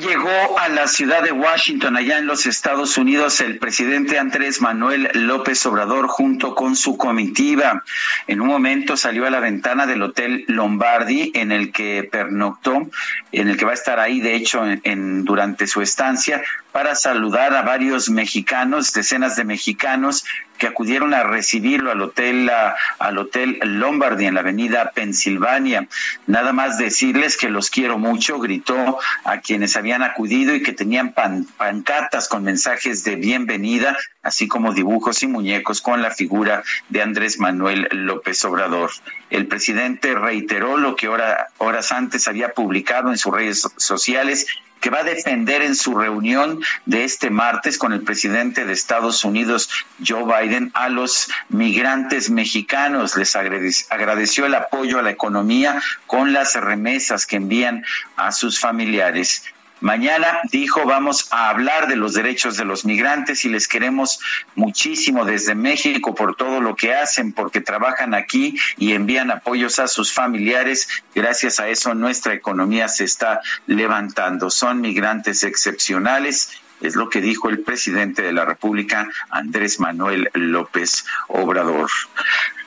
Llegó a la ciudad de Washington, allá en los Estados Unidos, el presidente Andrés Manuel López Obrador junto con su comitiva. En un momento salió a la ventana del Hotel Lombardi en el que pernoctó, en el que va a estar ahí, de hecho, en- durante su estancia, para saludar a varios mexicanos, decenas de mexicanos que acudieron a recibirlo al hotel al hotel Lombardi en la avenida Pensilvania. Nada más decirles que los quiero mucho, gritó a quienes habían acudido y que tenían pan- pancartas con mensajes de bienvenida, así como dibujos y muñecos con la figura de Andrés Manuel López Obrador. El presidente reiteró lo que hora- horas antes había publicado en sus redes so- sociales que va a defender en su reunión de este martes con el presidente de Estados Unidos, Joe Biden, a los migrantes mexicanos. Les agrade- agradeció el apoyo a la economía con las remesas que envían a sus familiares. Mañana dijo vamos a hablar de los derechos de los migrantes y les queremos muchísimo desde México por todo lo que hacen, porque trabajan aquí y envían apoyos a sus familiares. Gracias a eso nuestra economía se está levantando. Son migrantes excepcionales. Es lo que dijo el presidente de la República, Andrés Manuel López Obrador.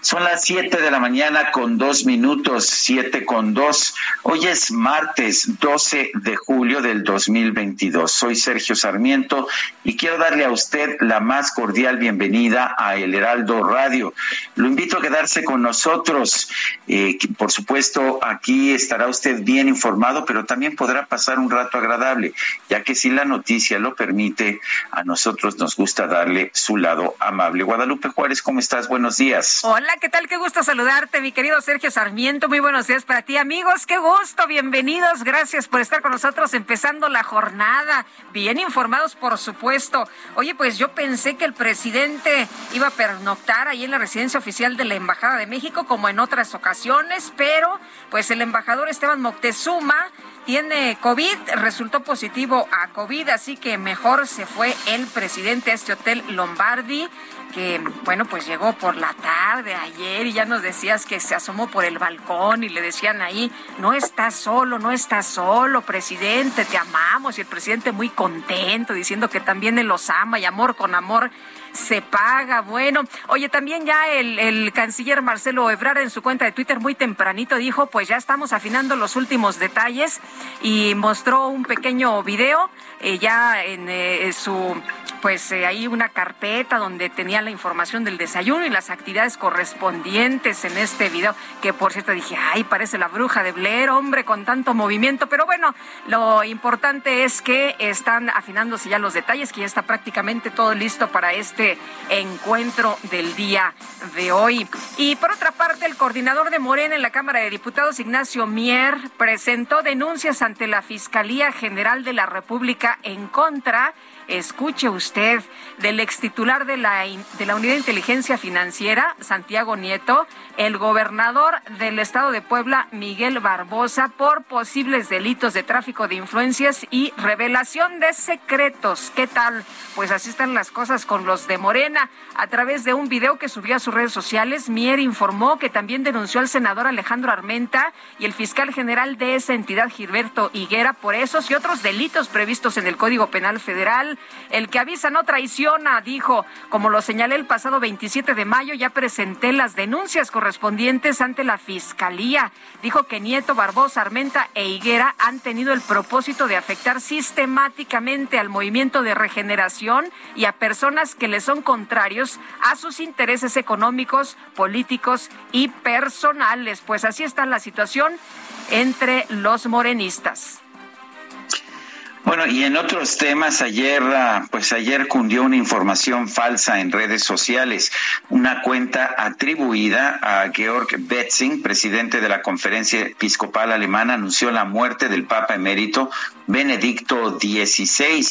Son las siete de la mañana con dos minutos, siete con dos. Hoy es martes 12 de julio del 2022. Soy Sergio Sarmiento y quiero darle a usted la más cordial bienvenida a El Heraldo Radio. Lo invito a quedarse con nosotros. Eh, por supuesto, aquí estará usted bien informado, pero también podrá pasar un rato agradable, ya que si la noticia lo permite, a nosotros nos gusta darle su lado amable. Guadalupe Juárez, ¿cómo estás? Buenos días. Hola, ¿qué tal? Qué gusto saludarte, mi querido Sergio Sarmiento. Muy buenos días para ti, amigos. Qué gusto, bienvenidos. Gracias por estar con nosotros empezando la jornada. Bien informados, por supuesto. Oye, pues yo pensé que el presidente iba a pernoctar ahí en la residencia oficial de la Embajada de México, como en otras ocasiones, pero pues el embajador Esteban Moctezuma tiene COVID, resultó positivo a COVID, así que mejor se fue el presidente a este hotel Lombardi que bueno, pues llegó por la tarde ayer y ya nos decías que se asomó por el balcón y le decían ahí, no estás solo, no estás solo, presidente, te amamos. Y el presidente muy contento diciendo que también él los ama y amor con amor se paga. Bueno, oye, también ya el, el canciller Marcelo Ebrard en su cuenta de Twitter muy tempranito dijo, pues ya estamos afinando los últimos detalles y mostró un pequeño video eh, ya en eh, su pues eh, ahí una carpeta donde tenía la información del desayuno y las actividades correspondientes en este video, que por cierto dije, ay, parece la bruja de Blair, hombre, con tanto movimiento, pero bueno, lo importante es que están afinándose ya los detalles, que ya está prácticamente todo listo para este encuentro del día de hoy. Y por otra parte, el coordinador de Morena en la Cámara de Diputados, Ignacio Mier, presentó denuncias ante la Fiscalía General de la República en contra escuche usted, del ex titular de la, de la Unidad de Inteligencia Financiera, Santiago Nieto, el gobernador del estado de Puebla, Miguel Barbosa, por posibles delitos de tráfico de influencias y revelación de secretos. ¿Qué tal? Pues así están las cosas con los de Morena. A través de un video que subió a sus redes sociales, Mier informó que también denunció al senador Alejandro Armenta y el fiscal general de esa entidad, Gilberto Higuera, por esos y otros delitos previstos en el Código Penal Federal. El que avisa no dijo. Como lo señalé el pasado 27 de mayo, ya presenté las denuncias correspondientes ante la Fiscalía. Dijo que Nieto, Barbosa, Armenta e Higuera han tenido el propósito de afectar sistemáticamente al movimiento de regeneración y a personas que le son contrarios a sus intereses económicos, políticos y personales. Pues así está la situación entre los morenistas. Bueno, y en otros temas, ayer, ah, pues ayer cundió una información falsa en redes sociales. Una cuenta atribuida a Georg Betzing, presidente de la Conferencia Episcopal Alemana, anunció la muerte del Papa emérito Benedicto XVI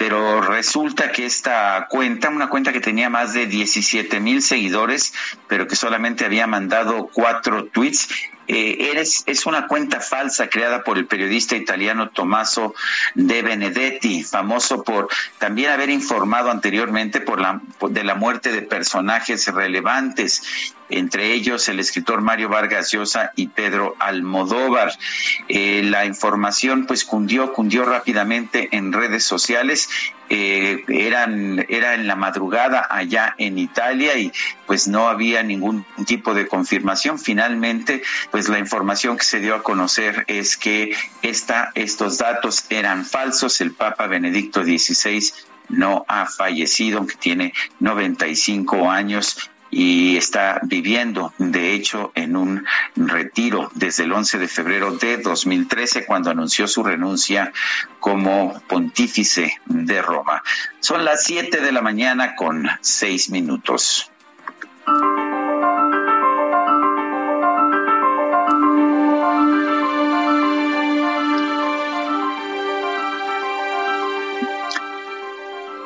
pero resulta que esta cuenta, una cuenta que tenía más de 17 mil seguidores, pero que solamente había mandado cuatro tweets, eh, eres, es una cuenta falsa creada por el periodista italiano Tommaso De Benedetti, famoso por también haber informado anteriormente por la, de la muerte de personajes relevantes entre ellos el escritor Mario Vargas Llosa y Pedro Almodóvar. Eh, la información pues cundió, cundió rápidamente en redes sociales. Eh, eran, era en la madrugada allá en Italia y pues no había ningún tipo de confirmación. Finalmente, pues la información que se dio a conocer es que esta, estos datos eran falsos. El Papa Benedicto XVI no ha fallecido, aunque tiene 95 años y está viviendo, de hecho, en un retiro desde el 11 de febrero de 2013, cuando anunció su renuncia como pontífice de Roma. Son las 7 de la mañana con 6 minutos.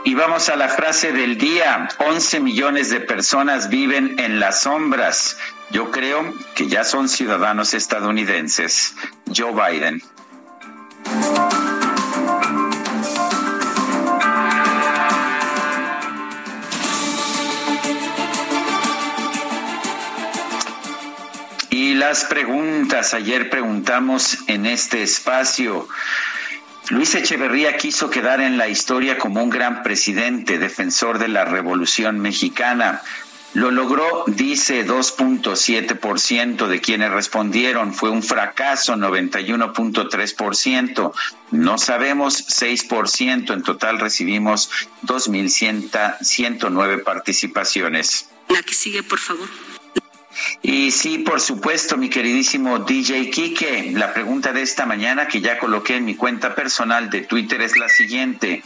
Y vamos a la frase del día. 11 millones de personas viven en las sombras. Yo creo que ya son ciudadanos estadounidenses. Joe Biden. Y las preguntas, ayer preguntamos en este espacio, Luis Echeverría quiso quedar en la historia como un gran presidente, defensor de la Revolución Mexicana. Lo logró, dice 2.7% de quienes respondieron. Fue un fracaso, 91.3%. No sabemos, 6%. En total recibimos 2.109 participaciones. La que sigue, por favor. Y sí, por supuesto, mi queridísimo DJ Kike, la pregunta de esta mañana que ya coloqué en mi cuenta personal de Twitter es la siguiente.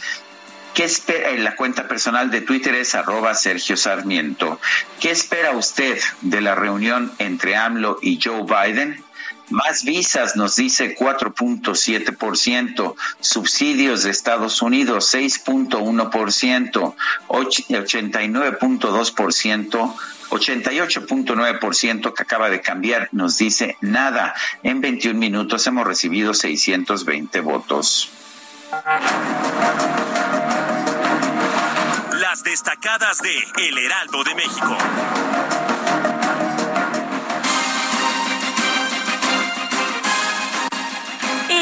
¿Qué espera? En la cuenta personal de Twitter es arroba Sergio Sarmiento. ¿Qué espera usted de la reunión entre AMLO y Joe Biden? Más visas, nos dice 4.7%, subsidios de Estados Unidos 6.1%, 89.2%, 88.9% que acaba de cambiar nos dice nada. En 21 minutos hemos recibido 620 votos. Las destacadas de El Heraldo de México.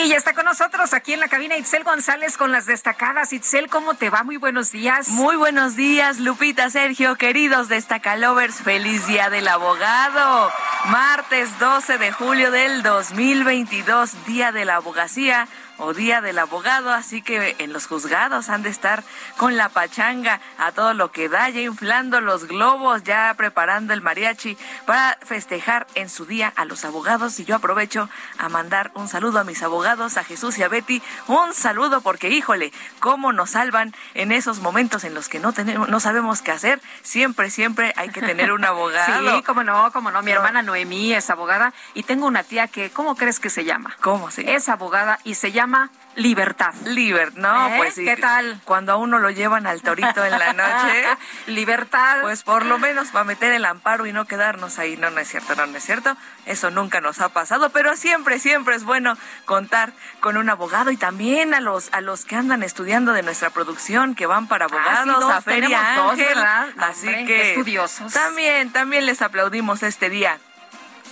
Y está con nosotros aquí en la cabina Itzel González con las destacadas. Itzel, ¿cómo te va? Muy buenos días. Muy buenos días, Lupita, Sergio, queridos destacalovers. Feliz día del abogado. Martes 12 de julio del 2022, día de la abogacía o Día del Abogado, así que en los juzgados han de estar con la pachanga a todo lo que da, ya inflando los globos, ya preparando el mariachi para festejar en su día a los abogados. Y yo aprovecho a mandar un saludo a mis abogados a Jesús y a Betty, un saludo porque, híjole, cómo nos salvan en esos momentos en los que no tenemos, no sabemos qué hacer. Siempre, siempre hay que tener un abogado. sí, cómo no, cómo no. Mi hermana Noemí es abogada y tengo una tía que, ¿cómo crees que se llama? ¿Cómo se Es abogada y se llama Libertad. Libertad, no, ¿Eh? pues sí. ¿Qué tal? Cuando a uno lo llevan al torito en la noche, Libertad. pues por lo menos va a meter el amparo y no quedarnos ahí. No, no es cierto, no, no es cierto. Eso nunca nos ha pasado, pero siempre, siempre es bueno contar con un abogado y también a los a los que andan estudiando de nuestra producción, que van para Ah, sí, abogados, dos, a Feria tenemos dos, Ángel. ¿verdad? Así Hombre, que estudiosos. también, también les aplaudimos este día.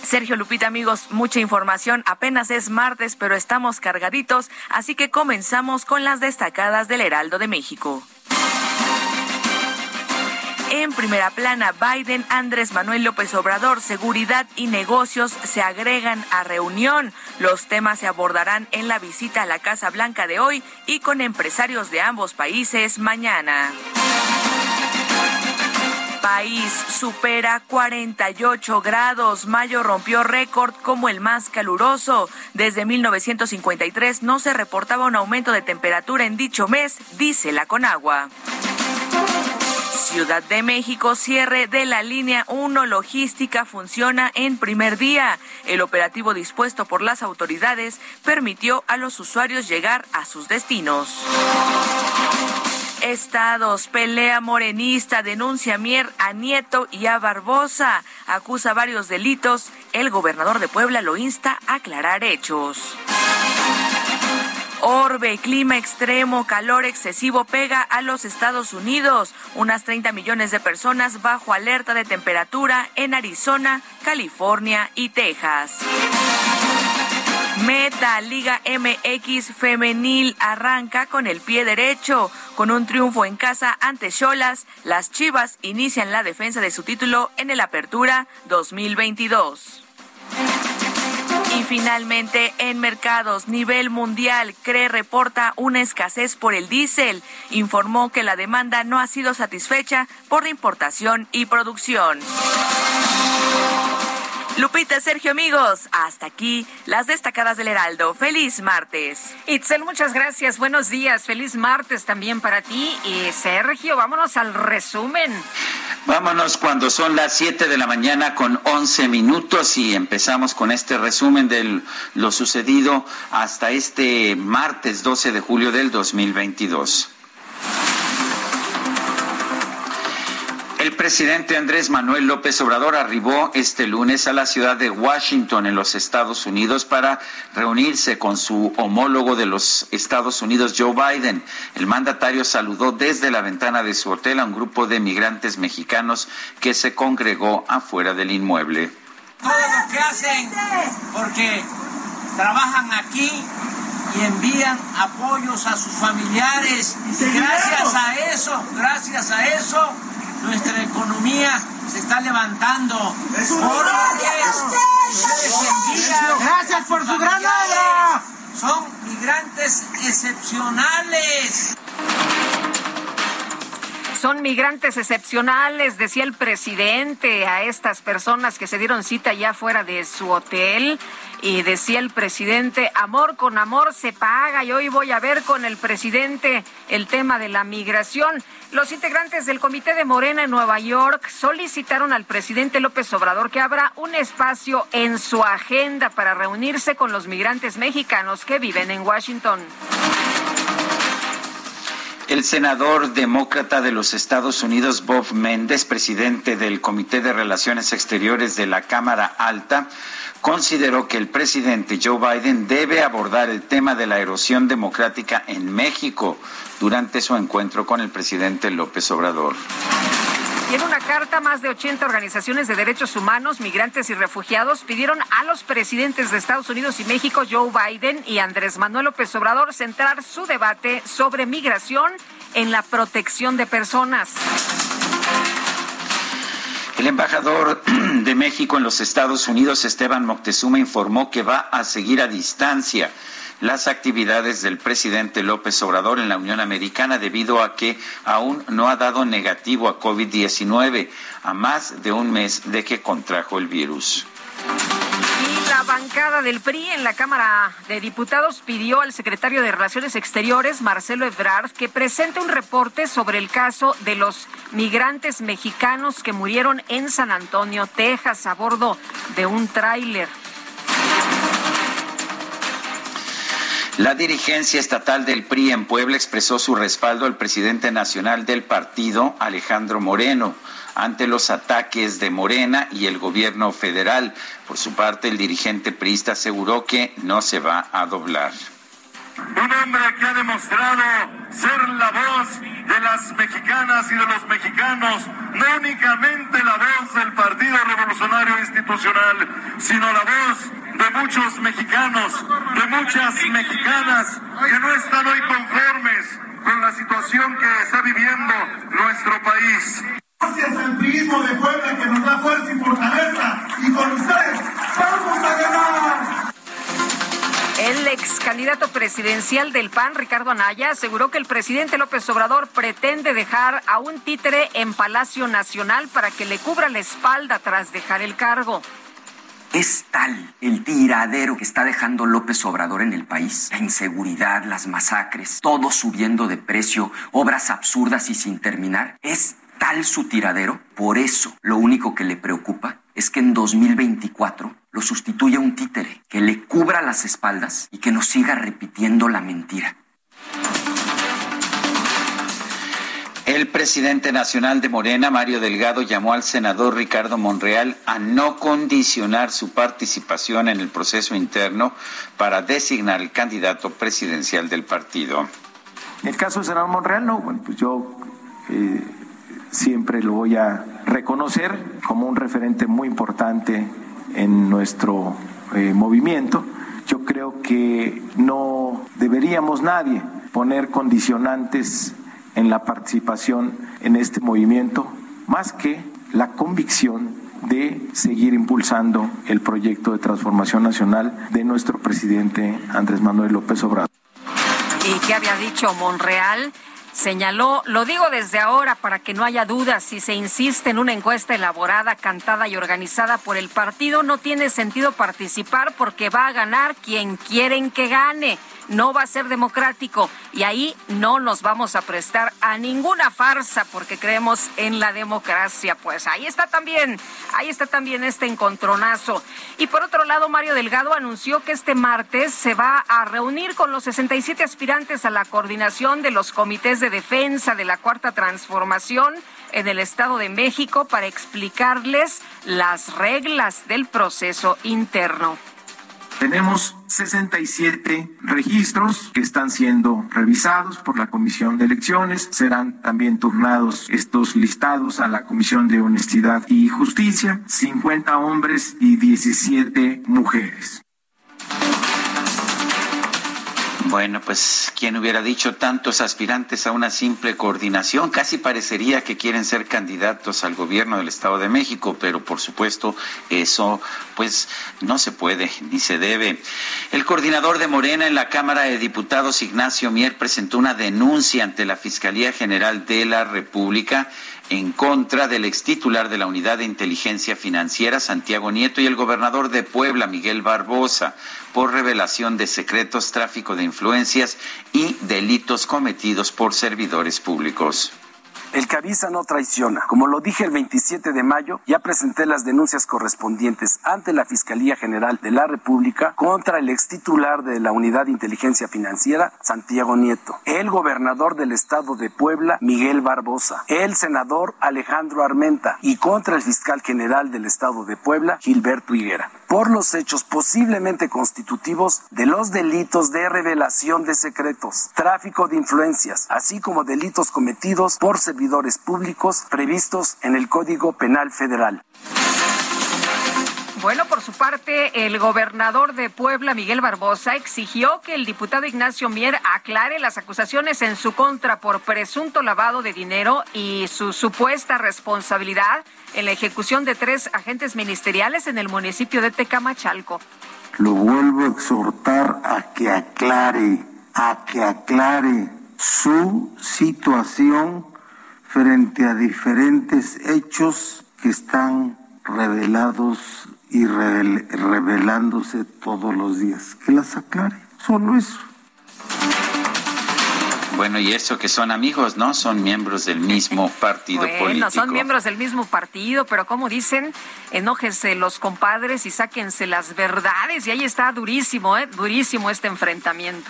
Sergio Lupita, amigos, mucha información. Apenas es martes, pero estamos cargaditos, así que comenzamos con las destacadas del Heraldo de México. En primera plana, Biden, Andrés Manuel López Obrador, seguridad y negocios se agregan a reunión. Los temas se abordarán en la visita a la Casa Blanca de hoy y con empresarios de ambos países mañana país supera 48 grados. Mayo rompió récord como el más caluroso. Desde 1953 no se reportaba un aumento de temperatura en dicho mes, dice la Conagua. Ciudad de México, cierre de la línea 1 logística funciona en primer día. El operativo dispuesto por las autoridades permitió a los usuarios llegar a sus destinos. Estados, pelea morenista, denuncia Mier a Nieto y a Barbosa. Acusa varios delitos. El gobernador de Puebla lo insta a aclarar hechos. Orbe, clima extremo, calor excesivo pega a los Estados Unidos. Unas 30 millones de personas bajo alerta de temperatura en Arizona, California y Texas. Meta Liga MX Femenil arranca con el pie derecho. Con un triunfo en casa ante Cholas, las Chivas inician la defensa de su título en el Apertura 2022. Y finalmente, en mercados, nivel mundial, CRE reporta una escasez por el diésel. Informó que la demanda no ha sido satisfecha por la importación y producción. Lupita, Sergio, amigos, hasta aquí las destacadas del Heraldo. Feliz martes. Itzel, muchas gracias. Buenos días. Feliz martes también para ti. Y Sergio, vámonos al resumen. Vámonos cuando son las 7 de la mañana con 11 minutos y empezamos con este resumen de lo sucedido hasta este martes 12 de julio del 2022. El presidente Andrés Manuel López Obrador arribó este lunes a la ciudad de Washington, en los Estados Unidos, para reunirse con su homólogo de los Estados Unidos, Joe Biden. El mandatario saludó desde la ventana de su hotel a un grupo de migrantes mexicanos que se congregó afuera del inmueble. Todo lo que hacen porque trabajan aquí y envían apoyos a sus familiares. Gracias a eso, gracias a eso, nuestra economía se está levantando. Gracias por su gran obra. Son migrantes excepcionales. Son migrantes excepcionales, decía el presidente a estas personas que se dieron cita ya fuera de su hotel. Y decía el presidente, amor con amor se paga. Y hoy voy a ver con el presidente el tema de la migración. Los integrantes del Comité de Morena en Nueva York solicitaron al presidente López Obrador que abra un espacio en su agenda para reunirse con los migrantes mexicanos que viven en Washington. El senador demócrata de los Estados Unidos, Bob Méndez, presidente del Comité de Relaciones Exteriores de la Cámara Alta, consideró que el presidente Joe Biden debe abordar el tema de la erosión democrática en México durante su encuentro con el presidente López Obrador. Y en una carta, más de 80 organizaciones de derechos humanos, migrantes y refugiados pidieron a los presidentes de Estados Unidos y México, Joe Biden y Andrés Manuel López Obrador, centrar su debate sobre migración en la protección de personas. El embajador de México en los Estados Unidos, Esteban Moctezuma, informó que va a seguir a distancia las actividades del presidente López Obrador en la Unión Americana debido a que aún no ha dado negativo a COVID-19 a más de un mes de que contrajo el virus. Y la bancada del PRI en la Cámara de Diputados pidió al secretario de Relaciones Exteriores, Marcelo Ebrard, que presente un reporte sobre el caso de los migrantes mexicanos que murieron en San Antonio, Texas, a bordo de un tráiler. La dirigencia estatal del PRI en Puebla expresó su respaldo al presidente nacional del partido, Alejandro Moreno, ante los ataques de Morena y el gobierno federal. Por su parte, el dirigente priista aseguró que no se va a doblar. Un hombre que ha demostrado ser la voz de las mexicanas y de los mexicanos, no únicamente la voz del Partido Revolucionario Institucional, sino la voz de muchos mexicanos, de muchas mexicanas que no están hoy conformes con la situación que está viviendo nuestro país. Gracias al turismo de Puebla que nos da fuerza y fortaleza y con ustedes vamos a ganar. El ex candidato presidencial del PAN, Ricardo Anaya, aseguró que el presidente López Obrador pretende dejar a un títere en Palacio Nacional para que le cubra la espalda tras dejar el cargo. Es tal el tiradero que está dejando López Obrador en el país. La inseguridad, las masacres, todo subiendo de precio, obras absurdas y sin terminar. Es tal su tiradero. Por eso, lo único que le preocupa es que en 2024 lo sustituya un títere que le cubra las espaldas y que nos siga repitiendo la mentira. El presidente nacional de Morena, Mario Delgado, llamó al senador Ricardo Monreal a no condicionar su participación en el proceso interno para designar el candidato presidencial del partido. El caso del senador Monreal, no, bueno, pues yo eh, siempre lo voy a reconocer como un referente muy importante en nuestro eh, movimiento. Yo creo que no deberíamos nadie poner condicionantes en la participación en este movimiento, más que la convicción de seguir impulsando el proyecto de transformación nacional de nuestro presidente Andrés Manuel López Obrador. ¿Y qué había dicho Monreal? Señaló, lo digo desde ahora para que no haya dudas, si se insiste en una encuesta elaborada, cantada y organizada por el partido, no tiene sentido participar porque va a ganar quien quieren que gane no va a ser democrático y ahí no nos vamos a prestar a ninguna farsa porque creemos en la democracia. Pues ahí está también, ahí está también este encontronazo. Y por otro lado, Mario Delgado anunció que este martes se va a reunir con los 67 aspirantes a la coordinación de los comités de defensa de la Cuarta Transformación en el Estado de México para explicarles las reglas del proceso interno. Tenemos 67 registros que están siendo revisados por la Comisión de Elecciones. Serán también turnados estos listados a la Comisión de Honestidad y Justicia. 50 hombres y 17 mujeres. Bueno, pues quien hubiera dicho tantos aspirantes a una simple coordinación, casi parecería que quieren ser candidatos al gobierno del Estado de México, pero por supuesto eso pues no se puede ni se debe. El coordinador de Morena en la Cámara de Diputados, Ignacio Mier, presentó una denuncia ante la Fiscalía General de la República en contra del ex titular de la Unidad de Inteligencia Financiera, Santiago Nieto, y el gobernador de Puebla, Miguel Barbosa, por revelación de secretos, tráfico de influencias y delitos cometidos por servidores públicos. El que no traiciona. Como lo dije el 27 de mayo, ya presenté las denuncias correspondientes ante la Fiscalía General de la República contra el ex titular de la Unidad de Inteligencia Financiera, Santiago Nieto, el gobernador del estado de Puebla, Miguel Barbosa, el senador Alejandro Armenta. Y contra el fiscal general del estado de Puebla, Gilberto Higuera, por los hechos posiblemente constitutivos de los delitos de revelación de secretos, tráfico de influencias, así como delitos cometidos por servidores públicos previstos en el Código Penal Federal. Bueno, por su parte, el gobernador de Puebla, Miguel Barbosa, exigió que el diputado Ignacio Mier aclare las acusaciones en su contra por presunto lavado de dinero y su supuesta responsabilidad en la ejecución de tres agentes ministeriales en el municipio de Tecamachalco. Lo vuelvo a exhortar a que aclare, a que aclare su situación frente a diferentes hechos que están revelados y revelándose todos los días. Que las aclare, solo eso. Bueno, y eso que son amigos, ¿no? Son miembros del mismo partido bueno, político. son miembros del mismo partido, pero como dicen, enójense los compadres y sáquense las verdades. Y ahí está durísimo, ¿eh? Durísimo este enfrentamiento.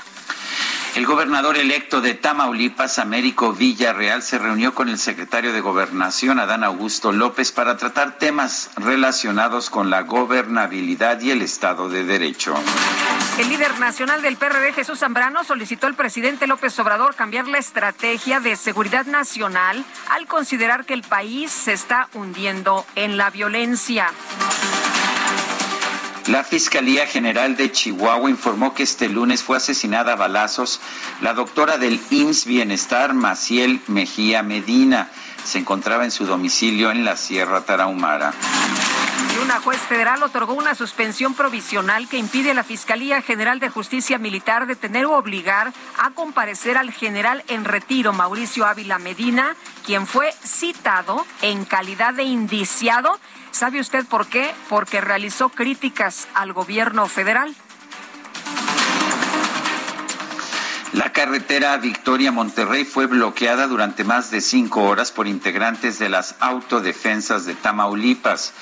El gobernador electo de Tamaulipas, Américo Villarreal, se reunió con el secretario de Gobernación, Adán Augusto López, para tratar temas relacionados con la gobernabilidad y el Estado de Derecho. El líder nacional del PRD, Jesús Zambrano, solicitó al presidente López Obrador cambiar la estrategia de seguridad nacional al considerar que el país se está hundiendo en la violencia. La Fiscalía General de Chihuahua informó que este lunes fue asesinada a balazos la doctora del IMSS Bienestar, Maciel Mejía Medina. Se encontraba en su domicilio en la Sierra Tarahumara. Y una juez federal otorgó una suspensión provisional que impide a la Fiscalía General de Justicia Militar detener o obligar a comparecer al general en retiro Mauricio Ávila Medina, quien fue citado en calidad de indiciado ¿Sabe usted por qué? Porque realizó críticas al gobierno federal. La carretera Victoria Monterrey fue bloqueada durante más de cinco horas por integrantes de las autodefensas de Tamaulipas,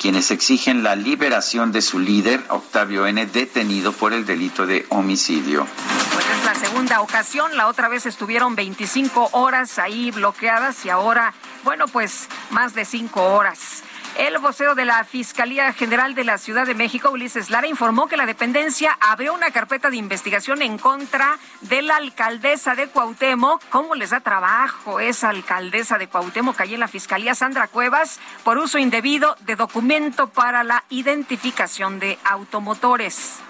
quienes exigen la liberación de su líder, Octavio N., detenido por el delito de homicidio. Pues es la segunda ocasión, la otra vez estuvieron 25 horas ahí bloqueadas y ahora, bueno, pues más de cinco horas. El vocero de la Fiscalía General de la Ciudad de México, Ulises Lara, informó que la dependencia abrió una carpeta de investigación en contra de la alcaldesa de Cuauhtémoc. ¿Cómo les da trabajo esa alcaldesa de Cuauhtémoc allí en la Fiscalía Sandra Cuevas por uso indebido de documento para la identificación de automotores?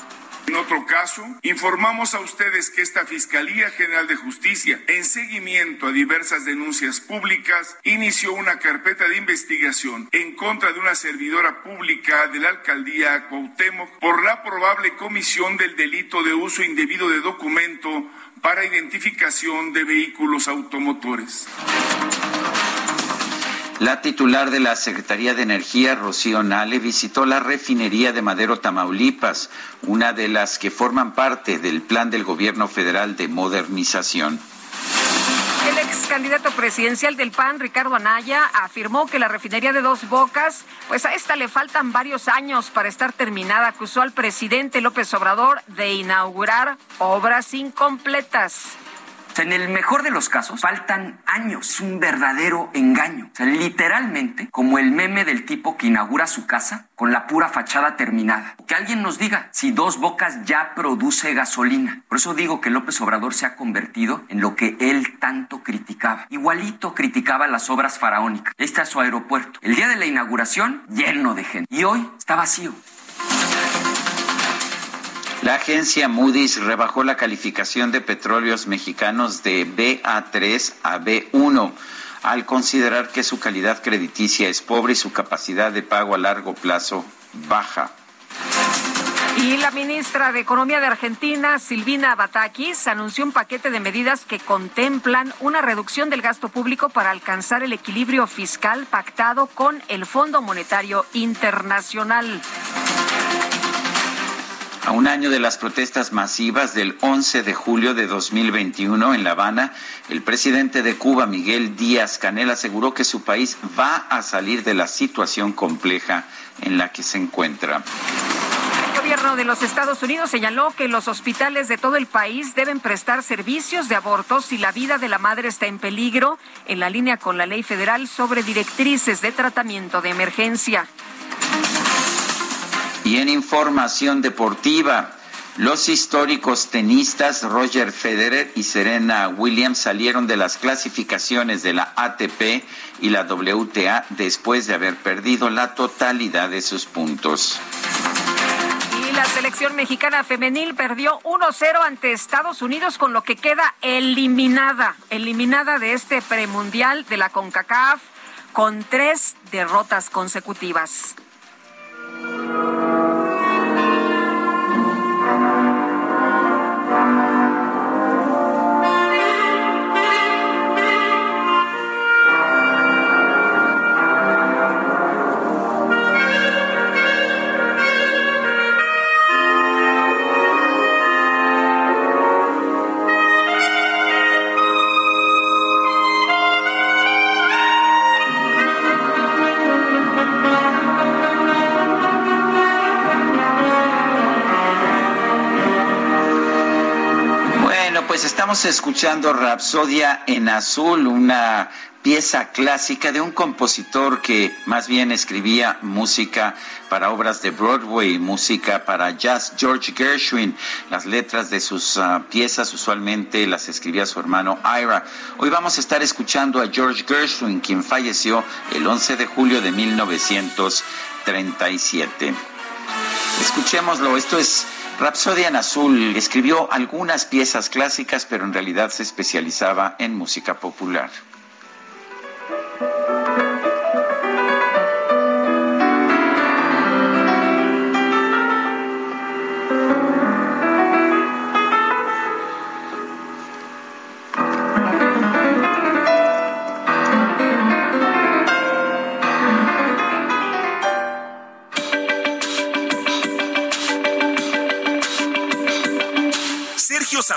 En otro caso, informamos a ustedes que esta Fiscalía General de Justicia, en seguimiento a diversas denuncias públicas, inició una carpeta de investigación en contra de una servidora pública de la alcaldía Cuauhtémoc por la probable comisión del delito de uso indebido de documento para identificación de vehículos automotores. La titular de la Secretaría de Energía, Rocío Nale, visitó la refinería de Madero, Tamaulipas, una de las que forman parte del plan del gobierno federal de modernización. El ex candidato presidencial del PAN, Ricardo Anaya, afirmó que la refinería de Dos Bocas, pues a esta le faltan varios años para estar terminada. Acusó al presidente López Obrador de inaugurar obras incompletas en el mejor de los casos, faltan años. Es un verdadero engaño. literalmente, como el meme del tipo que inaugura su casa con la pura fachada terminada. Que alguien nos diga si Dos Bocas ya produce gasolina. Por eso digo que López Obrador se ha convertido en lo que él tanto criticaba. Igualito criticaba las obras faraónicas. Este es su aeropuerto. El día de la inauguración, lleno de gente. Y hoy está vacío. La agencia Moody's rebajó la calificación de petróleos mexicanos de BA3 a B1 al considerar que su calidad crediticia es pobre y su capacidad de pago a largo plazo baja. Y la ministra de Economía de Argentina, Silvina Batakis, anunció un paquete de medidas que contemplan una reducción del gasto público para alcanzar el equilibrio fiscal pactado con el Fondo Monetario Internacional. A un año de las protestas masivas del 11 de julio de 2021 en La Habana, el presidente de Cuba, Miguel Díaz Canel, aseguró que su país va a salir de la situación compleja en la que se encuentra. El gobierno de los Estados Unidos señaló que los hospitales de todo el país deben prestar servicios de abortos si la vida de la madre está en peligro, en la línea con la ley federal sobre directrices de tratamiento de emergencia. Y en información deportiva, los históricos tenistas Roger Federer y Serena Williams salieron de las clasificaciones de la ATP y la WTA después de haber perdido la totalidad de sus puntos. Y la selección mexicana femenil perdió 1-0 ante Estados Unidos, con lo que queda eliminada, eliminada de este premundial de la CONCACAF con tres derrotas consecutivas. Escuchando Rapsodia en Azul, una pieza clásica de un compositor que más bien escribía música para obras de Broadway, música para jazz, George Gershwin. Las letras de sus ah, piezas usualmente las escribía su hermano Ira. Hoy vamos a estar escuchando a George Gershwin, quien falleció el 11 de julio de 1937. Escuchémoslo, esto es Rapsodia en Azul. Escribió algunas piezas clásicas, pero en realidad se especializaba en música popular.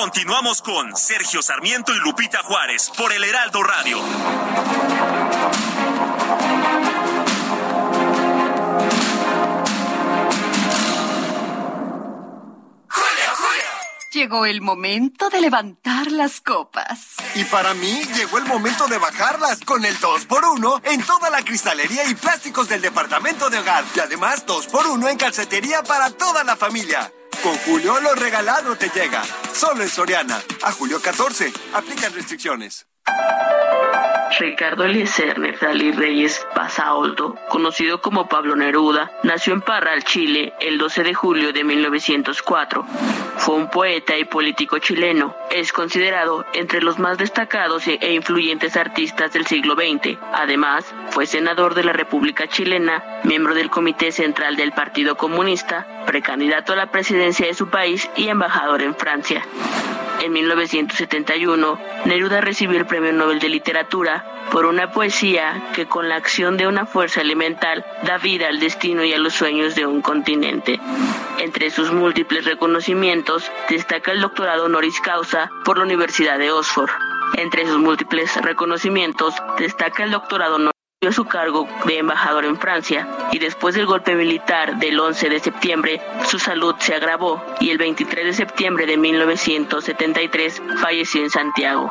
Continuamos con Sergio Sarmiento y Lupita Juárez por el Heraldo Radio. Llegó el momento de levantar las copas. Y para mí llegó el momento de bajarlas con el 2x1 en toda la cristalería y plásticos del departamento de hogar. Y además 2x1 en calcetería para toda la familia. Con Julio lo regalado te llega. Solo en Soriana. A julio 14. Aplican restricciones. Ricardo Eliezer Neftali Reyes Pasaolto, conocido como Pablo Neruda, nació en Parral, Chile, el 12 de julio de 1904. Fue un poeta y político chileno. Es considerado entre los más destacados e influyentes artistas del siglo XX. Además, fue senador de la República Chilena, miembro del Comité Central del Partido Comunista, precandidato a la presidencia de su país y embajador en Francia. En 1971, Neruda recibió el Premio Nobel de Literatura por una poesía que con la acción de una fuerza elemental da vida al destino y a los sueños de un continente. Entre sus múltiples reconocimientos destaca el doctorado honoris causa por la Universidad de Oxford. Entre sus múltiples reconocimientos destaca el doctorado su cargo de embajador en Francia y después del golpe militar del 11 de septiembre, su salud se agravó y el 23 de septiembre de 1973 falleció en Santiago.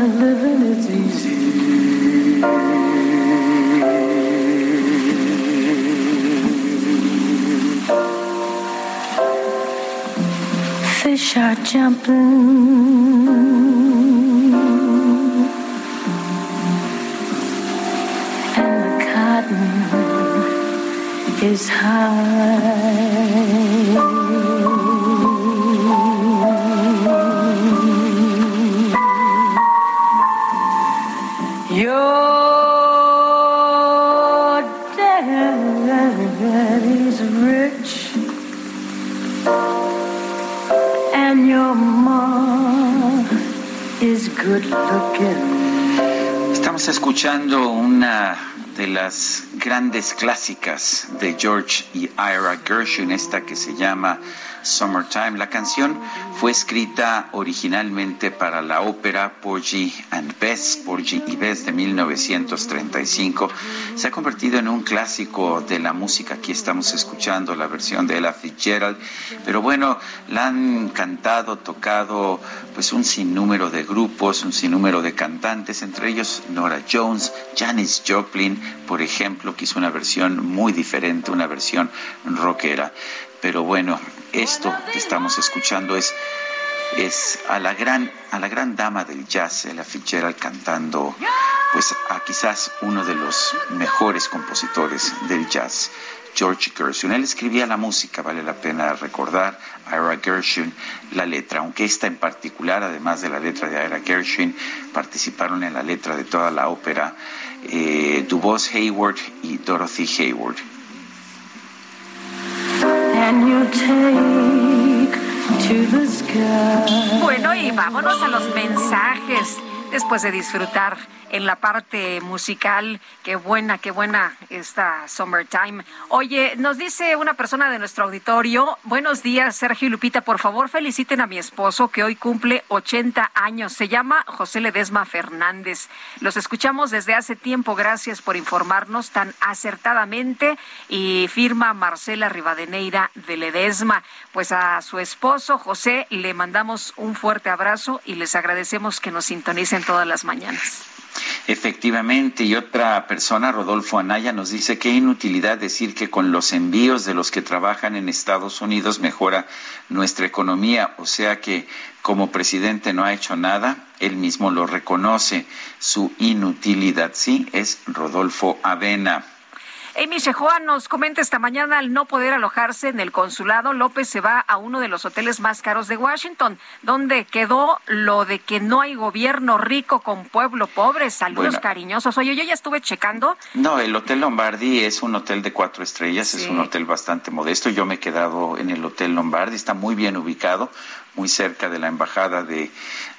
And living is easy. Fish are jumping. And the cotton is high. Escuchando una de las grandes clásicas de George y Ira Gershwin, esta que se llama Summertime. La canción fue escrita originalmente para la ópera Porgy and Bess, Porgy y Bess de 1935. Se ha convertido en un clásico de la música. Aquí estamos escuchando la versión de Ella Fitzgerald, pero bueno, la han cantado, tocado pues un sinnúmero de grupos, un sinnúmero de cantantes, entre ellos Nora Jones, Janis Joplin, por ejemplo, que hizo una versión muy diferente, una versión rockera. Pero bueno, esto que estamos escuchando es es a la gran, a la gran dama del jazz, Ella Fitzgerald, cantando pues a quizás uno de los mejores compositores del jazz. George Gershwin. Él escribía la música, vale la pena recordar, Ira Gershwin, la letra, aunque esta en particular, además de la letra de Ira Gershwin, participaron en la letra de toda la ópera eh, Dubois Hayward y Dorothy Hayward. Bueno, y vámonos a los mensajes después de disfrutar en la parte musical. Qué buena, qué buena esta Summertime. Oye, nos dice una persona de nuestro auditorio, buenos días, Sergio y Lupita, por favor feliciten a mi esposo que hoy cumple 80 años. Se llama José Ledesma Fernández. Los escuchamos desde hace tiempo. Gracias por informarnos tan acertadamente. Y firma Marcela Rivadeneira de Ledesma. Pues a su esposo José le mandamos un fuerte abrazo y les agradecemos que nos sintonicen todas las mañanas. Efectivamente, y otra persona, Rodolfo Anaya, nos dice que inutilidad decir que con los envíos de los que trabajan en Estados Unidos mejora nuestra economía, o sea que como presidente no ha hecho nada, él mismo lo reconoce, su inutilidad, sí, es Rodolfo Avena. Amy Shehoa nos comenta esta mañana al no poder alojarse en el consulado, López se va a uno de los hoteles más caros de Washington, donde quedó lo de que no hay gobierno rico con pueblo pobre. Saludos cariñosos. Oye, yo ya estuve checando. No, el Hotel Lombardi es un hotel de cuatro estrellas, es un hotel bastante modesto. Yo me he quedado en el Hotel Lombardi, está muy bien ubicado, muy cerca de la embajada de,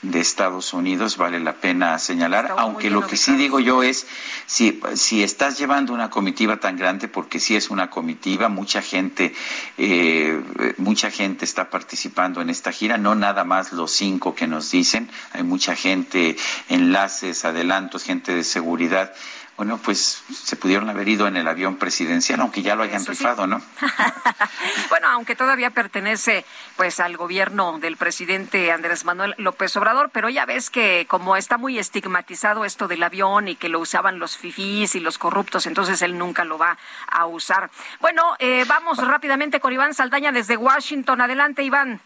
de Estados Unidos, vale la pena señalar, aunque lo que sí digo yo es, si, si estás llevando una comitiva tan grande, porque sí es una comitiva, mucha gente, eh, mucha gente está participando en esta gira, no nada más los cinco que nos dicen, hay mucha gente, enlaces, adelantos, gente de seguridad bueno, pues se pudieron haber ido en el avión presidencial, aunque ya lo hayan rifado, ¿no? bueno, aunque todavía pertenece pues al gobierno del presidente Andrés Manuel López Obrador, pero ya ves que como está muy estigmatizado esto del avión y que lo usaban los fifís y los corruptos, entonces él nunca lo va a usar. Bueno, eh, vamos rápidamente con Iván Saldaña desde Washington. Adelante, Iván.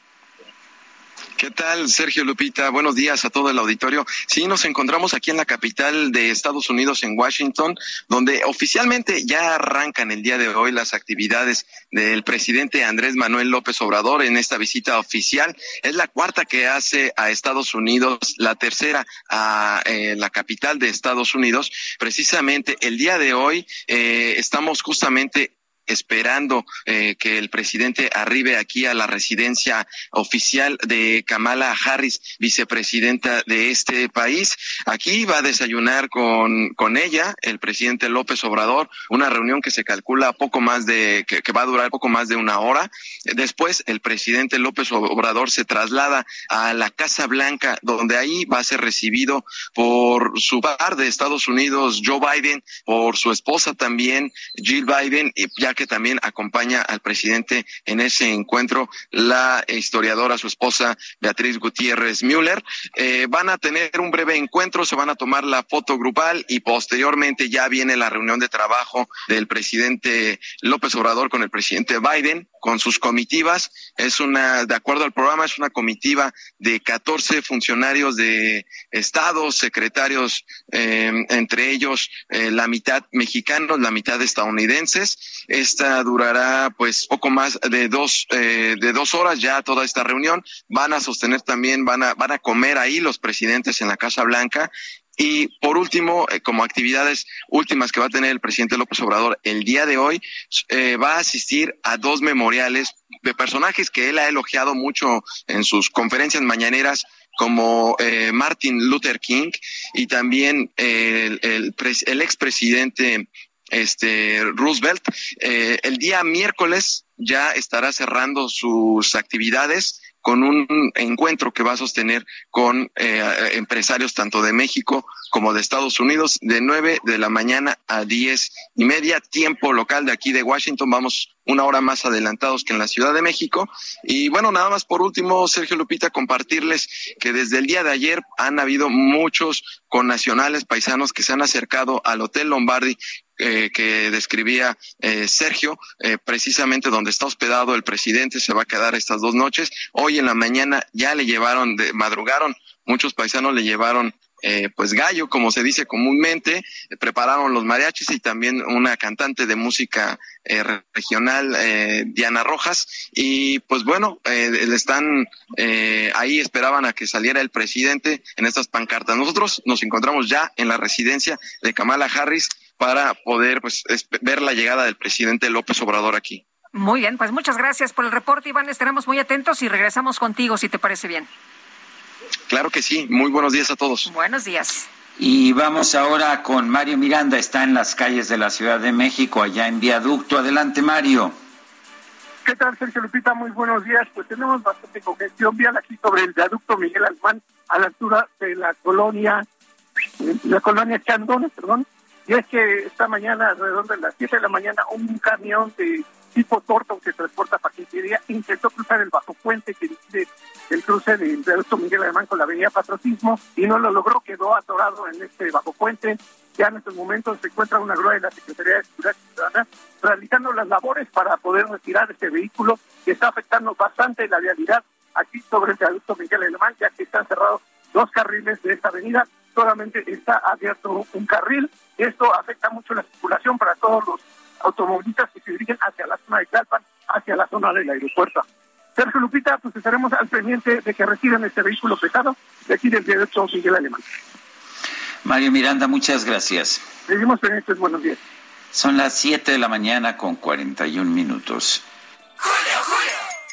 ¿Qué tal, Sergio Lupita? Buenos días a todo el auditorio. Sí, nos encontramos aquí en la capital de Estados Unidos, en Washington, donde oficialmente ya arrancan el día de hoy las actividades del presidente Andrés Manuel López Obrador en esta visita oficial. Es la cuarta que hace a Estados Unidos, la tercera a eh, la capital de Estados Unidos. Precisamente el día de hoy eh, estamos justamente esperando eh, que el presidente arribe aquí a la residencia oficial de Kamala Harris, vicepresidenta de este país. Aquí va a desayunar con, con ella el presidente López Obrador, una reunión que se calcula poco más de, que, que va a durar poco más de una hora. Después el presidente López Obrador se traslada a la Casa Blanca, donde ahí va a ser recibido por su par de Estados Unidos, Joe Biden, por su esposa también, Jill Biden, y ya que también acompaña al presidente en ese encuentro la historiadora, su esposa Beatriz Gutiérrez Müller. Eh, van a tener un breve encuentro, se van a tomar la foto grupal y posteriormente ya viene la reunión de trabajo del presidente López Obrador con el presidente Biden, con sus comitivas. Es una, de acuerdo al programa, es una comitiva de 14 funcionarios de estados, secretarios, eh, entre ellos eh, la mitad mexicanos, la mitad estadounidenses. Esta durará pues poco más de dos, eh, de dos horas ya toda esta reunión. Van a sostener también, van a, van a comer ahí los presidentes en la Casa Blanca y por último, eh, como actividades últimas que va a tener el presidente López Obrador el día de hoy, eh, va a asistir a dos memoriales de personajes que él ha elogiado mucho en sus conferencias mañaneras como eh, Martin Luther King y también el, el, el expresidente este Roosevelt. Eh, el día miércoles ya estará cerrando sus actividades con un encuentro que va a sostener con eh, empresarios tanto de México como de Estados Unidos de nueve de la mañana a diez y media, tiempo local de aquí de Washington. Vamos una hora más adelantados que en la Ciudad de México. Y bueno, nada más por último, Sergio Lupita, compartirles que desde el día de ayer han habido muchos connacionales paisanos que se han acercado al Hotel Lombardi eh, que describía eh, Sergio, eh, precisamente donde está hospedado el presidente, se va a quedar estas dos noches. Hoy en la mañana ya le llevaron, de, madrugaron, muchos paisanos le llevaron eh, pues gallo, como se dice comúnmente, prepararon los mariachis y también una cantante de música eh, regional, eh, Diana Rojas, y pues bueno, le están ahí, esperaban a que saliera el presidente en estas pancartas. Nosotros nos encontramos ya en la residencia de Kamala Harris para poder pues ver la llegada del presidente López Obrador aquí. Muy bien, pues muchas gracias por el reporte, Iván. Estaremos muy atentos y regresamos contigo si te parece bien. Claro que sí. Muy buenos días a todos. Buenos días. Y vamos ahora con Mario Miranda. Está en las calles de la Ciudad de México, allá en Viaducto. Adelante, Mario. ¿Qué tal, Sergio Lupita? Muy buenos días. Pues tenemos bastante congestión vial aquí sobre el viaducto Miguel Alemán, a la altura de la colonia, la colonia Chandona, perdón. Y es que esta mañana, alrededor de las 7 de la mañana, un camión de tipo Torto que transporta paquetería intentó cruzar el bajo puente que divide el cruce del viaducto Miguel Alemán con la avenida Patriotismo y no lo logró, quedó atorado en este bajo puente. Ya en estos momentos se encuentra una grúa de la Secretaría de Seguridad Ciudadana realizando las labores para poder retirar este vehículo que está afectando bastante la vialidad aquí sobre el viaducto Miguel Alemán, ya que están cerrados dos carriles de esta avenida, solamente está abierto un carril. Esto afecta mucho la circulación para todos los automovilistas que se dirigen hacia la zona de Tlalpan, hacia la zona del aeropuerto. Sergio Lupita, pues estaremos al pendiente de que reciban este vehículo pesado de aquí del derecho Miguel Alemán. Mario Miranda, muchas gracias. Seguimos pendientes, buenos días. Son las 7 de la mañana con 41 minutos.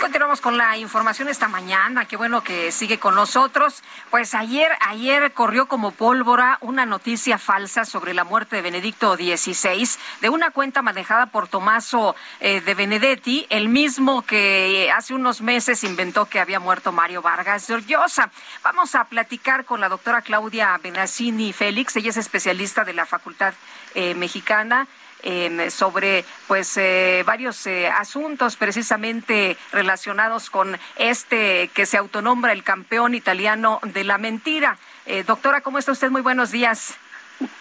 Continuamos con la información esta mañana. Qué bueno que sigue con nosotros. Pues ayer, ayer corrió como pólvora una noticia falsa sobre la muerte de Benedicto XVI de una cuenta manejada por Tomaso eh, de Benedetti, el mismo que hace unos meses inventó que había muerto Mario Vargas Llosa. Vamos a platicar con la doctora Claudia Benassini Félix. Ella es especialista de la Facultad eh, Mexicana sobre pues eh, varios eh, asuntos precisamente relacionados con este que se autonombra el campeón italiano de la mentira. Eh, doctora, ¿cómo está usted? Muy buenos días.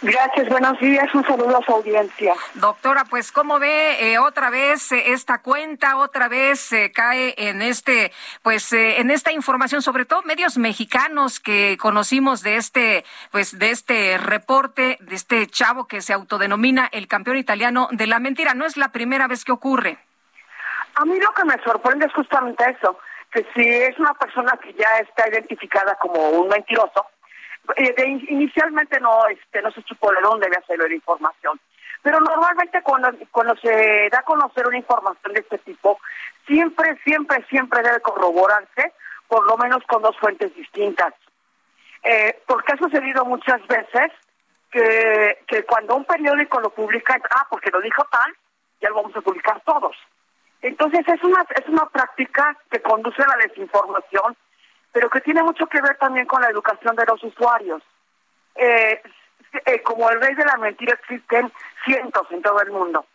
Gracias, buenos días, un saludo a su audiencia. Doctora, pues cómo ve eh, otra vez eh, esta cuenta, otra vez se cae en este, pues eh, en esta información, sobre todo medios mexicanos que conocimos de este, pues de este reporte de este chavo que se autodenomina el campeón italiano de la mentira. No es la primera vez que ocurre. A mí lo que me sorprende es justamente eso, que si es una persona que ya está identificada como un mentiroso, eh, inicialmente no este no se supo de dónde había salido la información pero normalmente cuando cuando se da a conocer una información de este tipo siempre siempre siempre debe corroborarse por lo menos con dos fuentes distintas. Eh, porque ha sucedido muchas veces que, que cuando un periódico lo publica ah porque lo dijo tal ya lo vamos a publicar todos. Entonces es una es una práctica que conduce a la desinformación pero que tiene mucho que ver también con la educación de los usuarios. Eh, eh, como el rey de la mentira existen cientos en todo el mundo,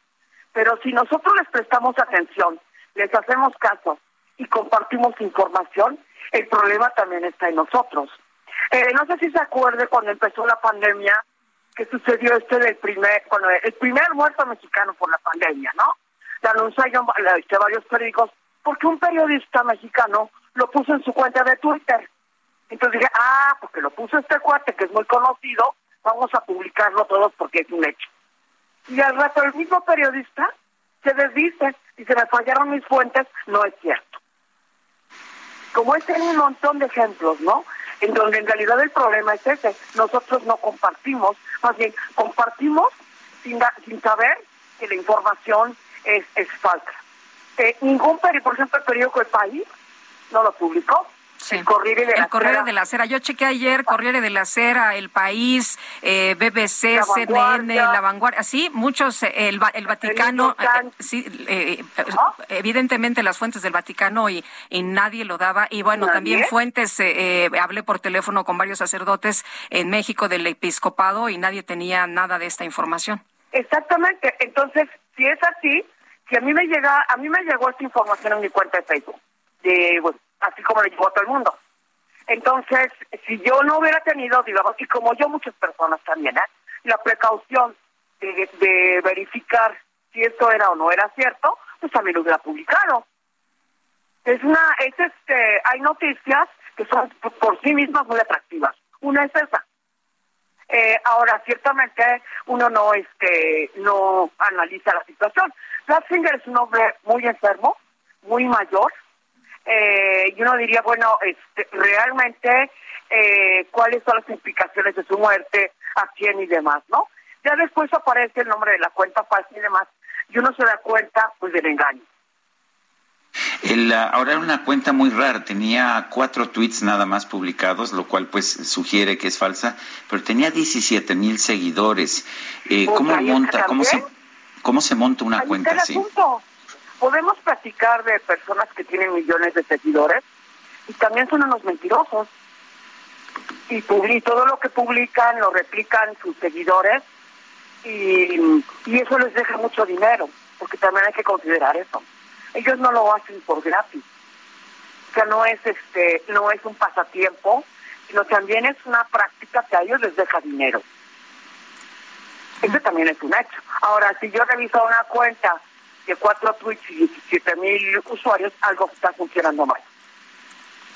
pero si nosotros les prestamos atención, les hacemos caso y compartimos información, el problema también está en nosotros. Eh, no sé si se acuerde cuando empezó la pandemia que sucedió este del primer, bueno, el primer muerto mexicano por la pandemia, ¿no? La anunciaron varios periódicos porque un periodista mexicano lo puso en su cuenta de Twitter. Entonces dije, ah, porque lo puso este cuate que es muy conocido, vamos a publicarlo todos porque es un hecho. Y al rato el mismo periodista se desdice y se me fallaron mis fuentes, no es cierto. Como este hay un montón de ejemplos, ¿no? En donde en realidad el problema es ese, nosotros no compartimos, más bien compartimos sin, sin saber que la información es, es falsa. Eh, ningún periódico, por ejemplo el periódico El País, no lo publicó. El Corriere de la el Corriere Sera. de la Sera. Yo chequé ayer Corriere de la Sera, El País, eh, BBC, La CNN. La Vanguardia. Sí, muchos, eh, el, el Vaticano, eh, sí, eh, eh, evidentemente las fuentes del Vaticano y, y nadie lo daba. Y bueno, ¿Nadie? también fuentes, eh, eh, hablé por teléfono con varios sacerdotes en México del episcopado y nadie tenía nada de esta información. Exactamente. Entonces, si es así, si a mí me llega, a mí me llegó esta información en mi cuenta de Facebook, de, bueno, así como le llegó a todo el mundo. Entonces, si yo no hubiera tenido, digamos, y como yo muchas personas también, ¿eh? la precaución de, de verificar si esto era o no era cierto, pues también lo hubiera publicado. Es una, es este, hay noticias que son por- por sí mismas muy atractivas. Una es esa. Eh, ahora, ciertamente, uno no, este, no analiza la situación. Ratzinger es un hombre muy enfermo, muy mayor, eh, y uno diría, bueno, este, realmente, eh, ¿cuáles son las implicaciones de su muerte, a quién y demás, no? Ya después aparece el nombre de la cuenta falsa y demás, y uno se da cuenta, pues, del engaño. El, ah, ahora era una cuenta muy rara, tenía cuatro tweets nada más publicados, lo cual pues sugiere que es falsa, pero tenía 17 mil seguidores. Eh, Pues ¿Cómo monta, cómo se, cómo se monta una Ahí cuenta así? Podemos platicar de personas que tienen millones de seguidores y también son unos mentirosos. Y, publi- todo lo que publican lo replican sus seguidores y, y eso les deja mucho dinero, porque también hay que considerar eso. Ellos no lo hacen por gratis. O sea, no es este, no es un pasatiempo, sino también es una práctica que a ellos les deja dinero. Ese también es un hecho. Ahora, si yo reviso una cuenta de cuatro tweets y 17 mil usuarios, algo está funcionando mal.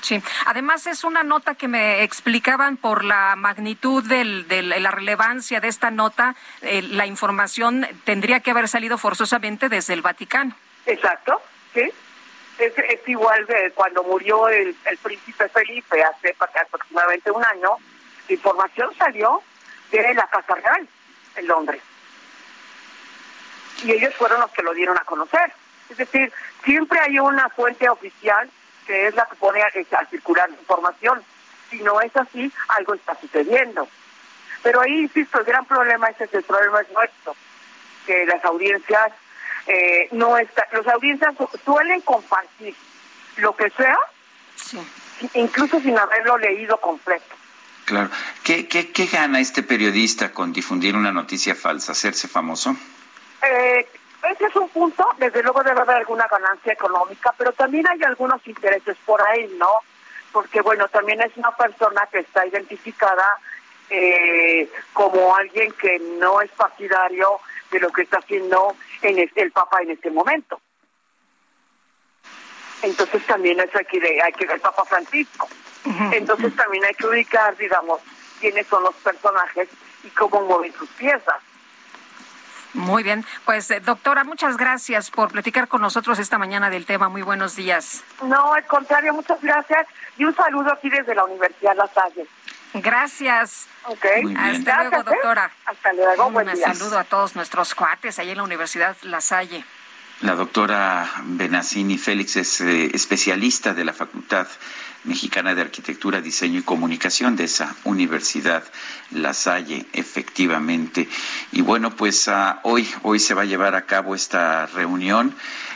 Sí, además es una nota que me explicaban por la magnitud del, de la relevancia de esta nota, eh, la información tendría que haber salido forzosamente desde el Vaticano. Exacto, sí. Es, es igual de cuando murió el, el príncipe Felipe hace aproximadamente un año, la información salió de la Casa Real en Londres. Y ellos fueron los que lo dieron a conocer. Es decir, siempre hay una fuente oficial que es la que pone a, a circular la información. Si no es así, algo está sucediendo. Pero ahí, insisto, el gran problema es ese, el problema es nuestro, que las audiencias eh, no está, las audiencias su- suelen compartir lo que sea, incluso sin haberlo leído completo. Claro. ¿Qué, qué, ¿Qué gana este periodista con difundir una noticia falsa? ¿Hacerse famoso? Eh, ese es un punto, desde luego debe haber alguna ganancia económica, pero también hay algunos intereses por ahí, ¿no? Porque, bueno, también es una persona que está identificada eh, como alguien que no es partidario de lo que está haciendo en este- el Papa en este momento. Entonces también eso hay que, hay que ver el Papa Francisco. Entonces también hay que ubicar, digamos, quiénes son los personajes y cómo mueven sus piezas. Muy bien, pues eh, doctora, muchas gracias por platicar con nosotros esta mañana del tema. Muy buenos días. No, al contrario, muchas gracias y un saludo aquí desde la Universidad La Salle. Gracias. Ok. Muy bien. Hasta luego, ¿eh? doctora. Hasta luego, buen Un día. saludo a todos nuestros cuates ahí en la Universidad La Salle. La doctora Benassini Félix es eh, especialista de la Facultad Mexicana de Arquitectura, Diseño y Comunicación de esa Universidad La Salle, efectivamente. Y bueno, pues ah, hoy, hoy se va a llevar a cabo esta reunión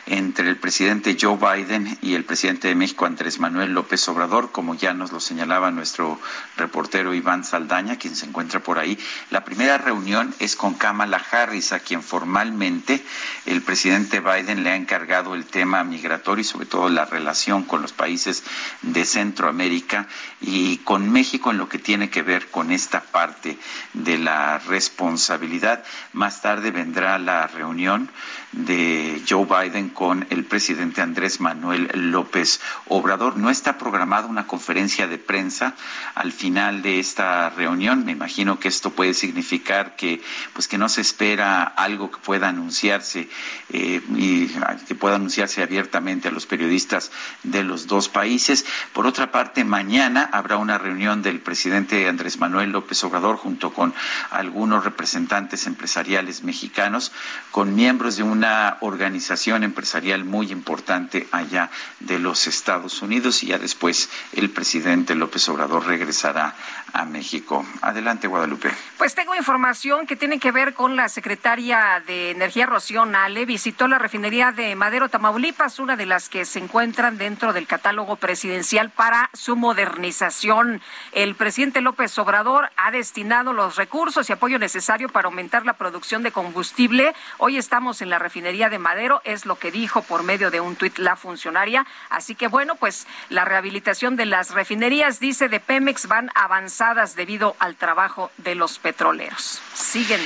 entre el presidente Joe Biden y el presidente de México, Andrés Manuel López Obrador, como ya nos lo señalaba nuestro reportero Iván Saldaña, quien se encuentra por ahí. La primera reunión es con Kamala Harris, a quien formalmente el presidente Biden le ha encargado el tema migratorio y sobre todo la relación con los países de Centroamérica y con México en lo que tiene que ver con esta parte de la responsabilidad. Más tarde vendrá la reunión de Joe Biden con el presidente Andrés Manuel López Obrador. No está programada una conferencia de prensa al final de esta reunión. Me imagino que esto puede significar que, pues, que no se espera algo que pueda anunciarse eh, y que pueda anunciarse abiertamente a los periodistas de los dos países. Por otra parte, mañana habrá una reunión del presidente Andrés Manuel López Obrador junto con algunos representantes empresariales mexicanos, con miembros de una organización empresarial muy importante allá de los Estados Unidos y ya después el presidente López Obrador regresará a México. Adelante, Guadalupe. Pues tengo información que tiene que ver con la secretaria de Energía, Rocío Nale. Visitó la refinería de Madero, Tamaulipas, una de las que se encuentran dentro del catálogo presidencial para su modernización. El presidente López Obrador ha destinado los recursos y apoyo necesario para aumentar la producción de combustible. Hoy estamos en la refinería de Madero, es lo que dijo por medio de un tuit la funcionaria. Así que bueno, pues la rehabilitación de las refinerías, dice de Pemex, van avanzadas debido al trabajo de los petroleros. Siguen.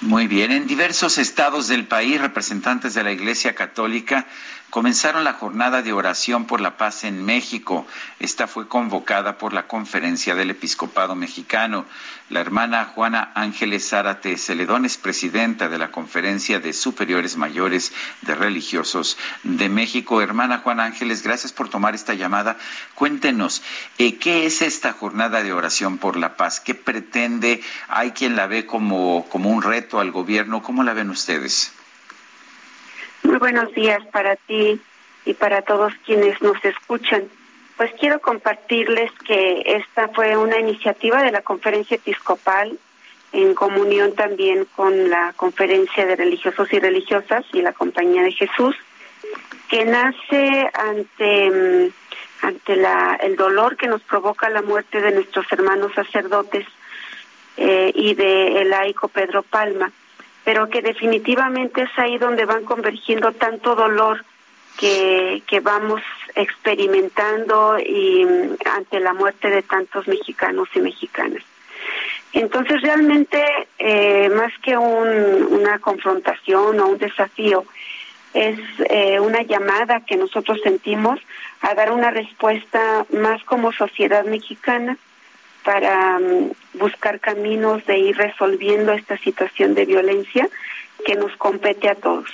Muy bien, en diversos estados del país, representantes de la Iglesia Católica comenzaron la jornada de oración por la paz en México. Esta fue convocada por la Conferencia del Episcopado Mexicano. La hermana Juana Ángeles Zárate Celedón es presidenta de la Conferencia de Superiores Mayores de Religiosos de México. Hermana Juana Ángeles, gracias por tomar esta llamada. Cuéntenos, eh, ¿qué es esta jornada de oración por la paz? ¿Qué pretende? ¿Hay quien la ve como, como un reto al gobierno? ¿Cómo la ven ustedes? Muy buenos días para ti y para todos quienes nos escuchan. Pues quiero compartirles que esta fue una iniciativa de la Conferencia Episcopal en comunión también con la Conferencia de Religiosos y Religiosas y la Compañía de Jesús, que nace ante, mm, ante la, el dolor que nos provoca la muerte de nuestros hermanos sacerdotes eh, y de el laico Pedro Palma pero que definitivamente es ahí donde van convergiendo tanto dolor que, que vamos experimentando y mm, ante la muerte de tantos mexicanos y mexicanas. Entonces realmente eh, más que un, una confrontación o un desafío, es eh, una llamada que nosotros sentimos a dar una respuesta más como sociedad mexicana para um, buscar caminos de ir resolviendo esta situación de violencia que nos compete a todos.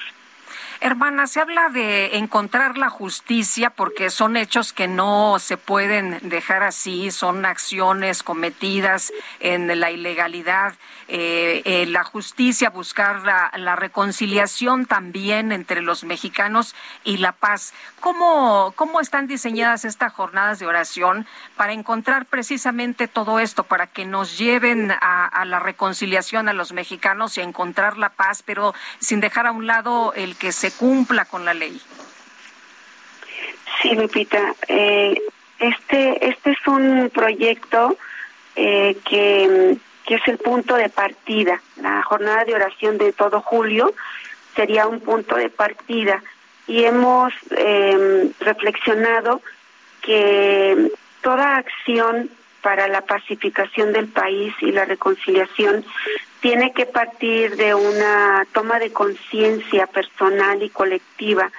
Hermana, se habla de encontrar la justicia porque son hechos que no se pueden dejar así, son acciones cometidas en la ilegalidad. Eh, eh, la justicia, buscar la, reconciliación también entre los mexicanos y la paz. ¿Cómo, ¿Cómo están diseñadas estas jornadas de oración para encontrar precisamente todo esto, para que nos lleven a, a la reconciliación a los mexicanos y a encontrar la paz, pero sin dejar a un lado el que se cumpla con la ley. Sí, Lupita. Eh, este, este es un proyecto eh, que, que es el punto de partida. La jornada de oración de todo julio sería un punto de partida y hemos eh, reflexionado que toda acción para la pacificación del país y la reconciliación tiene que partir de una toma de conciencia personal y colectiva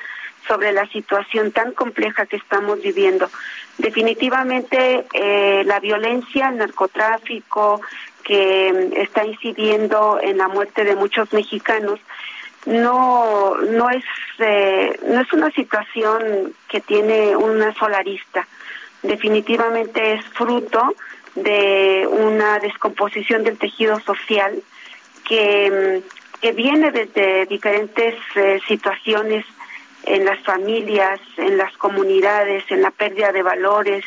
sobre la situación tan compleja que estamos viviendo. Definitivamente eh, la violencia, el narcotráfico que está incidiendo en la muerte de muchos mexicanos no no es eh, no es una situación que tiene una sola arista. Definitivamente es fruto de una descomposición del tejido social que, que viene desde diferentes eh, situaciones en las familias, en las comunidades, en la pérdida de valores,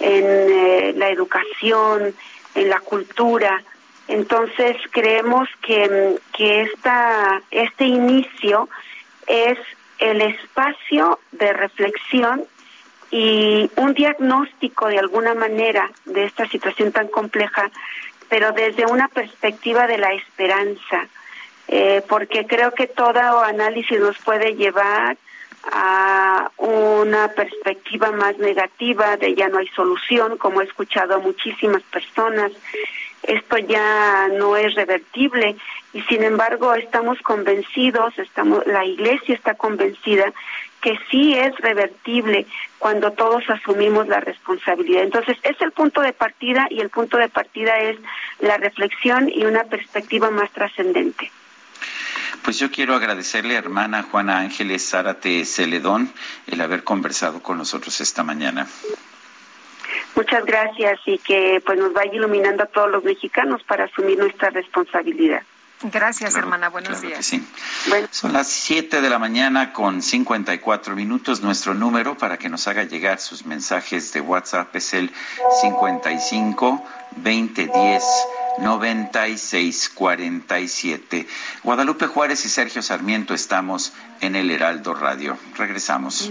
en eh, la educación, en la cultura. Entonces creemos que, que esta, este inicio es el espacio de reflexión y un diagnóstico de alguna manera de esta situación tan compleja pero desde una perspectiva de la esperanza, eh, porque creo que todo análisis nos puede llevar a una perspectiva más negativa de ya no hay solución, como he escuchado a muchísimas personas, esto ya no es revertible y sin embargo estamos convencidos, estamos la iglesia está convencida que sí es revertible cuando todos asumimos la responsabilidad. Entonces, es el punto de partida y el punto de partida es la reflexión y una perspectiva más trascendente. Pues yo quiero agradecerle a hermana Juana Ángeles Zárate Celedón el haber conversado con nosotros esta mañana. Muchas gracias y que pues nos vaya iluminando a todos los mexicanos para asumir nuestra responsabilidad. Gracias, hermana. Buenos Claro días. sí. Son las 7 de la mañana con 54 minutos. Nuestro número para que nos haga llegar sus mensajes de WhatsApp es el 55 2010 96 47. Guadalupe Juárez y Sergio Sarmiento estamos en el Heraldo Radio. Regresamos.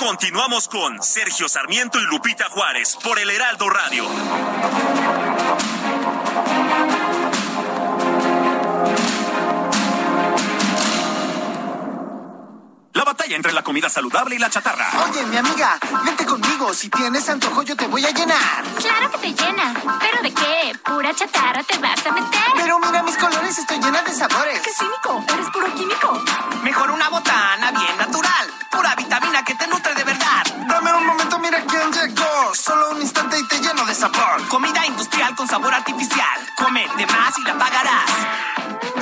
Continuamos con Sergio Sarmiento y Lupita Juárez por el Heraldo Radio. La batalla entre la comida saludable y la chatarra. Oye, mi amiga, vente conmigo. Si tienes antojo, yo te voy a llenar. Claro que te llena. ¿Pero de qué? ¿Pura chatarra te vas a meter? Pero mira mis colores, estoy llena de sabores. ¡Qué cínico! Eres puro químico. Mejor una botana bien natural. Pura vitamina que te nutre de verdad. Dame un momento, mira quién llegó. Solo un instante y te lleno de sabor. Comida industrial con sabor artificial. Come de más y la pagarás.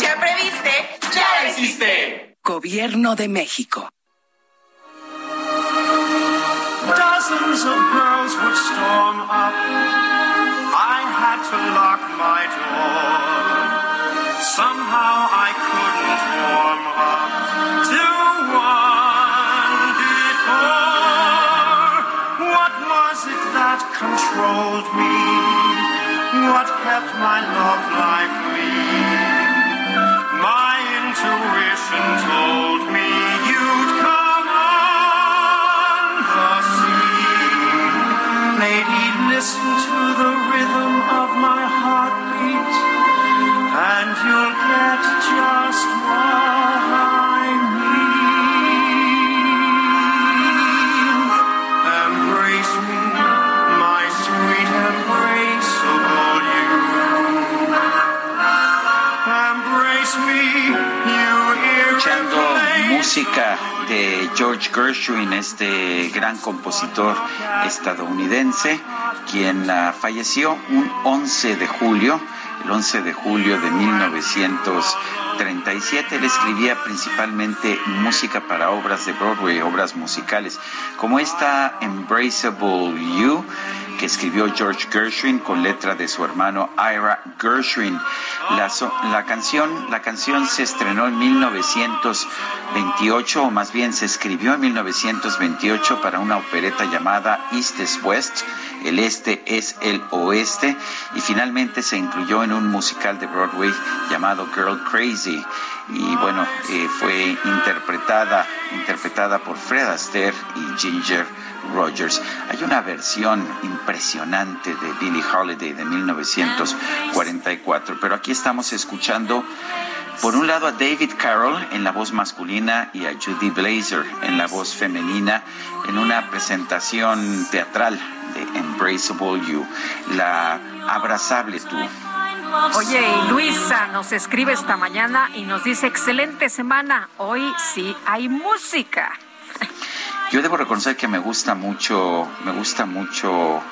¿Ya previste? ¡Ya hiciste! Gobierno de México. Dozens of girls would storm up. I had to lock my door. Somehow I couldn't controlled me? What kept my love life lean? My intuition told me you'd come on the scene. Lady, listen to the rhythm of my heartbeat, and you'll get just what escuchando música de George Gershwin, este gran compositor estadounidense, quien falleció un 11 de julio, el 11 de julio de 1937. Él escribía principalmente música para obras de Broadway, obras musicales, como esta Embraceable You, que escribió George Gershwin con letra de su hermano Ira Gershwin. La, so- la canción, la canción se estrenó en 1928, o más bien se escribió en 1928 para una opereta llamada East is West, el este es el oeste, y finalmente se incluyó en un musical de Broadway llamado Girl Crazy. Y bueno, eh, fue interpretada, interpretada por Fred Astaire y Ginger Rogers. Hay una versión impresionante de Billie Holiday de 1944, pero aquí estamos escuchando por un lado a David Carroll en la voz masculina y a Judy Blazer en la voz femenina en una presentación teatral de Embraceable You, la abrazable tú. Oye, y Luisa nos escribe esta mañana y nos dice, excelente semana, hoy sí hay música. Yo debo reconocer que me gusta mucho, me gusta mucho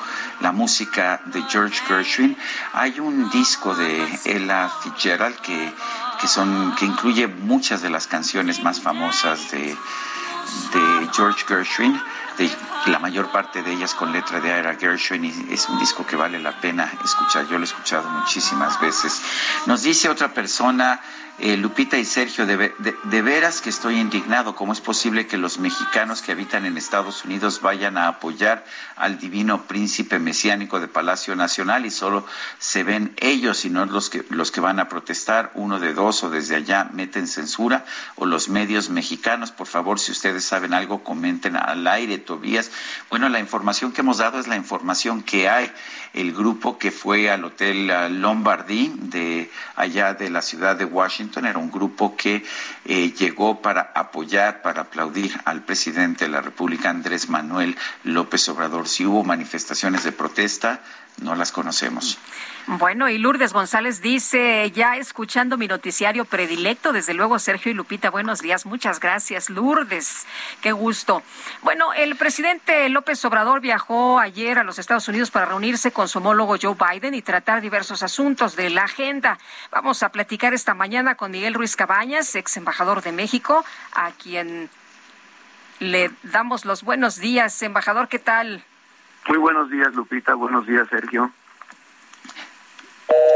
la música de George Gershwin. Hay un disco de Ella Fitzgerald que, que son, que incluye muchas de las canciones más famosas de, de George Gershwin, de la mayor parte de ellas con letra de Ira Gershwin y es un disco que vale la pena escuchar. Yo lo he escuchado muchísimas veces. Nos dice otra persona, Eh, Lupita y Sergio, de, de, veras que estoy indignado. ¿Cómo es posible que los mexicanos que habitan en Estados Unidos vayan a apoyar al divino príncipe mesiánico de Palacio Nacional y solo se ven ellos y no los que, los que van a protestar? Uno de dos o desde allá meten censura o los medios mexicanos. Por favor, si ustedes saben algo, comenten al aire, Tobías. Bueno, la información que hemos dado es la información que hay. El grupo que fue al Hotel Lombardy de allá de la ciudad de Washington era un grupo que eh, llegó para apoyar, para aplaudir al presidente de la República, Andrés Manuel López Obrador. Si hubo manifestaciones de protesta, no las conocemos. Bueno, y Lourdes González dice, ya escuchando mi noticiario predilecto, desde luego Sergio y Lupita, buenos días, muchas gracias, Lourdes, qué gusto. Bueno, el presidente López Obrador viajó ayer a los Estados Unidos para reunirse con su homólogo Joe Biden y tratar diversos asuntos de la agenda. Vamos a platicar esta mañana con Miguel Ruiz Cabañas, ex embajador de México, a quien le damos los buenos días. Embajador, ¿qué tal? Muy buenos días, Lupita. Buenos días, Sergio.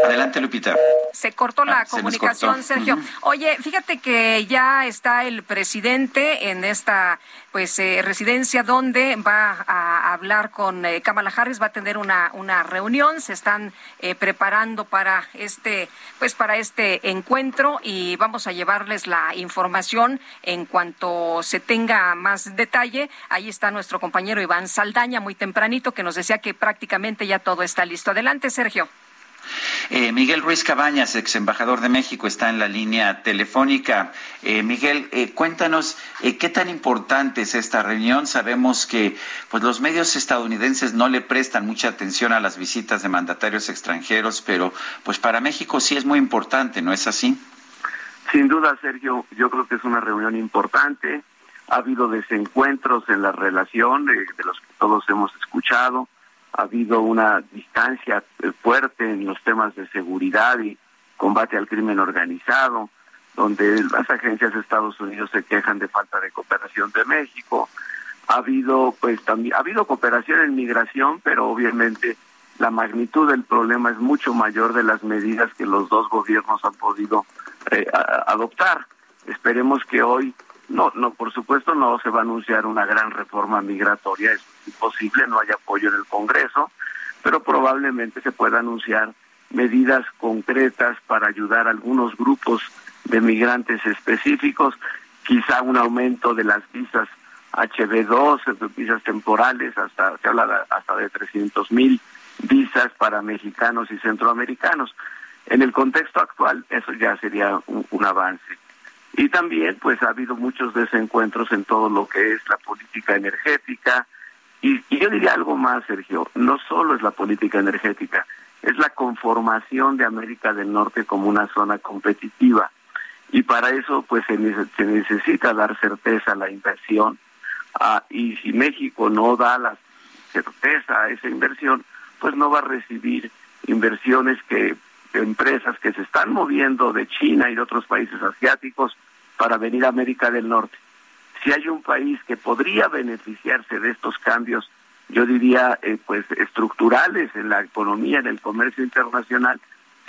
Adelante, Lupita. Se cortó la ah, comunicación, Sergio. Oye, fíjate que ya está el presidente en esta pues eh, residencia donde va a hablar con eh, Kamala Harris, va a tener una, una reunión, se están eh, preparando para este pues para este encuentro y vamos a llevarles la información en cuanto se tenga más detalle. Ahí está nuestro compañero Iván Saldaña muy tempranito que nos decía que prácticamente ya todo está listo. Adelante, Sergio. Eh, Miguel Ruiz Cabañas, ex embajador de México, está en la línea telefónica. Eh, Miguel, eh, cuéntanos qué tan importante es esta reunión. Sabemos que pues, los medios estadounidenses no le prestan mucha atención a las visitas de mandatarios extranjeros, pero pues para México sí es muy importante, ¿no es así? Sin duda, Sergio, yo creo que es una reunión importante. Ha habido desencuentros en la relación de los que todos hemos escuchado ha habido una distancia eh, fuerte en los temas de seguridad y combate al crimen organizado, donde las agencias de Estados Unidos se quejan de falta de cooperación de México. Ha habido, pues también, ha habido cooperación en migración, pero obviamente la magnitud del problema es mucho mayor de las medidas que los dos gobiernos han podido eh, adoptar. Esperemos que hoy, no, no, por supuesto no se va a anunciar una gran reforma migratoria, imposible, no hay apoyo en el Congreso, pero probablemente se pueda anunciar medidas concretas para ayudar a algunos grupos de migrantes específicos, quizá un aumento de las visas HB2, visas temporales, hasta se habla hasta de 300 mil visas para mexicanos y centroamericanos. En el contexto actual, eso ya sería un avance. Y también, pues, ha habido muchos desencuentros en todo lo que es la política energética, y, yo diría algo más, Sergio, no solo es la política energética, es la conformación de América del Norte como una zona competitiva. Y para eso, pues se, necesita dar certeza a la inversión. Ah, y si México no da la certeza a esa inversión, pues no va a recibir inversiones que empresas que se están moviendo de China y de otros países asiáticos para venir a América del Norte si hay un país que podría beneficiarse de estos cambios, yo diría, eh, pues estructurales en la economía, en el comercio internacional,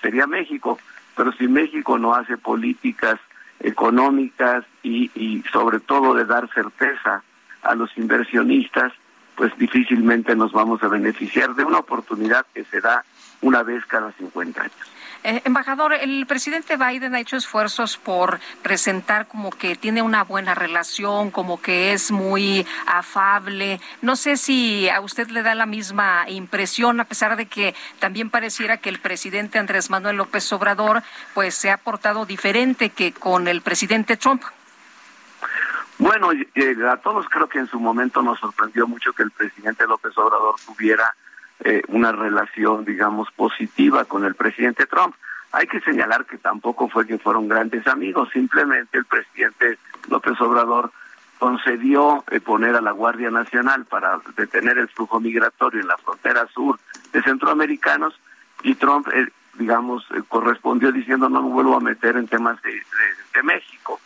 sería México. Pero si México no hace políticas económicas y, y sobre todo de dar certeza a los inversionistas, pues difícilmente nos vamos a beneficiar de una oportunidad que se da una vez cada 50 años. Eh, embajador, el presidente Biden ha hecho esfuerzos por presentar como que tiene una buena relación, como que es muy afable. No sé si a usted le da la misma impresión, a pesar de que también pareciera que el presidente Andrés Manuel López Obrador pues se ha portado diferente que con el presidente Trump. Bueno, eh, a todos creo que en su momento nos sorprendió mucho que el presidente López Obrador tuviera eh, una relación, digamos, positiva con el presidente Trump. Hay que señalar que tampoco fue que fueron grandes amigos, simplemente el presidente López Obrador concedió eh, poner a la Guardia Nacional para detener el flujo migratorio en la frontera sur de centroamericanos y Trump, eh, digamos, correspondió diciendo no me vuelvo a meter en temas de, de México.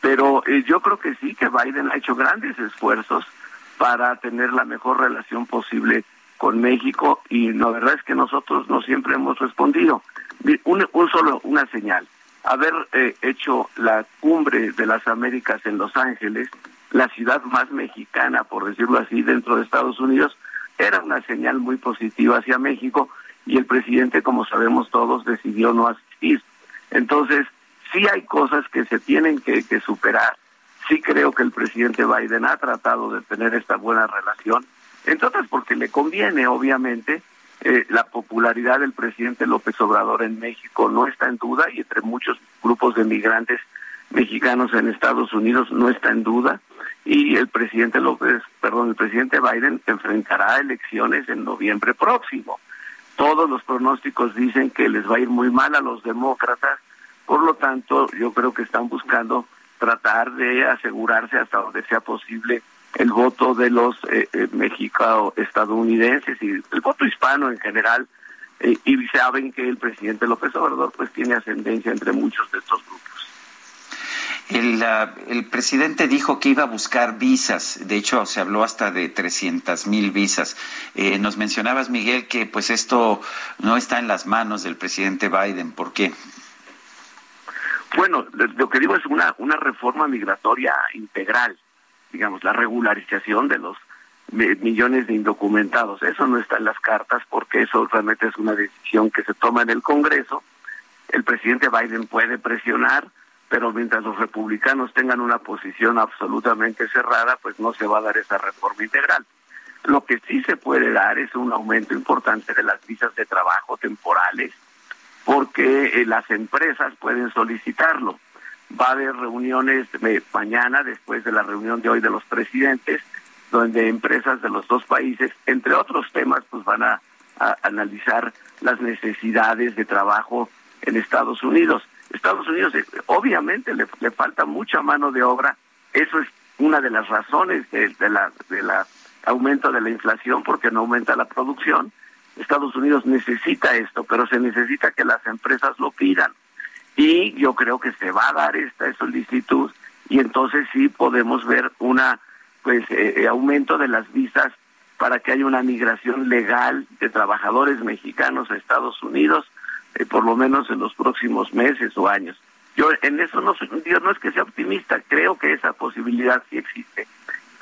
Pero yo creo que sí, que Biden ha hecho grandes esfuerzos para tener la mejor relación posible con México y la verdad es que nosotros no siempre hemos respondido. Un, solo, una señal. haber eh, hecho la cumbre de las Américas en Los Ángeles, la ciudad más mexicana, por decirlo así, dentro de Estados Unidos, era una señal muy positiva hacia México y el presidente, como sabemos todos, decidió no asistir. Entonces, sí hay cosas que se tienen que, que superar. Sí creo que el presidente Biden ha tratado de tener esta buena relación, entre otras porque le conviene, obviamente, eh, la popularidad del presidente López Obrador en México no está en duda y entre muchos grupos de migrantes mexicanos en Estados Unidos no está en duda y el presidente López, perdón, el presidente Biden enfrentará elecciones en noviembre próximo. Todos los pronósticos dicen que les va a ir muy mal a los demócratas, por lo tanto, yo creo que están buscando tratar de asegurarse hasta donde sea posible el voto de los eh, eh mexicanos estadounidenses y el voto hispano en general eh, y saben que el presidente López Obrador pues tiene ascendencia entre muchos de estos grupos. El, el, presidente dijo que iba a buscar visas, de hecho se habló hasta de 300 mil visas. Eh, nos mencionabas, Miguel, que pues esto no está en las manos del presidente Biden. ¿Por qué? Bueno, lo que digo es una, una reforma migratoria integral digamos, la regularización de los millones de indocumentados. Eso no está en las cartas porque eso realmente es una decisión que se toma en el Congreso. El presidente Biden puede presionar, pero mientras los republicanos tengan una posición absolutamente cerrada, pues no se va a dar esa reforma integral. Lo que sí se puede dar es un aumento importante de las visas de trabajo temporales, porque eh, las empresas pueden solicitarlo va a haber reuniones mañana, después de la reunión de hoy de los presidentes, donde empresas de los dos países, entre otros temas, pues van a, analizar las necesidades de trabajo en Estados Unidos. Estados Unidos, eh, obviamente, le, falta mucha mano de obra. Eso es una de las razones de, la, de la aumento de la inflación, porque no aumenta la producción. Estados Unidos necesita esto, pero se necesita que las empresas lo pidan y yo creo que se va a dar esta solicitud y entonces sí podemos ver una pues eh, eh, aumento de las visas para que haya una migración legal de trabajadores mexicanos a Estados Unidos eh, por lo menos en los próximos meses o años. Yo en eso no soy, yo no es que sea optimista, creo que esa posibilidad sí existe.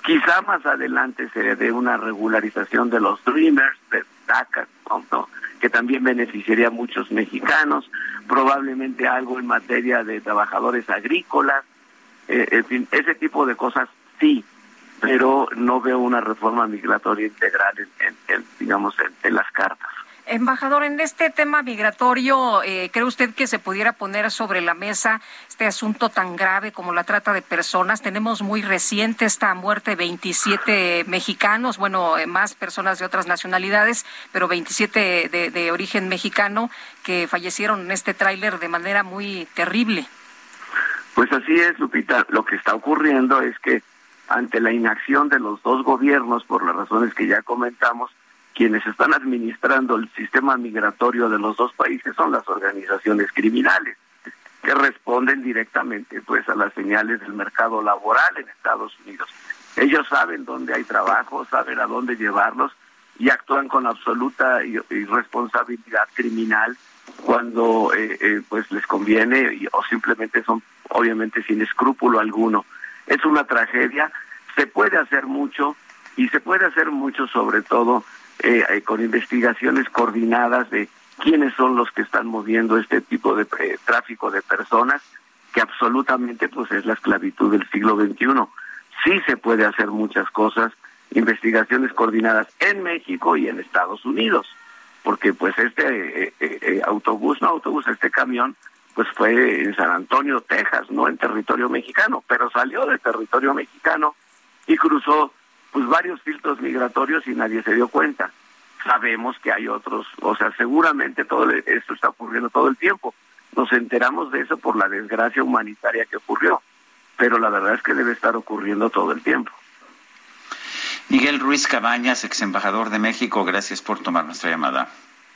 Quizá más adelante se dé una regularización de los Dreamers, de DACA, ¿no? Que también beneficiaría a muchos mexicanos, probablemente algo en materia de trabajadores agrícolas, eh, en fin, ese tipo de cosas sí, pero no veo una reforma migratoria integral en, digamos, en las cartas. Embajador, en este tema migratorio, eh, ¿cree usted que se pudiera poner sobre la mesa este asunto tan grave como la trata de personas? Tenemos muy reciente esta muerte de 27 mexicanos, bueno, eh, más personas de otras nacionalidades, pero 27 de, de origen mexicano que fallecieron en este tráiler de manera muy terrible. Pues así es, Lupita. Lo que está ocurriendo es que ante la inacción de los dos gobiernos, por las razones que ya comentamos, quienes están administrando el sistema migratorio de los dos países son las organizaciones criminales que responden directamente pues a las señales del mercado laboral en Estados Unidos. Ellos saben dónde hay trabajo, saben a dónde llevarlos y actúan con absoluta irresponsabilidad criminal cuando eh, eh, pues les conviene o simplemente son obviamente sin escrúpulo alguno. Es una tragedia, se puede hacer mucho y se puede hacer mucho sobre todo eh, eh, con investigaciones coordinadas de quiénes son los que están moviendo este tipo de eh, tráfico de personas, que absolutamente pues es la esclavitud del siglo XXI. Sí se puede hacer muchas cosas, investigaciones coordinadas en México y en Estados Unidos, porque pues este autobús, no autobús, este camión, pues fue en San Antonio, Texas, no en territorio mexicano, pero salió de territorio mexicano y cruzó pues varios filtros migratorios y nadie se dio cuenta. Sabemos que hay otros, o sea, seguramente todo esto está ocurriendo todo el tiempo. Nos enteramos de eso por la desgracia humanitaria que ocurrió, pero la verdad es que debe estar ocurriendo todo el tiempo. Miguel Ruiz Cabañas, ex embajador de México, gracias por tomar nuestra llamada.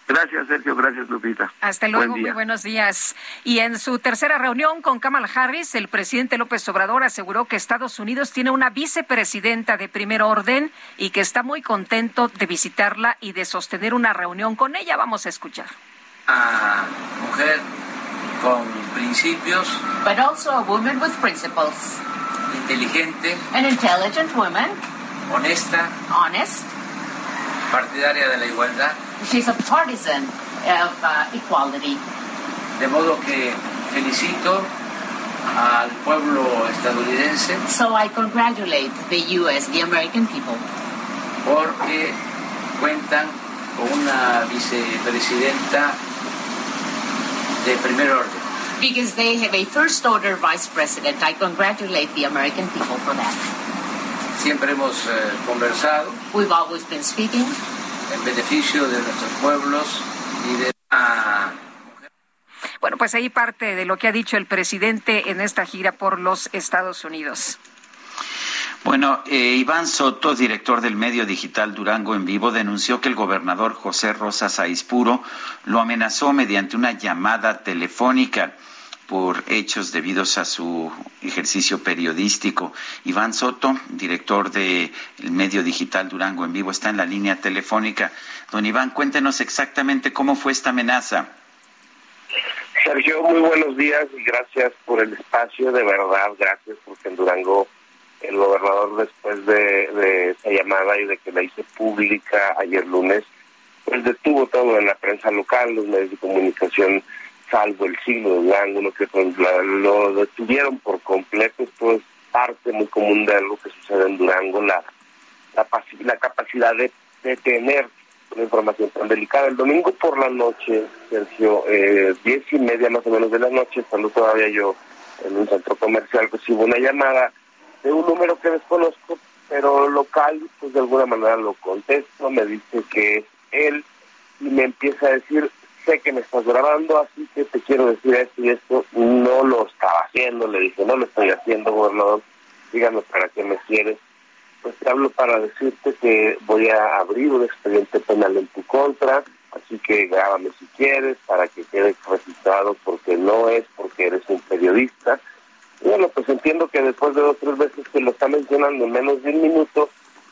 Gracias, Sergio. Gracias, Lupita. Hasta luego. muy buenos días. Y en su tercera reunión con Kamala Harris, el presidente López Obrador aseguró que Estados Unidos tiene una vicepresidenta de primer orden y que está muy contento de visitarla y de sostener una reunión con ella. Vamos a escuchar. A mujer con principios. But also a woman with principles. Inteligente. An intelligent woman. Honesta. Honest. Partidaria de la igualdad. She's a partisan of uh, equality. De modo que felicito al pueblo estadounidense. So I congratulate the U.S., the American people. Porque cuentan con una vicepresidenta de primer orden. Because they have a first order vice president. I congratulate the American people for that. Siempre hemos eh, conversado. We've always been speaking. En beneficio de nuestros pueblos y de la bueno, pues ahí parte de lo que ha dicho el presidente en esta gira por los Estados Unidos. Bueno, eh, Iván Soto, director del medio digital Durango en Vivo, denunció que el gobernador José Rosas Aispuro lo amenazó mediante una llamada telefónica por hechos debidos a su ejercicio periodístico. Iván Soto, director del medio digital Durango en Vivo, está en la línea telefónica. Don Iván, cuéntenos exactamente cómo fue esta amenaza. Sergio, muy buenos días y gracias por el espacio, de verdad, gracias porque en Durango el gobernador después de, esa llamada y de que la hice pública ayer lunes, pues detuvo todo en la prensa local, los medios de comunicación, salvo el siglo de Durango, lo, que lo detuvieron por completo, esto es parte muy común de algo que sucede en Durango, la, la, capacidad de, de tener una información tan delicada. El domingo por la noche, Sergio, eh, diez y media más o menos de la noche, estando todavía yo en un centro comercial, recibo una llamada de un número que desconozco, pero local, pues de alguna manera lo contesto, me dice que es él y me empieza a decir, sé que me estás grabando, así que te quiero decir esto y esto, no lo estaba haciendo, le dije, no lo estoy haciendo, gobernador, dígame para qué me quieres. Pues te hablo para decirte que voy a abrir un expediente penal en tu contra, así que grábame si quieres para que quede registrado porque no es porque eres un periodista bueno, pues entiendo que después de dos o tres veces que lo está mencionando en menos de un minuto,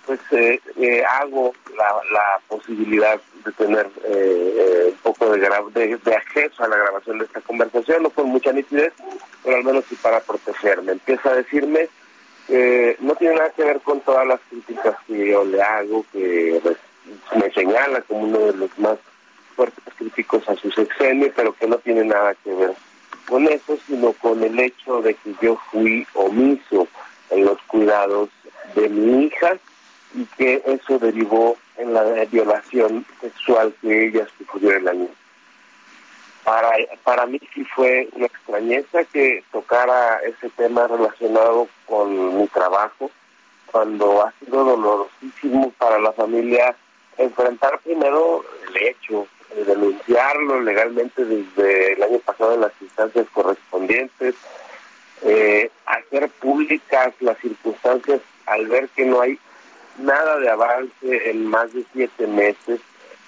pues eh, eh, hago la, posibilidad de tener eh, un poco de, de, acceso a la grabación de esta conversación, no con mucha nitidez, pero al menos sí para protegerme. Empieza a decirme que no tiene nada que ver con todas las críticas que yo le hago, que pues, me señala como uno de los más fuertes críticos a su sexenio, pero que no tiene nada que ver con eso, sino con el hecho de que yo fui omiso en los cuidados de mi hija y que eso derivó en la violación sexual que ella sufrió el año. Para, para mí sí fue una extrañeza que tocara ese tema relacionado con mi trabajo, cuando ha sido dolorosísimo para la familia enfrentar primero el hecho, denunciarlo legalmente desde el año pasado en las instancias correspondientes, eh, hacer públicas las circunstancias al ver que no hay nada de avance en más de siete meses.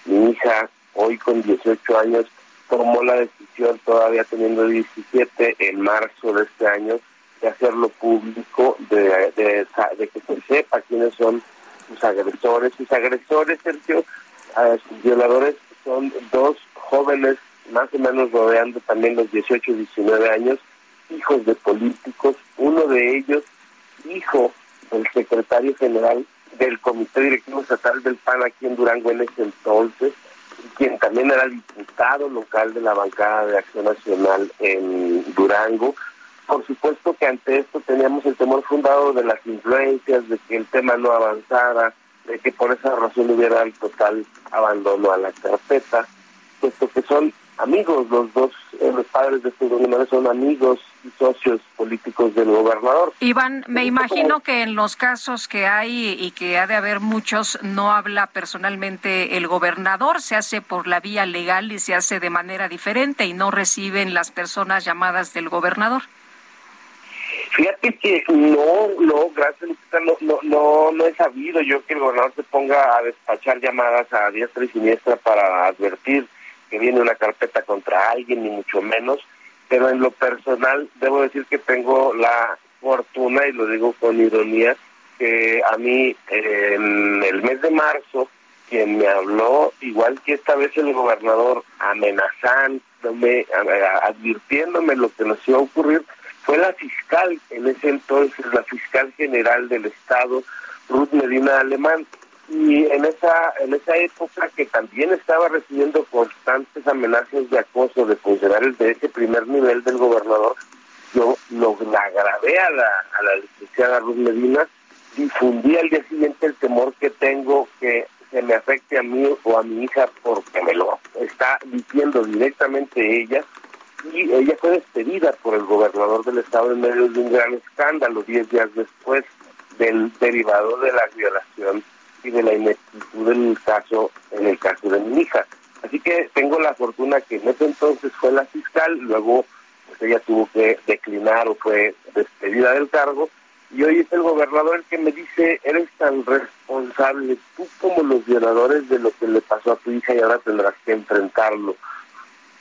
Mi hija, hoy con 18 años, tomó la decisión, todavía teniendo 17, en marzo de este año, de hacerlo público, de, de, que se sepa quiénes son sus agresores. Sus agresores, Sergio, sus violadores son dos jóvenes más o menos rodeando también los 18 y 19 años, hijos de políticos, uno de ellos hijo del secretario general del Comité Directivo Estatal del PAN aquí en Durango en ese entonces, quien también era diputado local de la bancada de Acción Nacional en Durango. Por supuesto que ante esto teníamos el temor fundado de las influencias, de que el tema no avanzara, de que por esa razón hubiera el total abandono a la carpeta, puesto que son amigos, los dos eh, los padres de estos gobernadores son amigos socios políticos del gobernador. Iván, me imagino que en los casos que hay y que ha de haber muchos, no habla personalmente el gobernador, se hace por la vía legal y se hace de manera diferente y no reciben las personas llamadas del gobernador. Fíjate que no, no, gracias, no, no, no, no he sabido yo que el gobernador se ponga a despachar llamadas a diestra y siniestra para advertir que viene una carpeta contra alguien, ni mucho menos, pero en lo personal debo decir que tengo la fortuna, y lo digo con ironía, que a mí en el mes de marzo quien me habló, igual que esta vez el gobernador, amenazándome, advirtiéndome lo que nos iba a ocurrir, fue la fiscal, en ese entonces, la fiscal general del Estado, Ruth Medina Alemán. Y en esa, en esa época que también estaba recibiendo constantes amenazas de acoso de funcionarios de ese primer nivel del gobernador, yo lo la agradé a la, a la licenciada Ruth Medina, difundí al día siguiente el temor que tengo que se me afecte a mí o a mi hija porque me lo está diciendo directamente ella. Y ella fue despedida por el gobernador del estado en medio de un gran escándalo diez días después del derivado de la violación y de la ineptitud en el caso en el caso de mi hija así que tengo la fortuna que en ese entonces fue la fiscal luego pues ella tuvo que declinar o fue despedida del cargo y hoy es el gobernador el que me dice, eres tan responsable tú como los violadores de lo que le pasó a tu hija y ahora tendrás que enfrentarlo.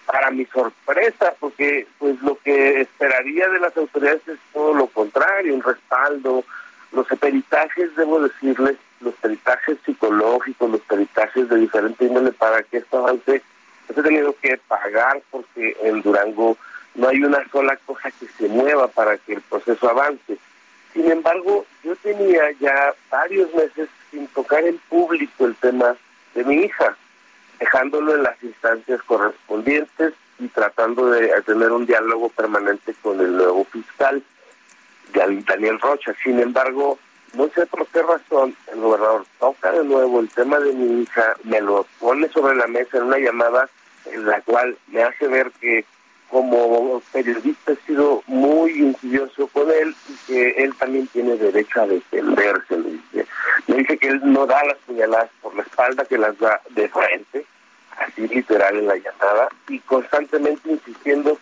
Para mi sorpresa, porque pues lo que esperaría de las autoridades es todo lo contrario, un respaldo. Los peritajes, debo decirles, los peritajes psicológicos, los peritajes de diferente índole para que esto avance, pues he tenido que pagar porque en Durango no hay una sola cosa que se mueva para que el proceso avance sin embargo, yo tenía ya varios meses sin tocar en público el tema de mi hija, dejándolo en las instancias correspondientes y tratando de tener un diálogo permanente con el nuevo fiscal, Daniel Rocha. Sin embargo, no sé por qué razón el gobernador toca de nuevo el tema de mi hija, me lo pone sobre la mesa en una llamada en la cual me hace ver que como periodista he sido muy insidioso con él y que él también tiene derecho a defenderse, me dice. Que él no da las puñaladas por la espalda, que las da de frente, así literal en la llamada, y constantemente insistiendo,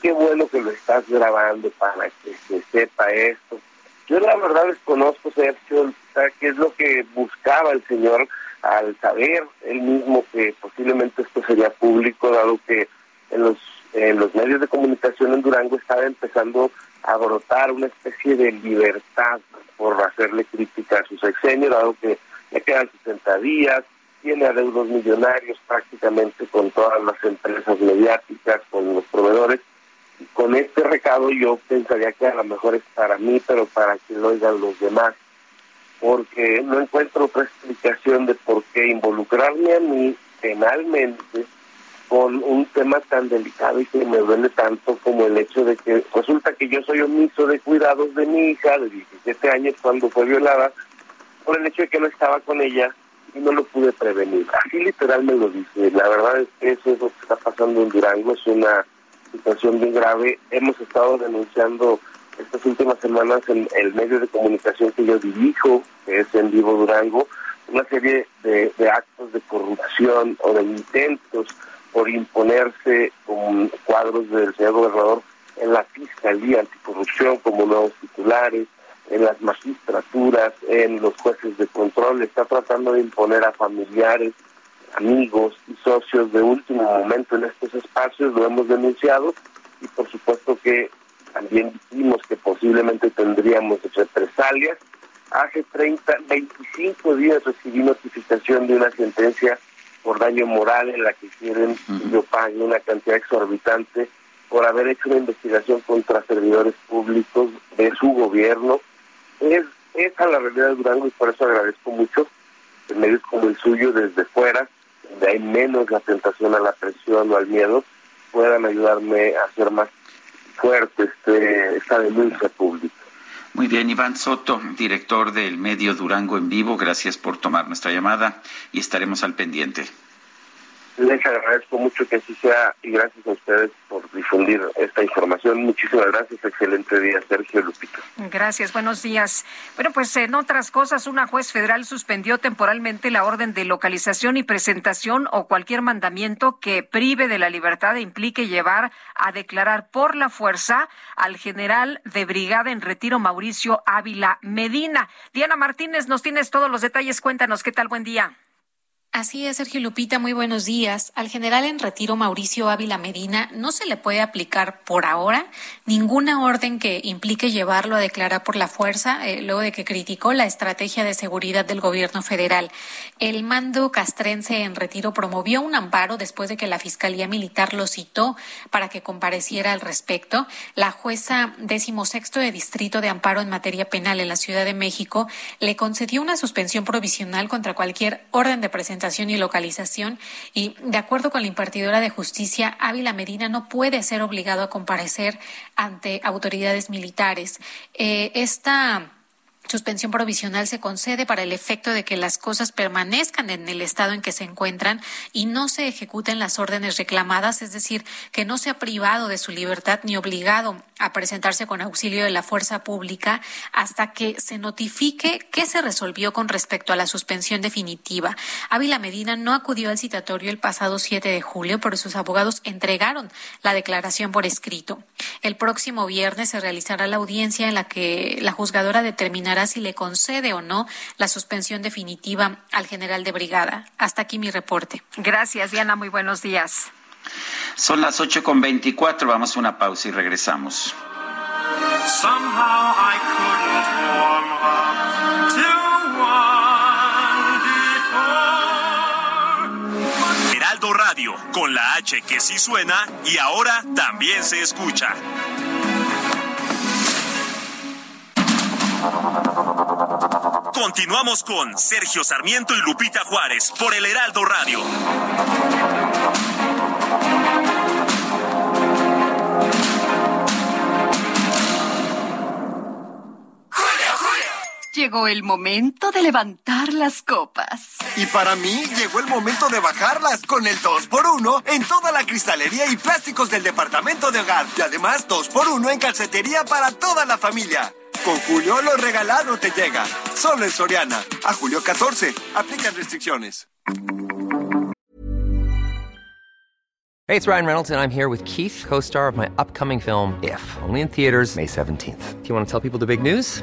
qué bueno que lo estás grabando para que se sepa esto. Yo la verdad desconozco, Sergio, qué es lo que buscaba el señor al saber él mismo que posiblemente esto sería público, dado que en los en los medios de comunicación en Durango estaba empezando a brotar una especie de libertad por hacerle crítica a su sexenio, dado que le quedan 60 días, tiene adeudos millonarios prácticamente con todas las empresas mediáticas, con los proveedores. Con este recado yo pensaría que a lo mejor es para mí, pero para que lo oigan los demás, porque no encuentro otra explicación de por qué involucrarme a mí penalmente con un tema tan delicado y que me duele tanto como el hecho de que resulta que yo soy omiso de cuidados de mi hija de 17 años cuando fue violada por el hecho de que no estaba con ella y no lo pude prevenir. Así literal me lo dice. La verdad es que eso es lo que está pasando en Durango, es una situación bien grave. Hemos estado denunciando estas últimas semanas en el medio de comunicación que yo dirijo, que es en Vivo Durango, una serie de, de actos de corrupción o de intentos por imponerse con cuadros del señor gobernador en la Fiscalía Anticorrupción como nuevos titulares, en las magistraturas, en los jueces de control, está tratando de imponer a familiares, amigos y socios de último momento en estos espacios, lo hemos denunciado y por supuesto que también dijimos que posiblemente tendríamos represalias. Hace 30, 25 días recibí notificación de una sentencia por daño moral en la que quieren que yo pague una cantidad exorbitante por haber hecho una investigación contra servidores públicos de su gobierno. Es esa la realidad de Durango y por eso agradezco mucho medios como el suyo desde fuera, hay menos la tentación a la presión o al miedo, puedan ayudarme a hacer más fuerte este, esta denuncia pública. Muy bien, Iván Soto, director del medio Durango en vivo, gracias por tomar nuestra llamada y estaremos al pendiente. Les agradezco mucho que así sea y gracias a ustedes por difundir esta información. Muchísimas gracias. Excelente día, Sergio Lupita. Gracias, buenos días. Bueno, pues en otras cosas, una juez federal suspendió temporalmente la orden de localización y presentación o cualquier mandamiento que prive de la libertad e implique llevar a declarar por la fuerza al general de brigada en retiro Mauricio Ávila Medina. Diana Martínez, nos tienes todos los detalles. Cuéntanos, ¿qué tal? Buen día. Así es, Sergio Lupita, muy buenos días. Al general en retiro Mauricio Ávila Medina no se le puede aplicar por ahora ninguna orden que implique llevarlo a declarar por la fuerza, eh, luego de que criticó la estrategia de seguridad del gobierno federal. El mando castrense en retiro promovió un amparo después de que la Fiscalía Militar lo citó para que compareciera al respecto. La jueza decimosexto de Distrito de Amparo en materia penal en la Ciudad de México le concedió una suspensión provisional contra cualquier orden de y localización y de acuerdo con la impartidora de justicia, Ávila Medina no puede ser obligado a comparecer ante autoridades militares. Eh, esta suspensión provisional se concede para el efecto de que las cosas permanezcan en el estado en que se encuentran y no se ejecuten las órdenes reclamadas, es decir, que no sea privado de su libertad ni obligado a presentarse con auxilio de la fuerza pública hasta que se notifique qué se resolvió con respecto a la suspensión definitiva. Ávila Medina no acudió al citatorio el pasado 7 de julio, pero sus abogados entregaron la declaración por escrito. El próximo viernes se realizará la audiencia en la que la juzgadora determinará si le concede o no la suspensión definitiva al general de brigada. Hasta aquí mi reporte. Gracias, Diana. Muy buenos días. Son las ocho con veinticuatro. Vamos a una pausa y regresamos. Heraldo Radio, con la H que sí suena y ahora también se escucha. Continuamos con Sergio Sarmiento y Lupita Juárez por el Heraldo Radio. Llegó el momento de levantar las copas. Y para mí llegó el momento de bajarlas con el 2x1 en toda la cristalería y plásticos del departamento de hogar. Y además 2x1 en calcetería para toda la familia. Con Julio lo regalado te llega. Solo en Soriana. A julio 14. Aplican restricciones. Hey, it's Ryan Reynolds, and I'm here with Keith, co star of my upcoming film, If, only in theaters, May 17th. Do you want to tell people the big news?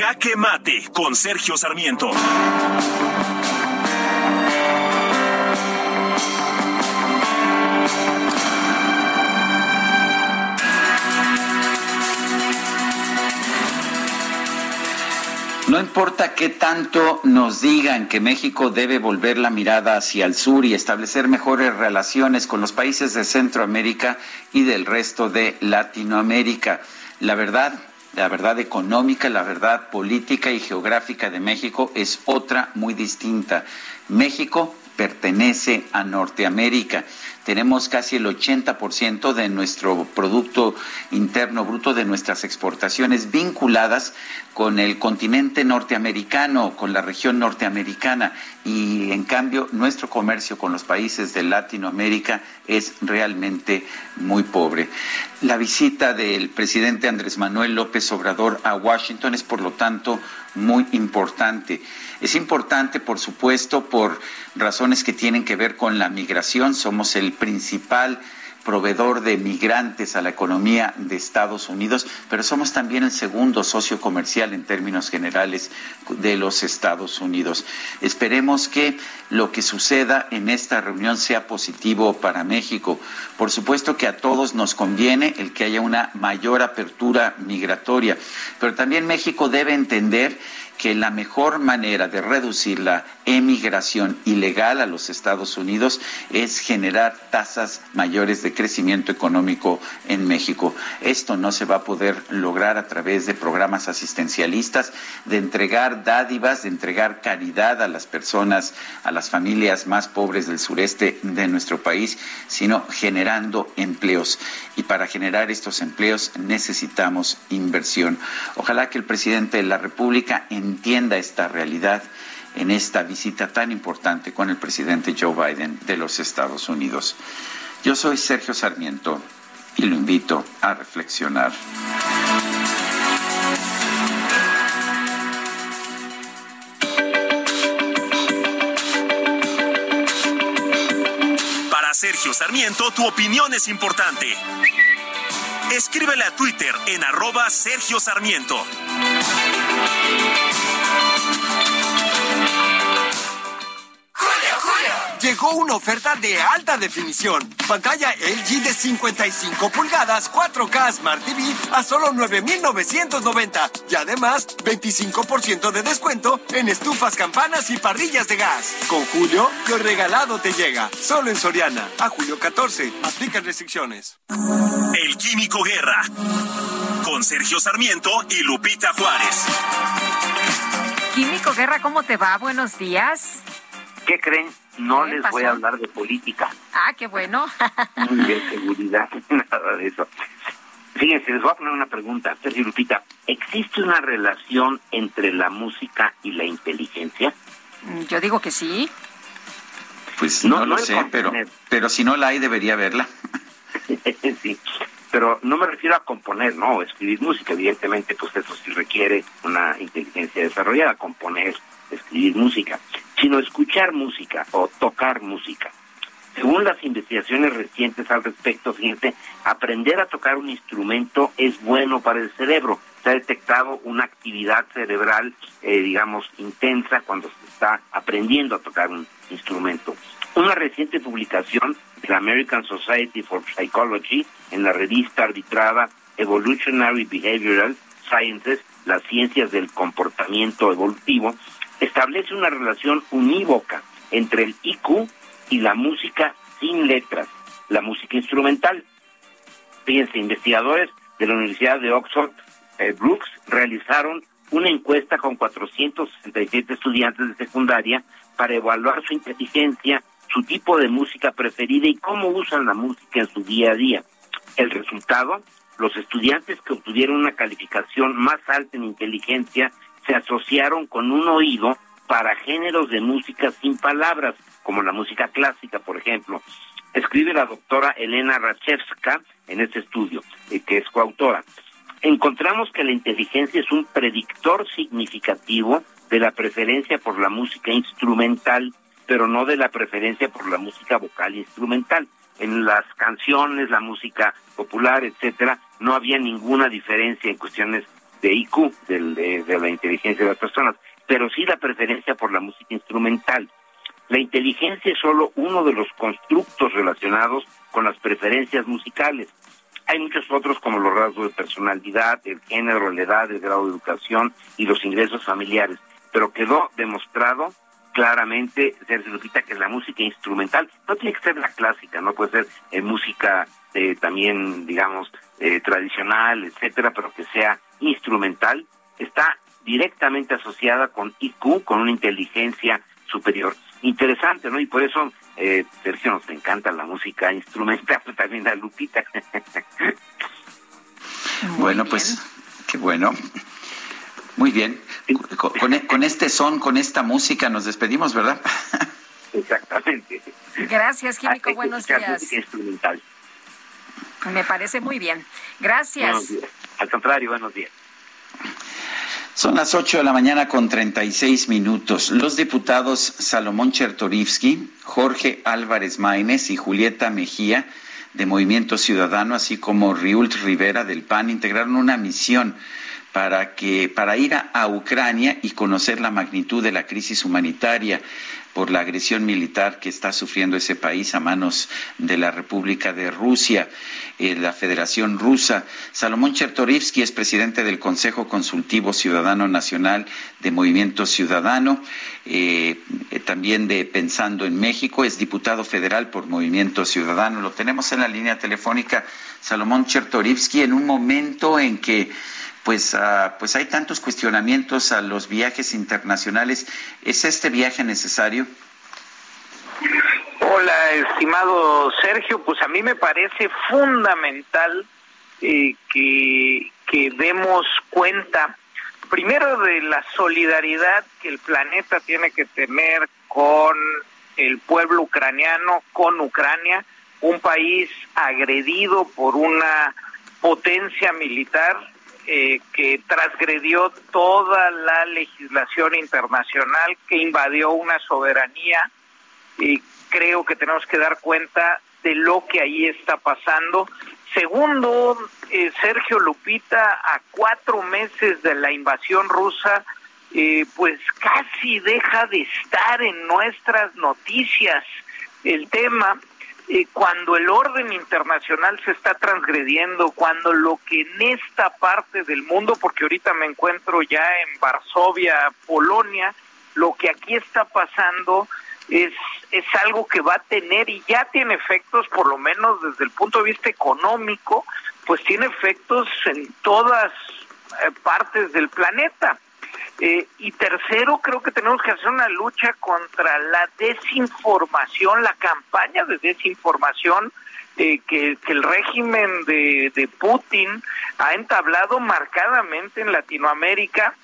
Jaque Mate con Sergio Sarmiento. No importa qué tanto nos digan que México debe volver la mirada hacia el sur y establecer mejores relaciones con los países de Centroamérica y del resto de Latinoamérica. La verdad, la verdad económica, la verdad política y geográfica de México es otra muy distinta. México pertenece a Norteamérica. Tenemos casi el 80% de nuestro Producto Interno Bruto, de nuestras exportaciones vinculadas con el continente norteamericano, con la región norteamericana. Y en cambio, nuestro comercio con los países de Latinoamérica es realmente muy pobre. La visita del presidente Andrés Manuel López Obrador a Washington es, por lo tanto, muy importante. Es importante, por supuesto, por razones que tienen que ver con la migración. Somos el principal proveedor de migrantes a la economía de Estados Unidos, pero somos también el segundo socio comercial en términos generales de los Estados Unidos. Esperemos que lo que suceda en esta reunión sea positivo para México. Por supuesto que a todos nos conviene el que haya una mayor apertura migratoria, pero también México debe entender que la mejor manera de reducir la emigración ilegal a los Estados Unidos es generar tasas mayores de crecimiento económico en México. Esto no se va a poder lograr a través de programas asistencialistas, de entregar dádivas, de entregar caridad a las personas, a las familias más pobres del sureste de nuestro país, sino generando empleos. Y para generar estos empleos necesitamos inversión. Ojalá que el presidente de la República entienda esta realidad en esta visita tan importante con el presidente Joe Biden de los Estados Unidos. Yo soy Sergio Sarmiento y lo invito a reflexionar. Para Sergio Sarmiento, tu opinión es importante. Escríbele a Twitter en arroba Sergio Sarmiento. Llegó una oferta de alta definición. Pantalla LG de 55 pulgadas 4K Smart TV a solo 9,990. Y además, 25% de descuento en estufas, campanas y parrillas de gas. Con Julio, lo regalado te llega. Solo en Soriana. A julio 14. Aplican restricciones. El Químico Guerra. Con Sergio Sarmiento y Lupita Juárez. Químico Guerra, ¿cómo te va? Buenos días. ¿Qué creen? No ¿Qué les pasó? voy a hablar de política, Ah, qué bueno. ni de seguridad, nada de eso. Fíjense, les voy a poner una pregunta, Sergio Lupita. ¿Existe una relación entre la música y la inteligencia? Yo digo que sí. Pues No, no, no lo sé, pero, pero si no la hay, debería verla. sí, pero no me refiero a componer, ¿no? Escribir música, evidentemente, pues eso sí requiere una inteligencia desarrollada, componer, escribir música, sino escuchar música o tocar música. Según las investigaciones recientes al respecto, fíjense, aprender a tocar un instrumento es bueno para el cerebro. Se ha detectado una actividad cerebral, eh, digamos, intensa cuando se está aprendiendo a tocar un instrumento. Una reciente publicación de la American Society for Psychology en la revista arbitrada Evolutionary Behavioral Sciences, las ciencias del comportamiento evolutivo, establece una relación unívoca entre el IQ y la música sin letras, la música instrumental. Fíjense, investigadores de la Universidad de Oxford, eh, Brooks, realizaron una encuesta con 467 estudiantes de secundaria para evaluar su inteligencia, su tipo de música preferida y cómo usan la música en su día a día. El resultado, los estudiantes que obtuvieron una calificación más alta en inteligencia se asociaron con un oído para géneros de música sin palabras, como la música clásica, por ejemplo. Escribe la doctora Elena Rachevska en este estudio, eh, que es coautora. Encontramos que la inteligencia es un predictor significativo de la preferencia por la música instrumental, pero no de la preferencia por la música vocal instrumental. En las canciones, la música popular, etcétera, no había ninguna diferencia en cuestiones de IQ, de, de la inteligencia de las personas, pero sí la preferencia por la música instrumental. La inteligencia es solo uno de los constructos relacionados con las preferencias musicales. Hay muchos otros como los rasgos de personalidad, el género, la edad, el grado de educación y los ingresos familiares, pero quedó demostrado claramente, Sergio Lupita, que la música instrumental no tiene que ser la clásica, no puede ser eh, música eh, también, digamos, eh, tradicional, etcétera, pero que sea instrumental, está directamente asociada con IQ, con una inteligencia superior. Interesante, ¿no? Y por eso, eh, Sergio, nos encanta la música instrumental, también la Lupita. bueno, pues qué bueno. Muy bien. Con, con- con este son, con esta música nos despedimos, ¿verdad? Exactamente. Gracias, Químico. Buenos días. instrumental. Me parece muy bien. Gracias. Buenos días. Al contrario, buenos días. Son las 8 de la mañana con 36 minutos. Los diputados Salomón Chertorivsky, Jorge Álvarez Maínez y Julieta Mejía de Movimiento Ciudadano, así como Riult Rivera del PAN, integraron una misión para que para ir a, Ucrania y conocer la magnitud de la crisis humanitaria por la agresión militar que está sufriendo ese país a manos de la República de Rusia, eh, la Federación Rusa. Salomón Chertorivsky es presidente del Consejo Consultivo Ciudadano Nacional de Movimiento Ciudadano, eh, eh, también de Pensando en México, es diputado federal por Movimiento Ciudadano. Lo tenemos en la línea telefónica, Salomón Chertorivsky, en un momento en que pues, ah, pues hay tantos cuestionamientos a los viajes internacionales. ¿Es este viaje necesario? Hola, estimado Sergio, pues a mí me parece fundamental eh, que, que demos cuenta Primero de la solidaridad que el planeta tiene que tener con el pueblo ucraniano, con Ucrania, un país agredido por una potencia militar eh, que transgredió toda la legislación internacional, que invadió una soberanía y creo que tenemos que dar cuenta de lo que ahí está pasando. Segundo, eh, Sergio Lupita, a cuatro meses de la invasión rusa, eh, pues casi deja de estar en nuestras noticias el tema eh, cuando el orden internacional se está transgrediendo, cuando lo que en esta parte del mundo, porque ahorita me encuentro ya en Varsovia, Polonia, lo que aquí está pasando es, es algo que va a tener y ya tiene efectos, por lo menos desde el punto de vista económico, pues tiene efectos en todas eh, partes del planeta. Eh, y tercero, creo que tenemos que hacer una lucha contra la desinformación, la campaña de desinformación eh, que, el régimen de, de Putin ha entablado marcadamente en Latinoamérica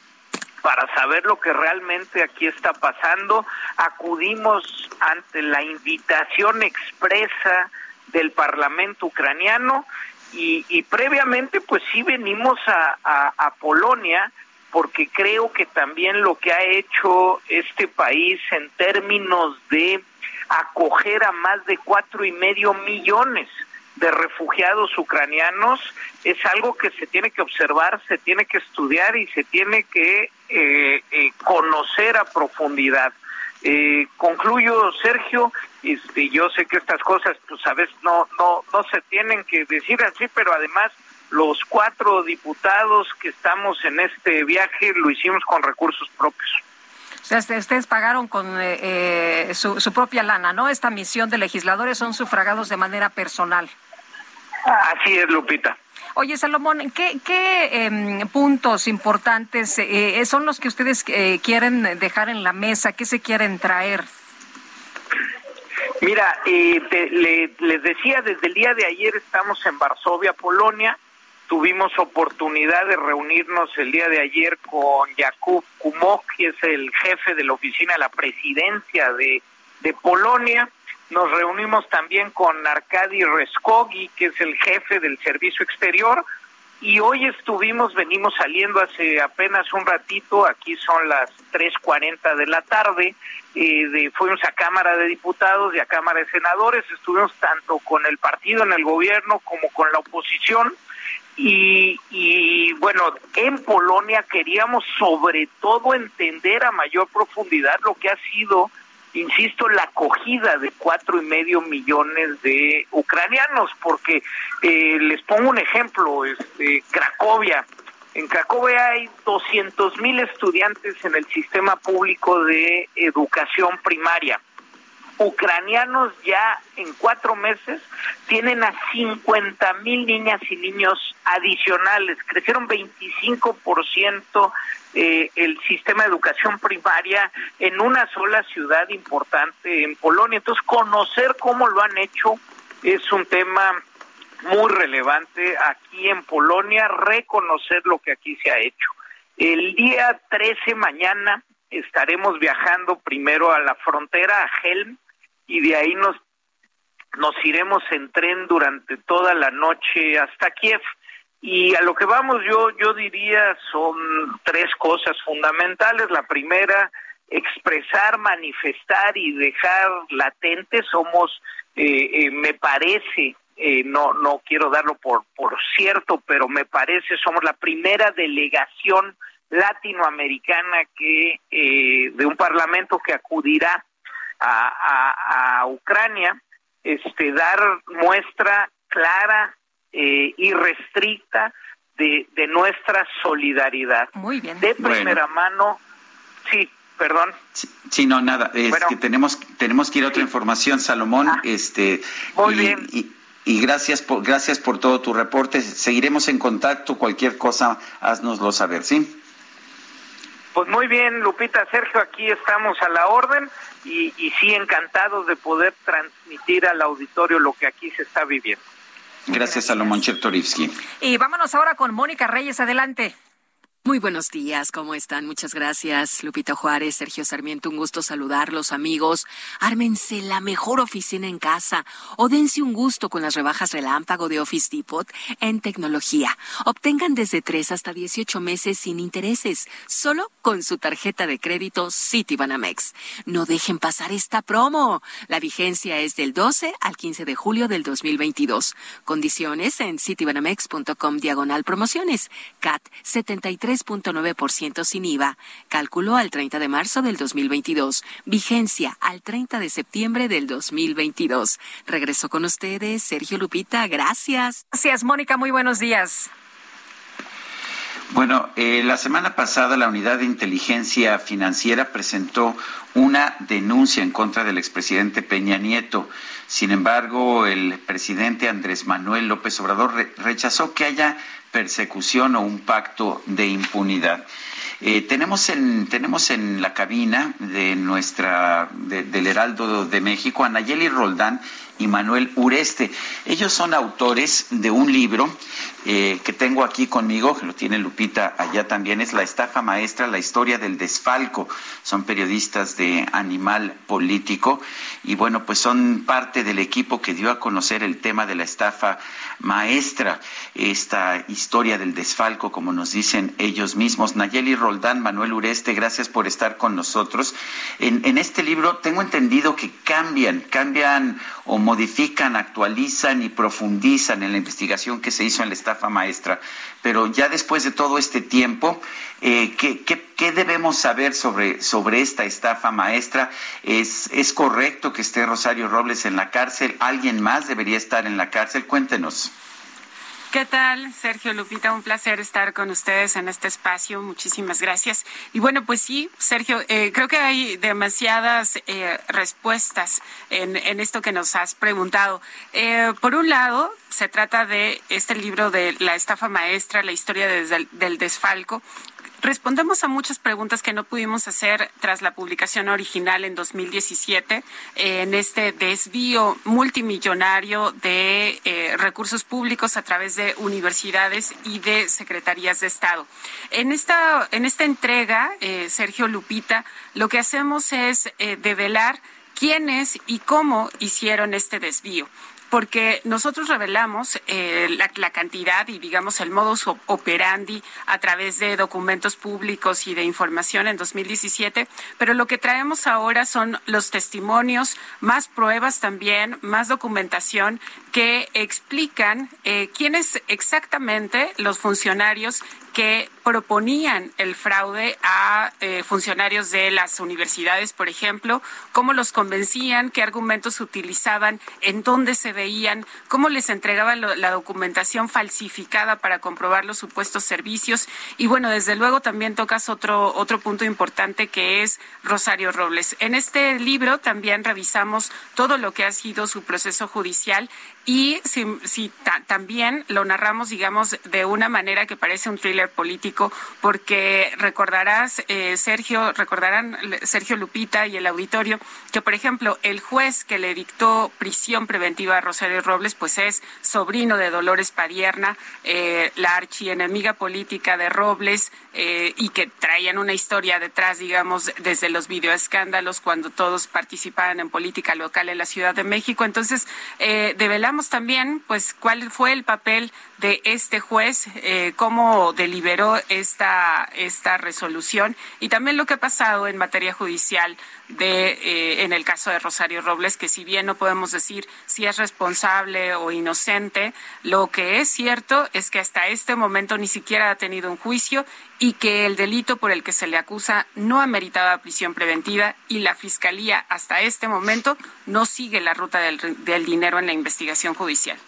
para saber lo que realmente aquí está pasando. Acudimos ante la invitación expresa del Parlamento ucraniano y, previamente pues sí venimos a Polonia porque creo que también lo que ha hecho este país en términos de acoger a más de cuatro y medio millones de refugiados ucranianos es algo que se tiene que observar, se tiene que estudiar y se tiene que eh, eh, conocer a profundidad. Eh, concluyo, Sergio, este, yo sé que estas cosas, pues a veces no, no, no se tienen que decir así, pero además los cuatro diputados que estamos en este viaje lo hicimos con recursos propios. Ustedes pagaron con eh, su, su, propia lana, ¿no? Esta misión de legisladores son sufragados de manera personal. Así es, Lupita. Oye, Salomón, ¿qué, qué eh, puntos importantes eh, son los que ustedes eh, quieren dejar en la mesa? ¿Qué se quieren traer? Mira, te, le, les decía, desde el día de ayer estamos en Varsovia, Polonia. Tuvimos oportunidad de reunirnos el día de ayer con Jakub Kumok, que es el jefe de la oficina de la presidencia de, Polonia. Nos reunimos también con Arkady Reskogi, que es el jefe del servicio exterior, y hoy estuvimos, venimos saliendo hace apenas un ratito, aquí son las 3.40 de la tarde, eh, de, fuimos a Cámara de Diputados y a Cámara de Senadores, estuvimos tanto con el partido en el gobierno como con la oposición, y, y bueno, en Polonia queríamos sobre todo entender a mayor profundidad lo que ha sido insisto, la acogida de cuatro y medio millones de ucranianos, porque eh, les pongo un ejemplo, este, Cracovia. En Cracovia hay 200 mil estudiantes en el sistema público de educación primaria. Ucranianos ya en cuatro meses tienen a 50 mil niñas y niños adicionales, crecieron 25 por ciento eh, el sistema de educación primaria en una sola ciudad importante en Polonia. Entonces, conocer cómo lo han hecho es un tema muy relevante aquí en Polonia, reconocer lo que aquí se ha hecho. El día 13 mañana estaremos viajando primero a la frontera, a Helm, y de ahí nos, nos iremos en tren durante toda la noche hasta Kiev. Y a lo que vamos yo, yo diría son tres cosas fundamentales. La primera, expresar, manifestar y dejar latente. Somos, eh, eh, me parece, eh, no, no quiero darlo por, por cierto, pero me parece, somos la primera delegación latinoamericana que eh, de un parlamento que acudirá a, a, a Ucrania, este, dar muestra clara eh, irrestricta de, de nuestra solidaridad. Muy bien. De primera bueno. mano, sí, perdón. Sí, sí, no, nada, es bueno, que tenemos, tenemos que ir a otra sí. información, Salomón. Ah, este, muy y, bien. Y, y gracias por, gracias por todo tu reporte. Seguiremos en contacto. Cualquier cosa, haznoslo saber, ¿sí? Pues muy bien, Lupita, Sergio, aquí estamos a la orden y, y sí encantados de poder transmitir al auditorio lo que aquí se está viviendo. Gracias, Salomón Chertorivsky. Y vámonos ahora con Mónica Reyes, adelante. Muy buenos días, ¿cómo están? Muchas gracias, Lupita Juárez, Sergio Sarmiento, un gusto saludarlos, amigos. Ármense la mejor oficina en casa o dense un gusto con las rebajas relámpago de Office Depot en tecnología. Obtengan desde 3 hasta 18 meses sin intereses, solo con su tarjeta de crédito Citibanamex. No dejen pasar esta promo. La vigencia es del 12 al 15 de julio del 2022. Condiciones en citibanamex.com diagonal promociones. CAT 73 3.9% sin IVA. Cálculo al 30 de marzo del 2022. Vigencia al 30 de septiembre del 2022. Regreso con ustedes, Sergio Lupita. Gracias. Gracias, Mónica. Muy buenos días. Bueno, eh, la semana pasada la Unidad de Inteligencia Financiera presentó una denuncia en contra del expresidente Peña Nieto. Sin embargo, el presidente Andrés Manuel López Obrador rechazó que haya persecución o un pacto de impunidad. Eh, tenemos, en, tenemos en la cabina de nuestra, del Heraldo de México a Nayeli Roldán y Manuel Ureste. Ellos son autores de un libro eh, que tengo aquí conmigo, que lo tiene Lupita allá también, es La estafa maestra, la historia del desfalco. Son periodistas de Animal Político y bueno, pues son parte del equipo que dio a conocer el tema de la estafa maestra, esta historia del desfalco, como nos dicen ellos mismos. Nayeli Roldán, Manuel Ureste, gracias por estar con nosotros. En, este libro tengo entendido que cambian, cambian o modifican, actualizan y profundizan en la investigación que se hizo en la estafa maestra. Pero ya después de todo este tiempo, eh, ¿qué, qué, debemos saber sobre, sobre esta estafa maestra? ¿Es, ¿Es correcto que esté Rosario Robles en la cárcel? ¿Alguien más debería estar en la cárcel? Cuéntenos. ¿Qué tal, Sergio Lupita? Un placer estar con ustedes en este espacio. Muchísimas gracias. Y bueno, pues sí, Sergio, eh, creo que hay demasiadas eh, respuestas en, esto que nos has preguntado. Eh, por un lado, se trata de este libro de La estafa maestra, la historia del desfalco, Respondemos a muchas preguntas que no pudimos hacer tras la publicación original en 2017 en este desvío multimillonario de eh, recursos públicos a través de universidades y de secretarías de Estado. En esta, en esta entrega, eh, Sergio Lupita, lo que hacemos es eh, develar quiénes y cómo hicieron este desvío porque nosotros revelamos eh, la, cantidad y, digamos, el modus operandi a través de documentos públicos y de información en 2017, pero lo que traemos ahora son los testimonios, más pruebas también, más documentación que explican eh, quiénes exactamente los funcionarios que proponían el fraude a eh, funcionarios de las universidades, por ejemplo, cómo los convencían, qué argumentos utilizaban, en dónde se veían, cómo les entregaban la documentación falsificada para comprobar los supuestos servicios. Y bueno, desde luego también tocas otro, otro punto importante que es Rosario Robles. En este libro también revisamos todo lo que ha sido su proceso judicial y si, también lo narramos, digamos, de una manera que parece un thriller político, porque recordarás, eh, Sergio, recordarán Sergio Lupita y el auditorio, que por ejemplo, el juez que le dictó prisión preventiva a Rosario Robles, pues es sobrino de Dolores Padierna, eh, la archienemiga política de Robles, eh, y que traían una historia detrás, digamos, desde los videoescándalos cuando todos participaban en política local en la Ciudad de México. Entonces, eh, también, pues, cuál fue el papel de este juez, eh, cómo deliberó esta, esta resolución y también lo que ha pasado en materia judicial de, eh, en el caso de Rosario Robles, que si bien no podemos decir si es responsable o inocente, lo que es cierto es que hasta este momento ni siquiera ha tenido un juicio y que el delito por el que se le acusa no ameritaba prisión preventiva y la Fiscalía hasta este momento no sigue la ruta del, del dinero en la investigación judicial.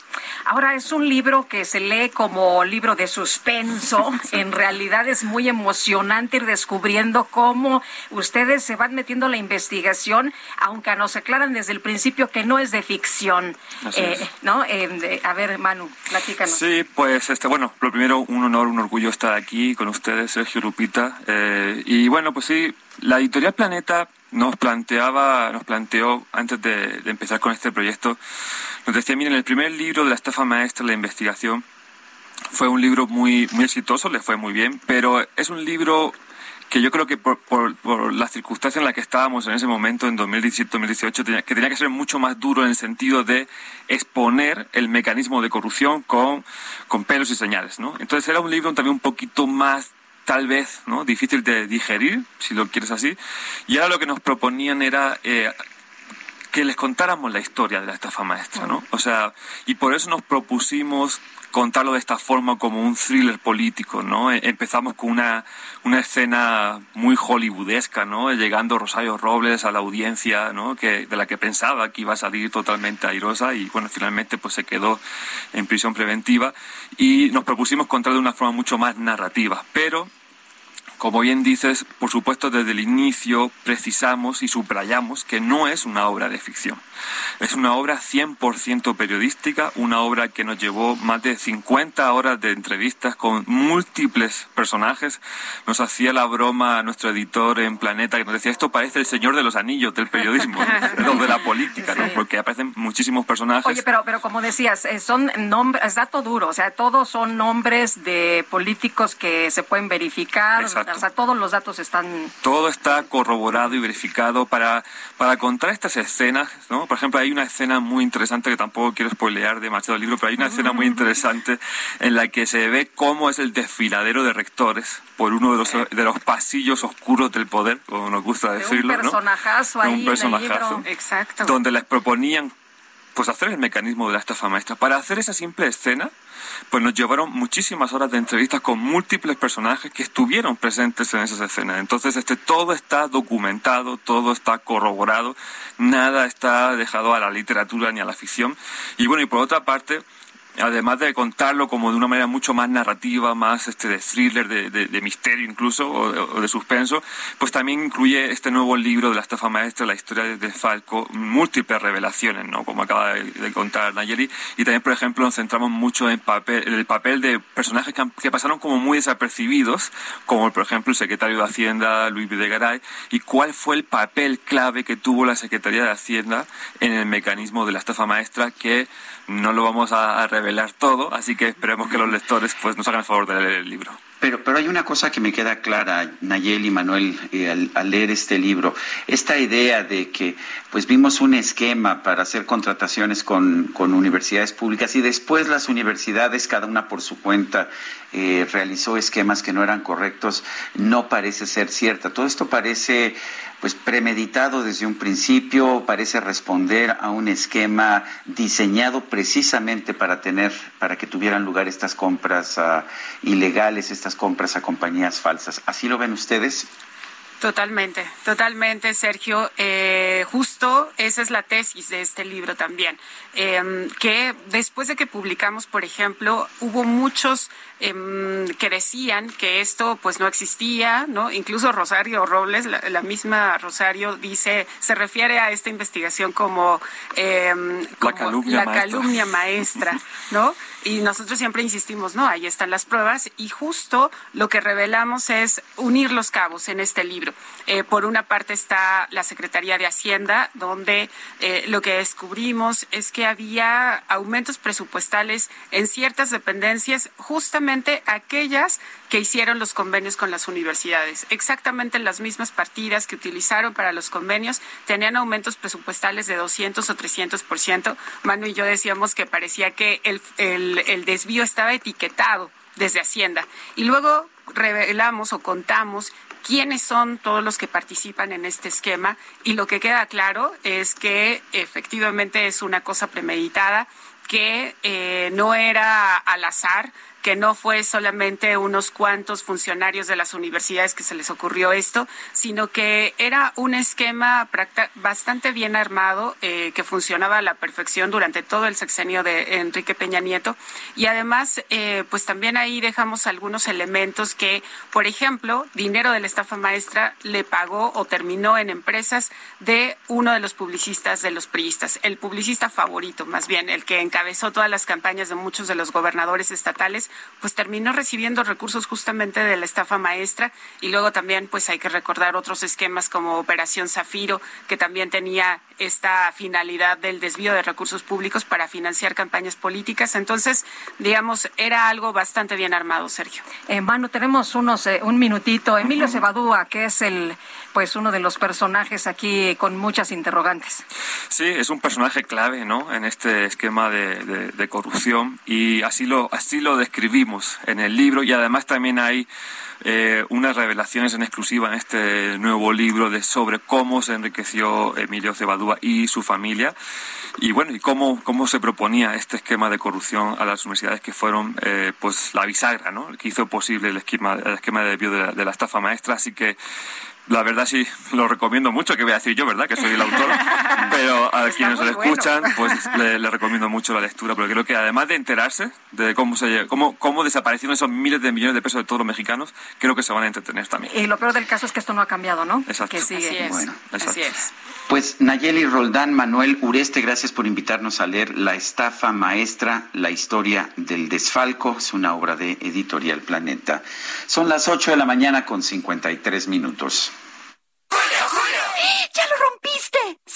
Ahora es un libro que se lee como libro de suspenso. En realidad es muy emocionante ir descubriendo cómo ustedes se van metiendo en la investigación, aunque nos aclaran desde el principio que no es de ficción. Eh, ¿no? Eh, a ver, Manu, platícanos. Sí, pues este, bueno, lo primero, un honor, un orgullo estar aquí con ustedes, Sergio Lupita. Eh, y bueno, pues sí, la editorial Planeta nos planteaba, nos planteó antes de, empezar con este proyecto, nos decía, miren, el primer libro de la estafa maestra, la investigación, fue un libro muy, muy exitoso, le fue muy bien, pero es un libro que yo creo que por, por, por la circunstancia en la que estábamos en ese momento, en 2017-2018, tenía, que tenía que ser mucho más duro en el sentido de exponer el mecanismo de corrupción con, con pelos y señales, ¿no? Entonces era un libro también un poquito más tal vez, ¿no? Difícil de digerir, si lo quieres así. Y ahora lo que nos proponían era eh, que les contáramos la historia de la estafa maestra, ¿no? O sea, y por eso nos propusimos contarlo de esta forma como un thriller político, ¿no? E, empezamos con una, una escena muy hollywoodesca, ¿no? Llegando Rosario Robles a la audiencia, ¿no? Que, de la que pensaba que iba a salir totalmente airosa y, bueno, finalmente pues se quedó en prisión preventiva y nos propusimos contarlo de una forma mucho más narrativa, pero como bien dices, por supuesto desde el inicio precisamos y subrayamos que no es una obra de ficción. Es una obra 100% periodística, una obra que nos llevó más de 50 horas de entrevistas con múltiples personajes. Nos hacía la broma a nuestro editor en Planeta que nos decía, esto parece el señor de los anillos del periodismo, ¿no? de la política, ¿no? porque aparecen muchísimos personajes. Oye, pero, pero como decías, eh, son nombres, es dato duro, o sea, todos son nombres de políticos que se pueden verificar. Exacto. O sea, todos los datos están. Todo está corroborado y verificado para, para contar estas escenas, ¿no? Por ejemplo, hay una escena muy interesante que tampoco quiero spoilear demasiado el libro, pero hay una escena muy interesante en la que se ve cómo es el desfiladero de rectores por uno de los, de los pasillos oscuros del poder, como nos gusta decirlo, un personajazo ¿no? ahí Un personajazo. en el libro. Exacto. Donde les proponían pues hacer el mecanismo de la estafa maestra. Para hacer esa simple escena, pues nos llevaron muchísimas horas de entrevistas con múltiples personajes que estuvieron presentes en esas escenas. Entonces, este todo está documentado, todo está corroborado, nada está dejado a la literatura ni a la ficción. Y bueno, y por otra parte, además de contarlo como de una manera mucho más narrativa, más este de thriller, de, de, de misterio incluso, o de, o de, suspenso, pues también incluye este nuevo libro de la estafa maestra, la historia de Falco, múltiples revelaciones, ¿no? Como acaba de, contar Nayeli, y también, por ejemplo, nos centramos mucho en, papel, en el papel de personajes que, que, pasaron como muy desapercibidos, como por ejemplo el secretario de Hacienda, Luis Videgaray, y cuál fue el papel clave que tuvo la Secretaría de Hacienda en el mecanismo de la estafa maestra que no lo vamos a, a, revelar todo, así que esperemos que los lectores pues nos hagan el favor de leer el libro. Pero, pero hay una cosa que me queda clara, Nayeli y Manuel, eh, al, al, leer este libro. Esta idea de que pues vimos un esquema para hacer contrataciones con, con universidades públicas y después las universidades, cada una por su cuenta, eh, realizó esquemas que no eran correctos, no parece ser cierta. Todo esto parece pues premeditado desde un principio, parece responder a un esquema diseñado precisamente para tener, para que tuvieran lugar estas compras uh, ilegales, estas compras a compañías falsas. ¿Así lo ven ustedes? Totalmente, totalmente, Sergio. Eh, justo esa es la tesis de este libro también, eh, que después de que publicamos, por ejemplo, hubo muchos eh, que decían que esto pues no existía, ¿no? Incluso Rosario Robles, la, la misma Rosario dice, se refiere a esta investigación como, como la calumnia la maestra, calumnia maestra ¿no? Y nosotros siempre insistimos, no, ahí están las pruebas y justo lo que revelamos es unir los cabos en este libro. Eh, por una parte está la Secretaría de Hacienda, donde eh, lo que descubrimos es que había aumentos presupuestales en ciertas dependencias, justamente aquellas que hicieron los convenios con las universidades. Exactamente las mismas partidas que utilizaron para los convenios tenían aumentos presupuestales de 200 o 300 por ciento. Manu y yo decíamos que parecía que el, el, el desvío estaba etiquetado desde Hacienda. Y luego revelamos o contamos quiénes son todos los que participan en este esquema y lo que queda claro es que efectivamente es una cosa premeditada que eh, no era al azar, que no fue solamente unos cuantos funcionarios de las universidades que se les ocurrió esto, sino que era un esquema bastante bien armado eh, que funcionaba a la perfección durante todo el sexenio de Enrique Peña Nieto. Y además, eh, pues también ahí dejamos algunos elementos que, por ejemplo, dinero de la estafa maestra le pagó o terminó en empresas de uno de los publicistas de los priistas, el publicista favorito, más bien, el que encabezó todas las campañas de muchos de los gobernadores estatales pues terminó recibiendo recursos justamente de la estafa maestra y luego también pues hay que recordar otros esquemas como Operación Zafiro, que también tenía esta finalidad del desvío de recursos públicos para financiar campañas políticas. Entonces, digamos, era algo bastante bien armado, Sergio. En vano tenemos unos eh, un minutito. Emilio Cebadúa, que es el pues uno de los personajes aquí con muchas interrogantes. Sí, es un personaje clave, ¿no? En este esquema de, de corrupción y así lo así lo describimos en el libro y además también hay eh, unas revelaciones en exclusiva en este nuevo libro de sobre cómo se enriqueció Emilio Cebadúa y su familia y bueno y cómo cómo se proponía este esquema de corrupción a las universidades que fueron eh, pues la bisagra no que hizo posible el esquema el esquema de de la, de la estafa maestra así que la verdad sí, lo recomiendo mucho, que voy a decir yo, ¿verdad? Que soy el autor, pero a quienes lo escuchan, pues le, le, recomiendo mucho la lectura, porque creo que además de enterarse de cómo se cómo, cómo desaparecieron esos miles de millones de pesos de todos los mexicanos, creo que se van a entretener también. Y lo peor del caso es que esto no ha cambiado, ¿no? Exacto. Que sigue. Así es. Bueno, exacto. Así es. Pues Nayeli Roldán, Manuel Ureste, gracias por invitarnos a leer La estafa maestra, la historia del desfalco. Es una obra de Editorial Planeta. Son las 8 de la mañana con 53 minutos.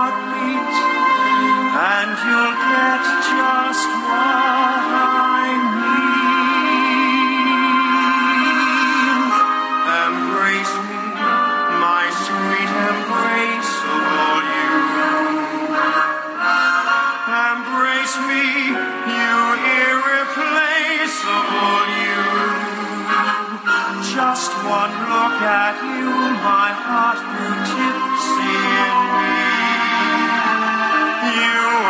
heartbeat, and you'll get just what I mean. Embrace me, my sweet embraceable you. Embrace me, you irreplaceable you. Just one look at you, my heart grew tipsy in me. You and you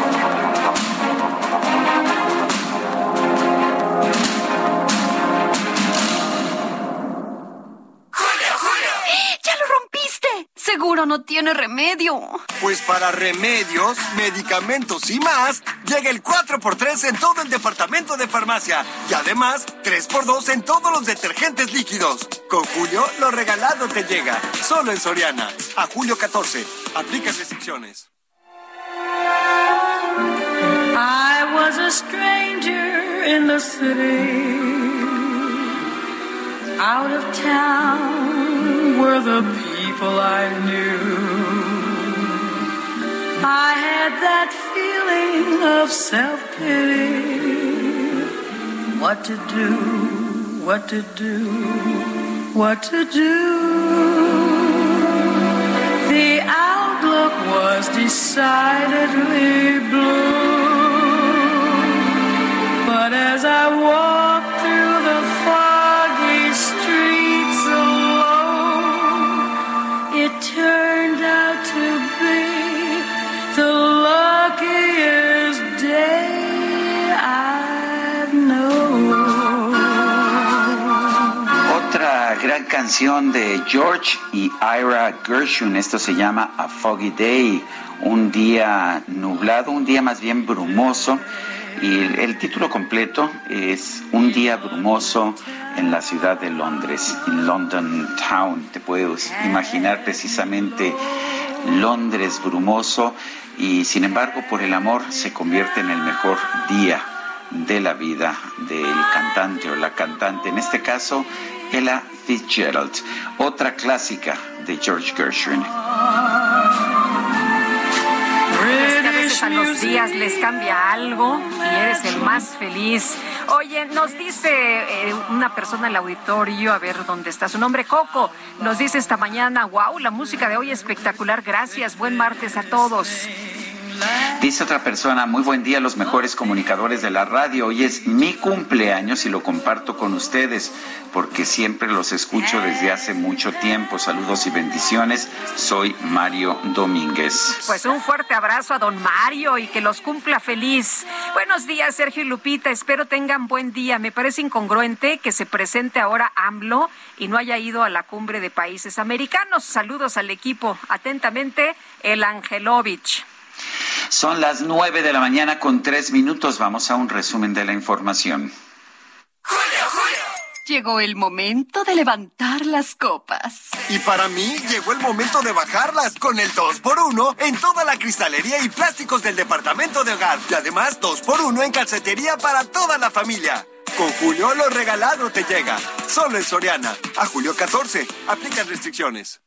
Seguro no tiene remedio. Pues para remedios, medicamentos y más, llega el 4x3 en todo el departamento de farmacia. Y además, 3x2 en todos los detergentes líquidos. Con Julio, lo regalado te llega. Solo en Soriana. A julio 14. Aplica restricciones. I was a stranger in the city. Out of town were the people I knew. I had that feeling of self pity. What to do, what to do, what to do. The outlook was decidedly blue. Canción de George y Ira Gershwin. Esto se llama A Foggy Day, un día nublado, un día más bien brumoso. Y el, título completo es Un día brumoso en la ciudad de Londres, en London Town. Te puedes imaginar precisamente Londres brumoso y sin embargo por el amor se convierte en el mejor día de la vida del cantante o la cantante, en este caso Ella Fitzgerald, otra clásica de George Gershwin. Es que a veces a los días les cambia algo y eres el más feliz. Oye, nos dice eh, una persona en el auditorio, a ver dónde está su nombre, Coco, nos dice esta mañana, wow, la música de hoy espectacular, gracias, buen martes a todos. Dice otra persona, muy buen día los mejores comunicadores de la radio. Hoy es mi cumpleaños y lo comparto con ustedes porque siempre los escucho desde hace mucho tiempo. Saludos y bendiciones. Soy Mario Domínguez. Pues un fuerte abrazo a don Mario y que los cumpla feliz. Buenos días, Sergio y Lupita. Espero tengan buen día. Me parece incongruente que se presente ahora AMLO y no haya ido a la cumbre de países americanos. Saludos al equipo. Atentamente, el Angelovich. Son las nueve de la mañana con tres minutos. Vamos a un resumen de la información. Llegó el momento de levantar las copas. Y para mí llegó el momento de bajarlas con el 2x1 en toda la cristalería y plásticos del departamento de hogar. Y además 2x1 en calcetería para toda la familia. Con Julio lo regalado te llega. Solo en Soriana. A julio 14. Aplican restricciones.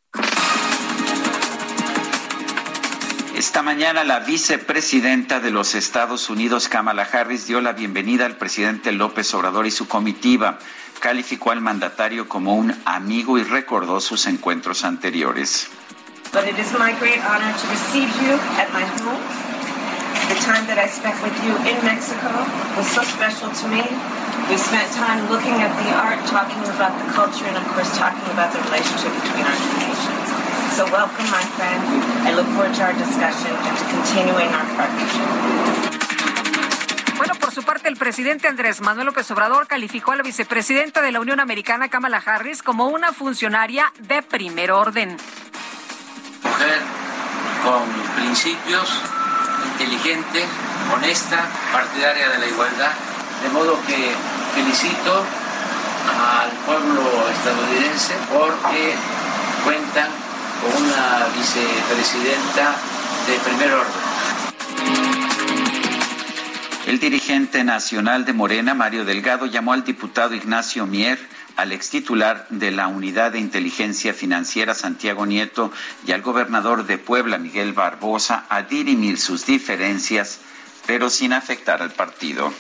Esta mañana la vicepresidenta de los Estados Unidos, Kamala Harris, dio la bienvenida al presidente López Obrador y su comitiva. Calificó al mandatario como un amigo y recordó sus encuentros anteriores. But it is my great honor to receive you at my home. The time that I spent with you in Mexico was so special to me. We spent time looking at the art, talking about the culture, and of course talking about the relationship between our two nations. So welcome, my friend. I look forward to our discussion and to continuing our partnership. Bueno, por su parte, el presidente Andrés Manuel López Obrador calificó a la vicepresidenta de la Unión Americana, Kamala Harris, como una funcionaria de primer orden. Mujer con principios, inteligente, honesta, partidaria de la igualdad. De modo que felicito al pueblo estadounidense porque cuentan una vicepresidenta de primer orden. El dirigente nacional de Morena, Mario Delgado, llamó al diputado Ignacio Mier, al extitular de la Unidad de Inteligencia Financiera, Santiago Nieto, y al gobernador de Puebla, Miguel Barbosa, a dirimir sus diferencias, pero sin afectar al partido.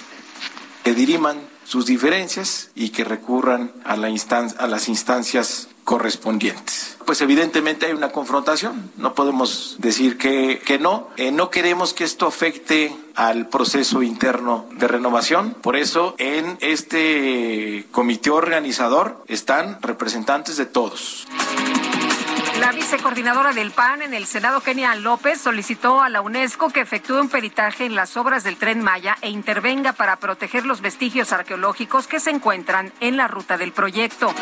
Que diriman sus diferencias y que recurran a, la a las instancias correspondientes. Pues evidentemente hay una confrontación, no podemos decir que, que no. Eh, no queremos que esto afecte al proceso interno de renovación, por eso en este comité organizador están representantes de todos. La vicecoordinadora del PAN en el Senado, Kenia López, solicitó a la UNESCO que efectúe un peritaje en las obras del tren Maya e intervenga para proteger los vestigios arqueológicos que se encuentran en la ruta del proyecto.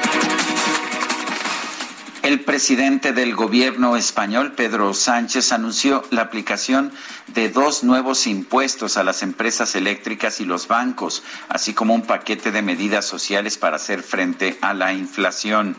El presidente del gobierno español, Pedro Sánchez, anunció la aplicación de dos nuevos impuestos a las empresas eléctricas y los bancos, así como un paquete de medidas sociales para hacer frente a la inflación.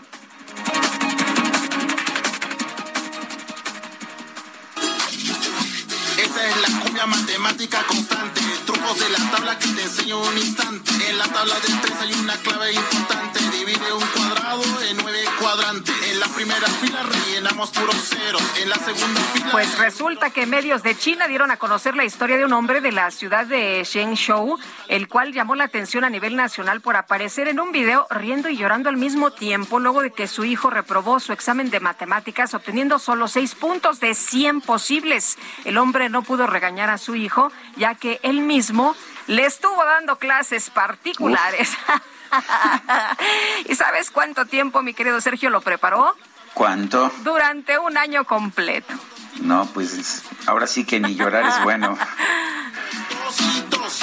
Constante. Trucos de la tabla que te enseño un instante. En la tabla de tres hay una clave importante. Divide un cuadrado en nueve cuadrantes. En la primera fila rellenamos puros ceros. En la segunda fila. Pues resulta que medios de China dieron a conocer la historia de un hombre de la ciudad de Shenzhou, el cual llamó la atención a nivel nacional por aparecer en un video riendo y llorando al mismo tiempo luego de que su hijo reprobó su examen de matemáticas obteniendo solo seis puntos de 100 posibles. El hombre no pudo regañar a su hijo ya que él mismo le estuvo dando clases particulares. ¿Y sabes cuánto tiempo, mi querido Sergio, lo preparó? ¿Cuánto? Durante un año completo. No, pues ahora sí que ni llorar es bueno. Dos y dos.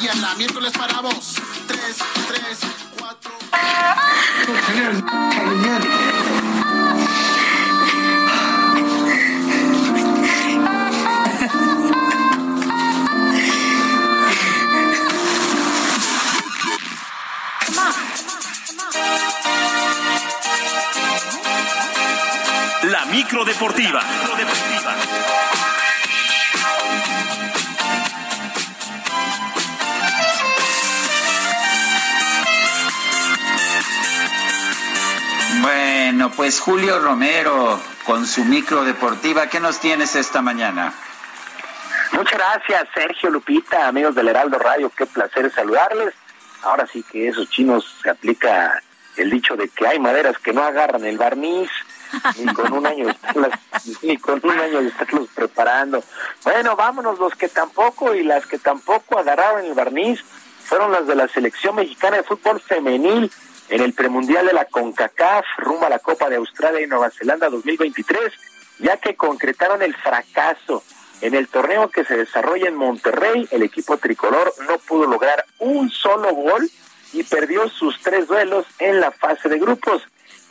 Y a la miércoles para vos. Tres, tres, cuatro. Microdeportiva. Microdeportiva. Bueno, pues Julio Romero con su micro deportiva, ¿qué nos tienes esta mañana? Muchas gracias, Sergio Lupita, amigos del Heraldo Radio, qué placer saludarles. Ahora sí que esos chinos se aplica el dicho de que hay maderas que no agarran el barniz ni con un año estarlas, ni con un año de estarlos preparando. Bueno, vámonos los que tampoco y las que tampoco agarraron el barniz fueron las de la selección mexicana de fútbol femenil en el premundial de la CONCACAF rumbo a la Copa de Australia y Nueva Zelanda 2023, ya que concretaron el fracaso en el torneo que se desarrolla en Monterrey, el equipo tricolor no pudo lograr un solo gol y perdió sus tres duelos en la fase de grupos.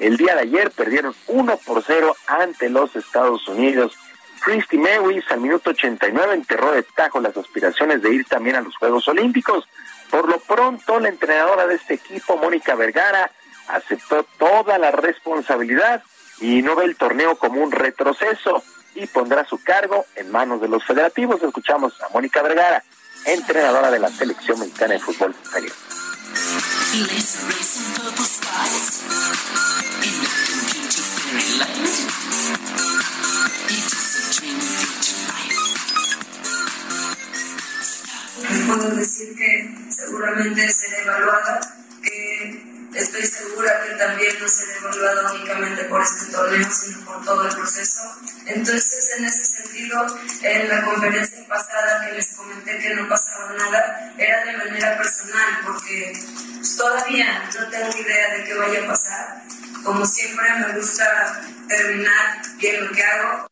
El día de ayer perdieron 1 por 0 ante los Estados Unidos. Christy Mewis al minuto 89 enterró de tajo las aspiraciones de ir también a los Juegos Olímpicos. Por lo pronto, la entrenadora de este equipo, Mónica Vergara, aceptó toda la responsabilidad y no ve el torneo como un retroceso y pondrá su cargo en manos de los federativos. Escuchamos a Mónica Vergara, entrenadora de la selección mexicana de fútbol femenino. puedo decir que seguramente seré evaluada, que Estoy segura que también no será evaluado únicamente por este torneo, sino por todo el proceso. Entonces, en ese sentido, en la conferencia pasada que les comenté que no pasaba nada, era de manera personal, porque todavía no tengo idea de qué vaya a pasar. Como siempre, me gusta terminar bien lo que hago.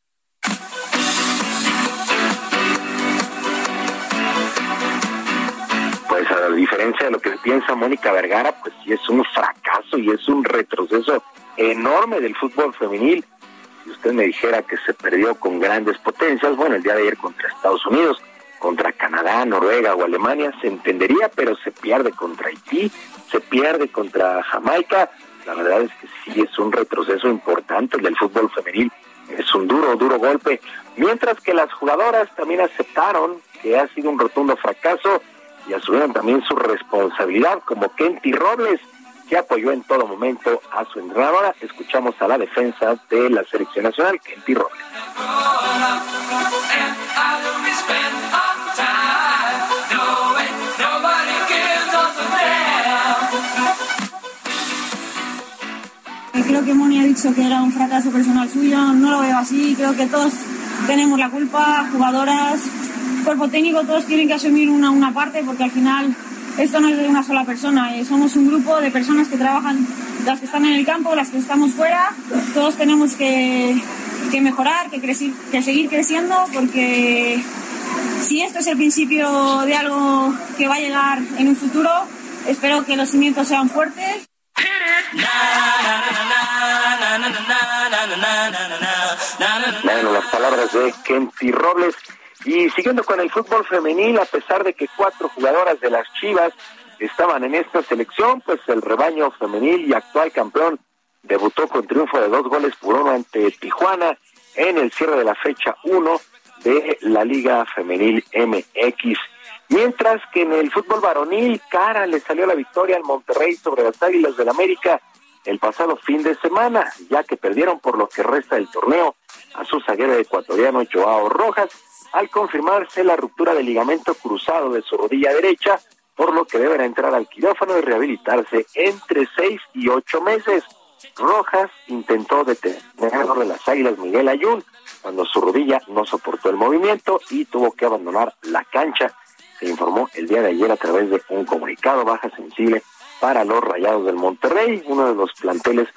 Pues a diferencia de lo que piensa Mónica Vergara, pues sí es un fracaso y es un retroceso enorme del fútbol femenil. Si usted me dijera que se perdió con grandes potencias, bueno, el día de ayer contra Estados Unidos, contra Canadá, Noruega o Alemania, se entendería, pero se pierde contra Haití, se pierde contra Jamaica. La verdad es que sí es un retroceso importante el del fútbol femenil. Es un duro, duro golpe. Mientras que las jugadoras también aceptaron que ha sido un rotundo fracaso y asumieron también su responsabilidad, como Kenty Robles, que apoyó en todo momento a su entrenadora. Escuchamos a la defensa de la selección nacional, Kenty Robles. Creo que Moni ha dicho que era un fracaso personal suyo, no lo veo así, creo que todos tenemos la culpa, jugadoras, cuerpo técnico todos tienen que asumir una, una parte porque al final esto no es de una sola persona, eh, somos un grupo de personas que trabajan, las que están en el campo, las que estamos fuera, todos tenemos que, que mejorar, que, que seguir creciendo porque si esto es el principio de algo que va a llegar en un futuro, espero que los cimientos sean fuertes. Bueno, las palabras de Kenty Robles. Y siguiendo con el fútbol femenil, a pesar de que cuatro jugadoras de las Chivas estaban en esta selección, pues el rebaño femenil y actual campeón debutó con triunfo de dos goles por uno ante Tijuana en el cierre de la fecha 1 de la Liga Femenil MX. Mientras que en el fútbol varonil, cara le salió la victoria al Monterrey sobre las Águilas del América el pasado fin de semana, ya que perdieron por lo que resta del torneo a su zaguero ecuatoriano Joao Rojas, al confirmarse la ruptura del ligamento cruzado de su rodilla derecha, por lo que deberá entrar al quirófano y rehabilitarse entre seis y ocho meses. Rojas intentó detener de las Águilas Miguel Ayun cuando su rodilla no soportó el movimiento y tuvo que abandonar la cancha. Se informó el día de ayer a través de un comunicado baja sensible para los Rayados del Monterrey, uno de los planteles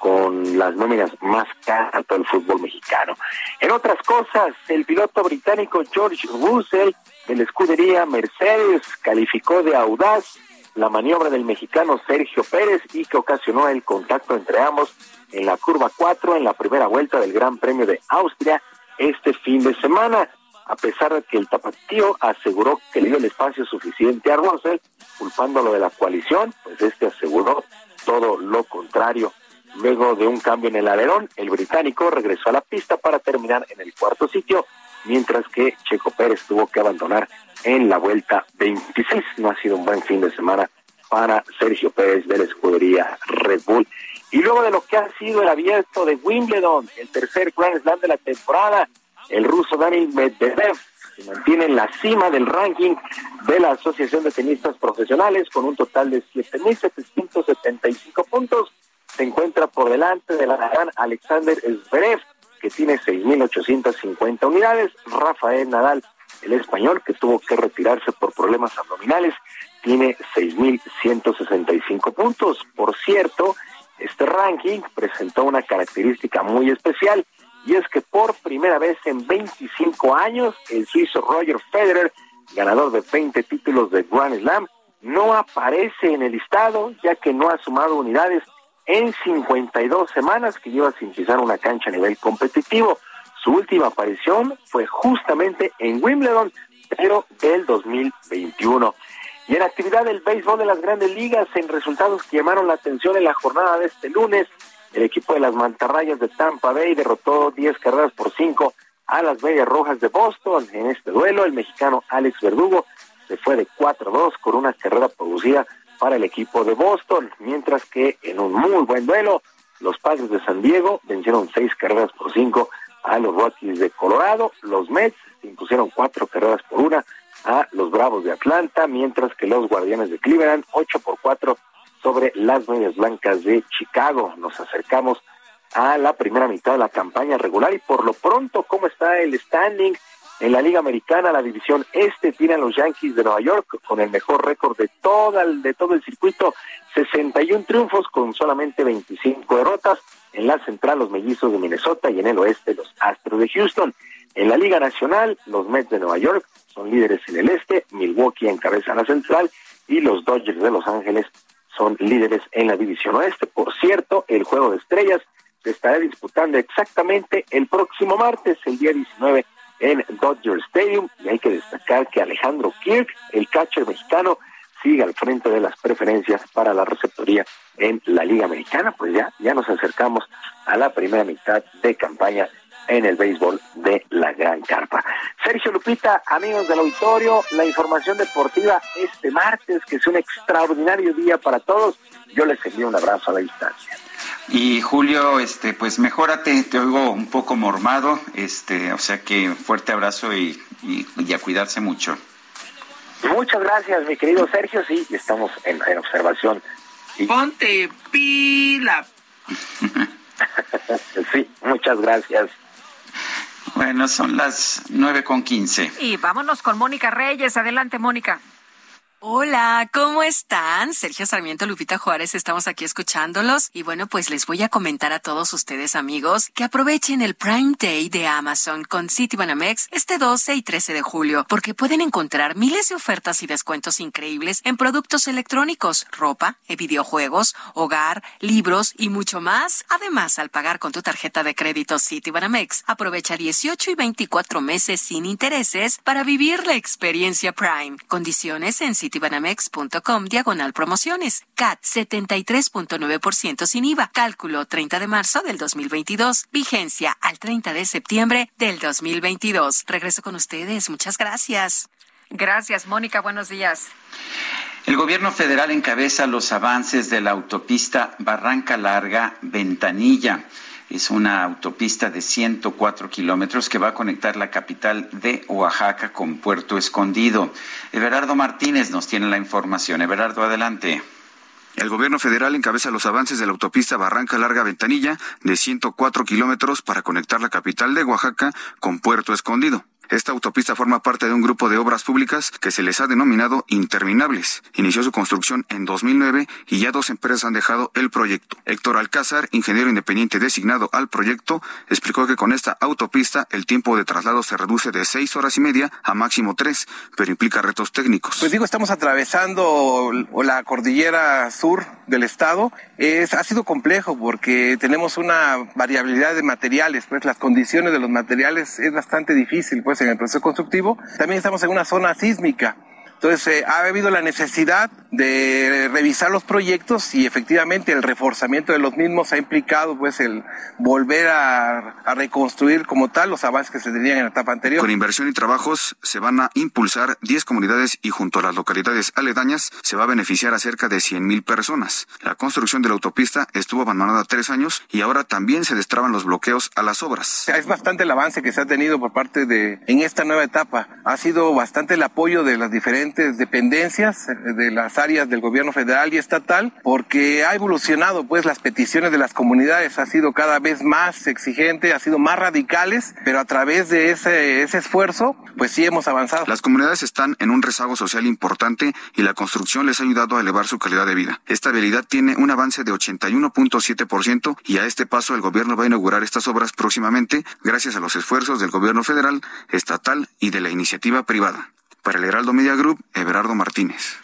con las nóminas más caras de todo el fútbol mexicano. En otras cosas, el piloto británico George Russell de la escudería Mercedes calificó de audaz la maniobra del mexicano Sergio Pérez y que ocasionó el contacto entre ambos en la curva 4 en la primera vuelta del Gran Premio de Austria este fin de semana. A pesar de que el tapatío aseguró que le dio el espacio suficiente a Russell, culpándolo de la coalición, pues este aseguró todo lo contrario. Luego de un cambio en el alerón, el británico regresó a la pista para terminar en el cuarto sitio, mientras que Checo Pérez tuvo que abandonar en la vuelta 26. No ha sido un buen fin de semana para Sergio Pérez de la escudería Red Bull. Y luego de lo que ha sido el abierto de Wimbledon, el tercer Grand Slam de la temporada, el ruso Daniel Medvedev se mantiene en la cima del ranking de la Asociación de Tenistas Profesionales con un total de 7.775 puntos. Se encuentra por delante de la gran Alexander Zverev, que tiene 6.850 unidades. Rafael Nadal, el español, que tuvo que retirarse por problemas abdominales, tiene 6.165 puntos. Por cierto, este ranking presentó una característica muy especial y es que por primera vez en 25 años el suizo Roger Federer, ganador de 20 títulos de Grand Slam, no aparece en el listado ya que no ha sumado unidades en 52 semanas que lleva sin pisar una cancha a nivel competitivo. Su última aparición fue justamente en Wimbledon, pero del 2021. Y en actividad del béisbol de las grandes ligas, en resultados que llamaron la atención en la jornada de este lunes, el equipo de las mantarrayas de Tampa Bay derrotó 10 carreras por 5 a las Medias Rojas de Boston. En este duelo, el mexicano Alex Verdugo se fue de 4-2 con una carrera producida para el equipo de Boston, mientras que en un muy buen duelo, los Padres de San Diego vencieron 6 carreras por 5 a los Rockies de Colorado. Los Mets impusieron 4 carreras por 1 a los Bravos de Atlanta, mientras que los Guardianes de Cleveland 8 por 4 sobre las Medias Blancas de Chicago. Nos acercamos a la primera mitad de la campaña regular y por lo pronto, ¿cómo está el standing? En la Liga Americana, la división este, tienen los Yankees de Nueva York con el mejor récord de, toda, de todo el circuito, 61 triunfos con solamente 25 derrotas. En la central, los mellizos de Minnesota y en el oeste, los Astros de Houston. En la Liga Nacional, los Mets de Nueva York son líderes en el este, Milwaukee encabeza la central y los Dodgers de Los Ángeles son líderes en la división oeste. Por cierto, el juego de estrellas se estará disputando exactamente el próximo martes, el día 19, en Dodger Stadium. Y hay que destacar que Alejandro Kirk, el catcher mexicano, sigue al frente de las preferencias para la receptoría en la Liga Americana. Pues ya, ya nos acercamos a la primera mitad de campaña en el béisbol de la Gran Carpa. Sergio Lupita, amigos del auditorio, la información deportiva este martes, que es un extraordinario día para todos. Yo les envío un abrazo a la distancia. Y Julio, este, pues mejórate, te oigo un poco mormado, este, o sea que fuerte abrazo y, y, a cuidarse mucho. Muchas gracias, mi querido Sergio, sí, estamos en, en observación. Ponte pila. sí, muchas gracias. Bueno, son las nueve con quince. Y vámonos con Mónica Reyes. Adelante, Mónica. Hola, ¿cómo están? Sergio Sarmiento, Lupita Juárez, estamos aquí escuchándolos. Y bueno, pues les voy a comentar a todos ustedes, amigos, que aprovechen el Prime Day de Amazon con Citibanamex este 12 y 13 de julio, porque pueden encontrar miles de ofertas y descuentos increíbles en productos electrónicos, ropa, eh, videojuegos, hogar, libros y mucho más. Además, al pagar con tu tarjeta de crédito Citibanamex, aprovecha 18 y 24 meses sin intereses para vivir la experiencia Prime. Condiciones en citibanamex.com diagonal promociones. CAT 73.9% sin IVA. Cálculo 30 de marzo del 2022. Vigencia al 30 de septiembre del 2022. Regreso con ustedes. Muchas gracias. Gracias, Mónica. Buenos días. El gobierno federal encabeza los avances de la autopista Barranca Larga Ventanilla. Es una autopista de 104 kilómetros que va a conectar la capital de Oaxaca con Puerto Escondido. Everardo Martínez nos tiene la información. Everardo, adelante. El gobierno federal encabeza los avances de la autopista Barranca Larga Ventanilla de 104 kilómetros para conectar la capital de Oaxaca con Puerto Escondido. Esta autopista forma parte de un grupo de obras públicas que se les ha denominado interminables. Inició su construcción en 2009 y ya dos empresas han dejado el proyecto. Héctor Alcázar, ingeniero independiente designado al proyecto, explicó que con esta autopista el tiempo de traslado se reduce de seis horas y media a máximo tres, pero implica retos técnicos. Pues digo, estamos atravesando la cordillera sur del estado. Es, ha sido complejo porque tenemos una variabilidad de materiales, pues las condiciones de los materiales es bastante difícil, pues en el proceso constructivo. También estamos en una zona sísmica. Entonces, eh, ha habido la necesidad de revisar los proyectos y efectivamente el reforzamiento de los mismos ha implicado pues el volver a, a, reconstruir como tal los avances que se tenían en la etapa anterior. Con inversión y trabajos se van a impulsar 10 comunidades y junto a las localidades aledañas se va a beneficiar a cerca de 100 mil personas. La construcción de la autopista estuvo abandonada tres años y ahora también se destraban los bloqueos a las obras. Es bastante el avance que se ha tenido por parte de en esta nueva etapa. Ha sido bastante el apoyo de las diferentes dependencias de las áreas del gobierno federal y estatal, porque ha evolucionado pues las peticiones de las comunidades, ha sido cada vez más exigente, ha sido más radicales, pero a través de ese, ese esfuerzo, pues sí hemos avanzado. Las comunidades están en un rezago social importante y la construcción les ha ayudado a elevar su calidad de vida. Esta habilidad tiene un avance de 81.7% y a este paso el gobierno va a inaugurar estas obras próximamente gracias a los esfuerzos del gobierno federal, estatal y de la iniciativa privada. Para el Heraldo Media Group, Everardo Martínez.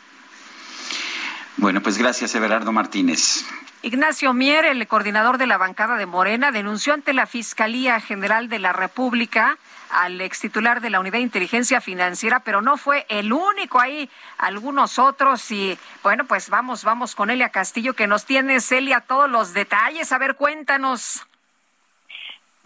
Bueno, pues gracias, Everardo Martínez. Ignacio Mier, el coordinador de la bancada de Morena, denunció ante la Fiscalía General de la República al ex titular de la Unidad de Inteligencia Financiera, pero no fue el único ahí, algunos otros y bueno, pues vamos, vamos con Elia Castillo que nos tiene Celia todos los detalles. A ver, cuéntanos.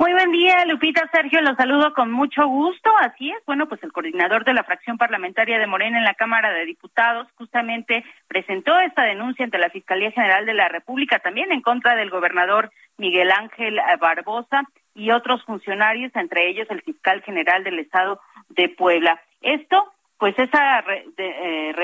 Muy buen día, Lupita, Sergio, los saludo con mucho gusto. Así es, bueno, pues el coordinador de la fracción parlamentaria de Morena en la Cámara de Diputados justamente presentó esta denuncia ante la Fiscalía General de la República, también en contra del gobernador Miguel Ángel Barbosa y otros funcionarios, entre ellos el fiscal general del Estado de Puebla. Esto pues esa de, eh,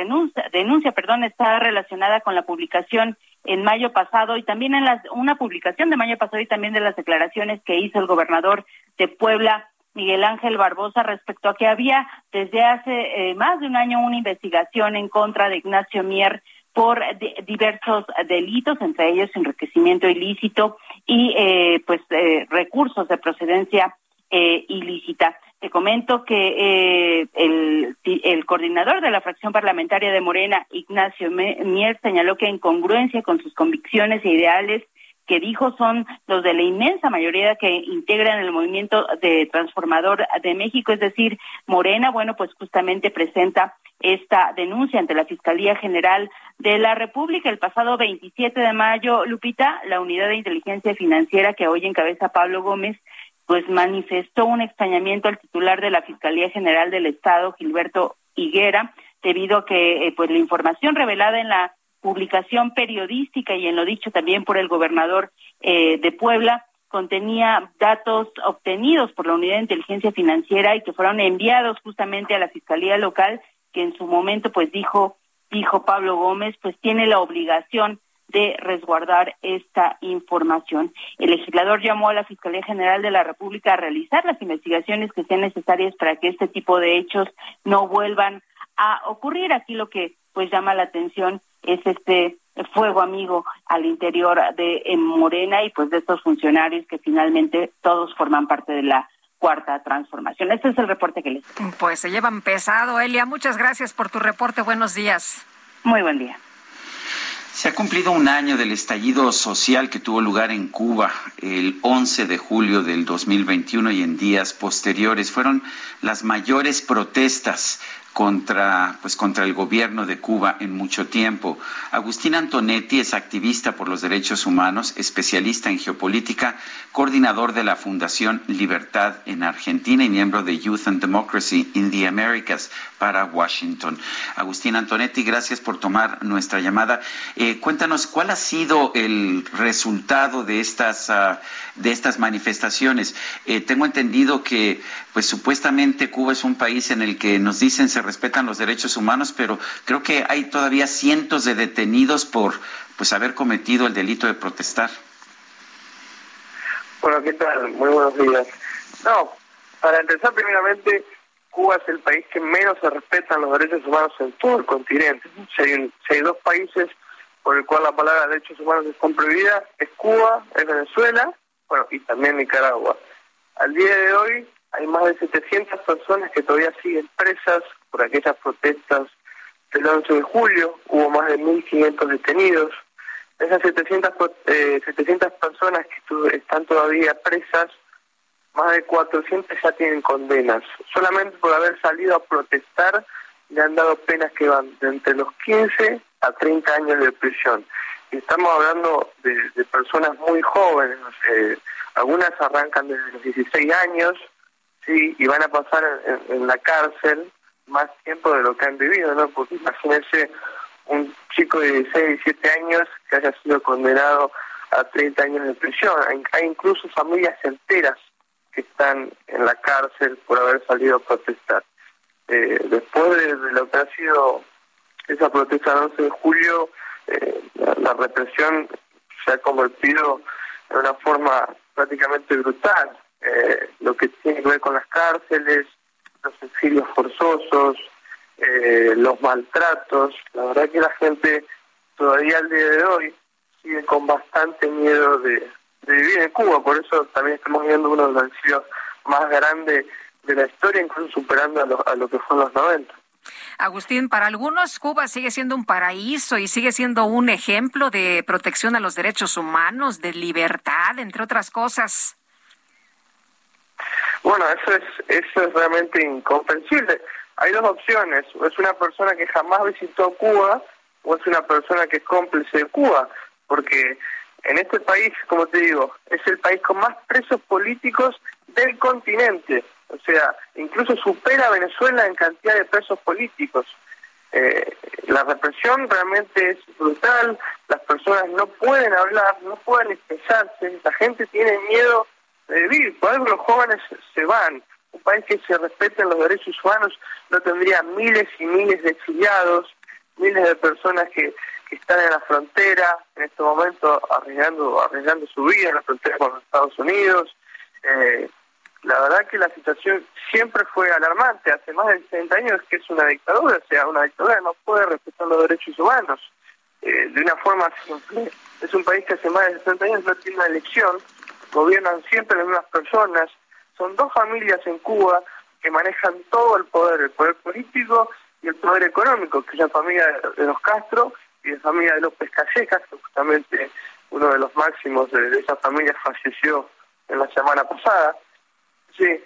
denuncia, perdón, está relacionada con la publicación en mayo pasado y también en las, una publicación de mayo pasado y también de las declaraciones que hizo el gobernador de Puebla, Miguel Ángel Barbosa, respecto a que había desde hace eh, más de un año una investigación en contra de Ignacio Mier por diversos delitos, entre ellos enriquecimiento ilícito y eh, pues eh, recursos de procedencia ilícita. Te comento que eh, el, el, coordinador de la fracción parlamentaria de Morena, Ignacio Mier, señaló que en congruencia con sus convicciones e ideales, que dijo son los de la inmensa mayoría que integran el movimiento de transformador de México, es decir, Morena, bueno, pues justamente presenta esta denuncia ante la Fiscalía General de la República el pasado 27 de mayo. Lupita, la unidad de inteligencia financiera que hoy encabeza Pablo Gómez, pues manifestó un extrañamiento al titular de la Fiscalía General del Estado, Gilberto Higuera, debido a que eh, pues la información revelada en la publicación periodística y en lo dicho también por el gobernador eh, de Puebla contenía datos obtenidos por la Unidad de Inteligencia Financiera y que fueron enviados justamente a la Fiscalía local que en su momento pues dijo dijo Pablo Gómez pues tiene la obligación de resguardar esta información. El legislador llamó a la Fiscalía General de la República a realizar las investigaciones que sean necesarias para que este tipo de hechos no vuelvan a ocurrir. Aquí lo que pues llama la atención es este fuego amigo al interior de Morena y pues de estos funcionarios que finalmente todos forman parte de la cuarta transformación. Este es el reporte que les. Pues se llevan pesado, Elia. Muchas gracias por tu reporte. Buenos días. Muy buen día. Se ha cumplido un año del estallido social que tuvo lugar en Cuba el 11 de julio del 2021 y en días posteriores. Fueron las mayores protestas contra, pues, contra el gobierno de Cuba en mucho tiempo. Agustín Antonetti es activista por los derechos humanos, especialista en geopolítica, coordinador de la Fundación Libertad en Argentina y miembro de Youth and Democracy in the Americas para Washington. Agustín Antonetti, gracias por tomar nuestra llamada. Eh, cuéntanos cuál ha sido el resultado de estas, uh, de estas manifestaciones. Eh, tengo entendido que, pues supuestamente Cuba es un país en el que nos dicen se respetan los derechos humanos, pero creo que hay todavía cientos de detenidos por pues haber cometido el delito de protestar. Bueno, ¿qué tal? Muy buenos días. No, para empezar, primeramente, Cuba es el país que menos se respetan los derechos humanos en todo el continente. Si hay, hay dos países por el cual la palabra derechos humanos está prohibida, es Cuba, es Venezuela, bueno, y también Nicaragua. Al día de hoy hay más de 700 personas que todavía siguen presas por aquellas protestas del 11 de julio, hubo más de 1.500 detenidos. Esas 700, eh, 700 personas que están todavía presas, más de 400 ya tienen condenas. Solamente por haber salido a protestar le han dado penas que van de entre los 15 a 30 años de prisión. Y estamos hablando de, personas muy jóvenes, algunas arrancan desde los 16 años sí, y van a pasar en, la cárcel más tiempo de lo que han vivido, ¿no? Porque imagínense un chico de 16, 17 años que haya sido condenado a 30 años de prisión. Hay, incluso familias enteras que están en la cárcel por haber salido a protestar. Eh, después de, lo que ha sido esa protesta del 11 de julio, eh, la, represión se ha convertido en una forma prácticamente brutal. Eh, lo que tiene que ver con las cárceles, los exilios forzosos, los maltratos. La verdad que la gente todavía al día de hoy sigue con bastante miedo de, vivir en Cuba. Por eso también estamos viendo uno de los exilios más grandes de la historia, incluso superando a lo, a lo que fue en los 90. Agustín, para algunos Cuba sigue siendo un paraíso y sigue siendo un ejemplo de protección a los derechos humanos, de libertad, entre otras cosas. Bueno, eso es, eso es realmente incomprensible. Hay dos opciones, es una persona que jamás visitó Cuba o es una persona que es cómplice de Cuba, porque en este país, como te digo, es el país con más presos políticos del continente. O sea, incluso supera a Venezuela en cantidad de presos políticos. Eh, la represión realmente es brutal, las personas no pueden hablar, no pueden expresarse, la gente tiene miedo vivir, por eso los jóvenes se van. Un país que se respeten los derechos humanos no tendría miles y miles de exiliados, miles de personas que, que están en la frontera, en este momento arriesgando, arriesgando su vida en la frontera con los Estados Unidos. Eh, la verdad que la situación siempre fue alarmante. Hace más de 60 años que es una dictadura, o sea, una dictadura no puede respetar los derechos humanos. Eh, de una forma simple. Es un país que hace más de 60 años no tiene una elección, gobiernan siempre las mismas personas. Son dos familias en Cuba que manejan todo el poder, el poder político y el poder económico, que es la familia de los Castro y la familia de López Callejas, que justamente uno de los máximos de esa familia falleció en la semana pasada. Sí,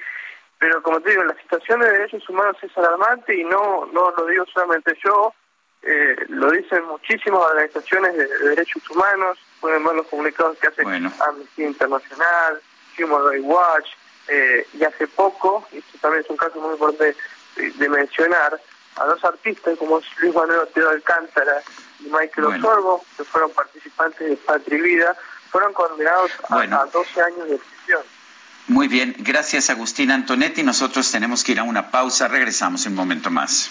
pero como te digo, la situación de derechos humanos es alarmante y no, no lo digo solamente yo, eh, lo dicen muchísimas organizaciones de, derechos humanos, pueden ver los comunicados que hace Amnistía Internacional, Human Rights Watch, eh, y hace poco, y esto también es un caso muy importante de, mencionar, a dos artistas como Luis Manuel Otero Alcántara y Michael Osorbo, que fueron participantes de Patria Vida, fueron condenados a, a 12 años de prisión. Muy bien, gracias Agustín Antonetti. Nosotros tenemos que ir a una pausa. Regresamos en un momento más.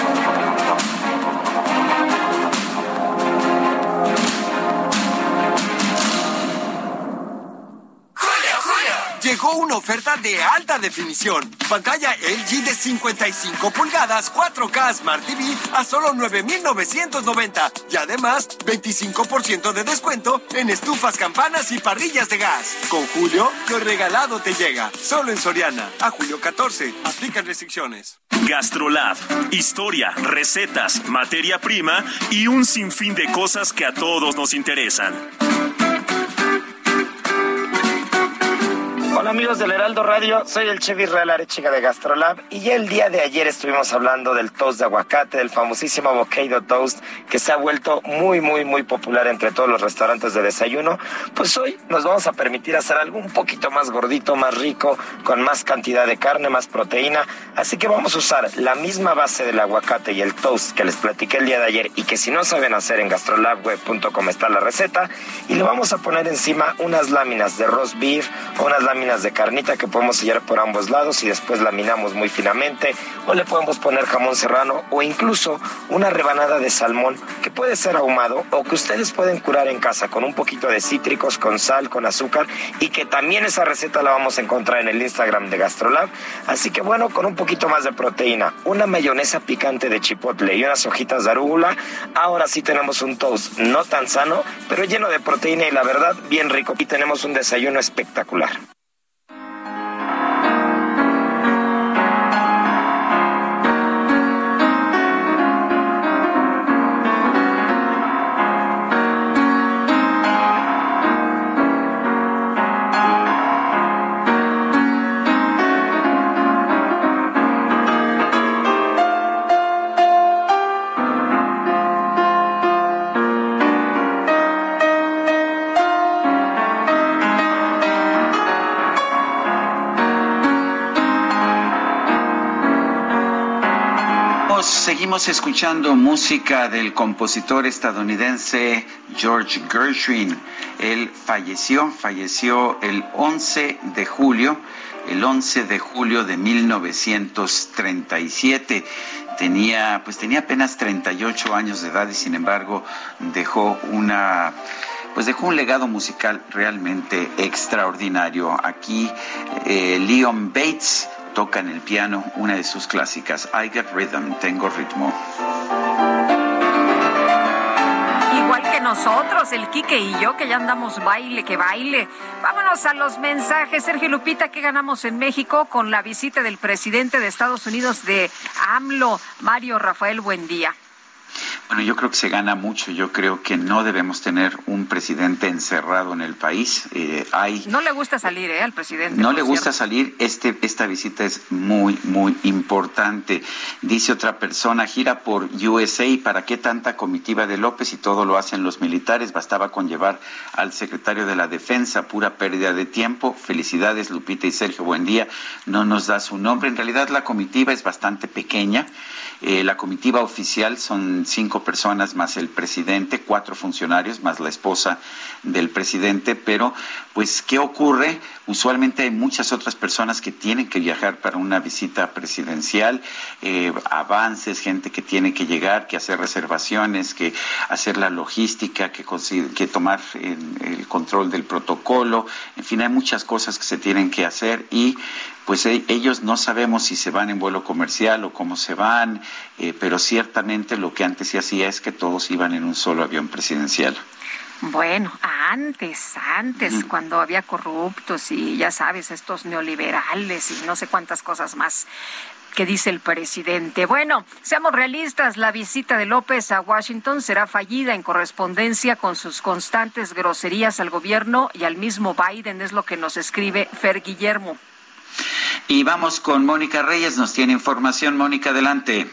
Una oferta de alta definición. Pantalla LG de 55 pulgadas 4K Smart TV a solo 9,990 y además 25% de descuento en estufas, campanas y parrillas de gas. Con Julio, lo regalado te llega. Solo en Soriana. A julio 14. Aplican restricciones. Gastrolab. Historia, recetas, materia prima y un sinfín de cosas que a todos nos interesan. Hola amigos del Heraldo Radio, soy el chef Israel Arechiga de Gastrolab y ya el día de ayer estuvimos hablando del toast de aguacate, del famosísimo avocado toast que se ha vuelto muy muy muy popular entre todos los restaurantes de desayuno. Pues hoy nos vamos a permitir hacer algo un poquito más gordito, más rico, con más cantidad de carne, más proteína. Así que vamos a usar la misma base del aguacate y el toast que les platiqué el día de ayer y que si no saben hacer en gastrolabweb.com está la receta y le vamos a poner encima unas láminas de roast beef unas láminas de carnita que podemos sellar por ambos lados y después laminamos muy finamente o le podemos poner jamón serrano o incluso una rebanada de salmón que puede ser ahumado o que ustedes pueden curar en casa con un poquito de cítricos, con sal, con azúcar y que también esa receta la vamos a encontrar en el Instagram de Gastrolab. Así que bueno, con un poquito más de proteína, una mayonesa picante de chipotle y unas hojitas de arúgula, ahora sí tenemos un toast no tan sano, pero lleno de proteína y la verdad bien rico y tenemos un desayuno espectacular. Seguimos escuchando música del compositor estadounidense George Gershwin. Él falleció, falleció el 11 de julio, el 11 de julio de 1937. Tenía, pues tenía apenas 38 años de edad y sin embargo dejó una pues dejó un legado musical realmente extraordinario. Aquí eh, Leon Bates toca en el piano una de sus clásicas, I Get Rhythm, Tengo Ritmo. Igual que nosotros, el Quique y yo, que ya andamos baile, que baile. Vámonos a los mensajes. Sergio Lupita, ¿qué ganamos en México con la visita del presidente de Estados Unidos de AMLO, Mario Rafael Buendía? Bueno, yo creo que se gana mucho. Yo creo que no debemos tener un presidente encerrado en el país. Eh, hay no le gusta salir, ¿eh? Al presidente. No le gusta salir. Este, esta visita es muy, muy importante. Dice otra persona, gira por USA. ¿Para qué tanta comitiva de López y todo lo hacen los militares? Bastaba con llevar al secretario de la Defensa. Pura pérdida de tiempo. Felicidades, Lupita y Sergio. Buen día. No nos da su nombre. En realidad, la comitiva es bastante pequeña. Eh, la comitiva oficial son cinco personas más el presidente, cuatro funcionarios más la esposa del presidente, pero pues ¿qué ocurre? Usualmente hay muchas otras personas que tienen que viajar para una visita presidencial, eh, avances, gente que tiene que llegar, que hacer reservaciones, que hacer la logística, que, que tomar el control del protocolo, en fin, hay muchas cosas que se tienen que hacer y pues eh, ellos no sabemos si se van en vuelo comercial o cómo se van, eh, pero ciertamente lo que antes se hacía es que todos iban en un solo avión presidencial. Bueno, antes, antes, cuando había corruptos y ya sabes, estos neoliberales y no sé cuántas cosas más que dice el presidente. Bueno, seamos realistas, la visita de López a Washington será fallida en correspondencia con sus constantes groserías al gobierno y al mismo Biden, es lo que nos escribe Fer Guillermo. Y vamos con Mónica Reyes, nos tiene información. Mónica, adelante.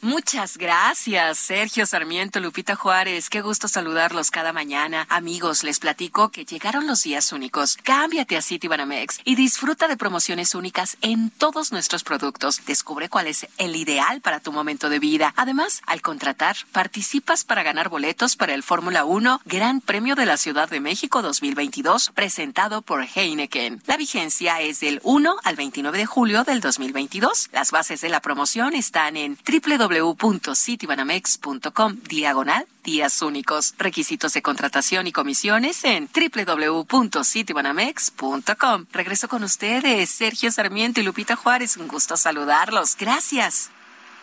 Muchas gracias, Sergio Sarmiento, Lupita Juárez. Qué gusto saludarlos cada mañana. Amigos, les platico que llegaron los días únicos. Cámbiate a Citibanamex y disfruta de promociones únicas en todos nuestros productos. Descubre cuál es el ideal para tu momento de vida. Además, al contratar, participas para ganar boletos para el Fórmula 1 Gran Premio de la Ciudad de México 2022, presentado por Heineken. La vigencia es del 1 al 29 de julio del 2022. Las bases de la promoción están en www www.citibanamex.com diagonal días únicos. Requisitos de contratación y comisiones en www.citibanamex.com. Regreso con ustedes, Sergio Sarmiento y Lupita Juárez. Un gusto saludarlos. Gracias.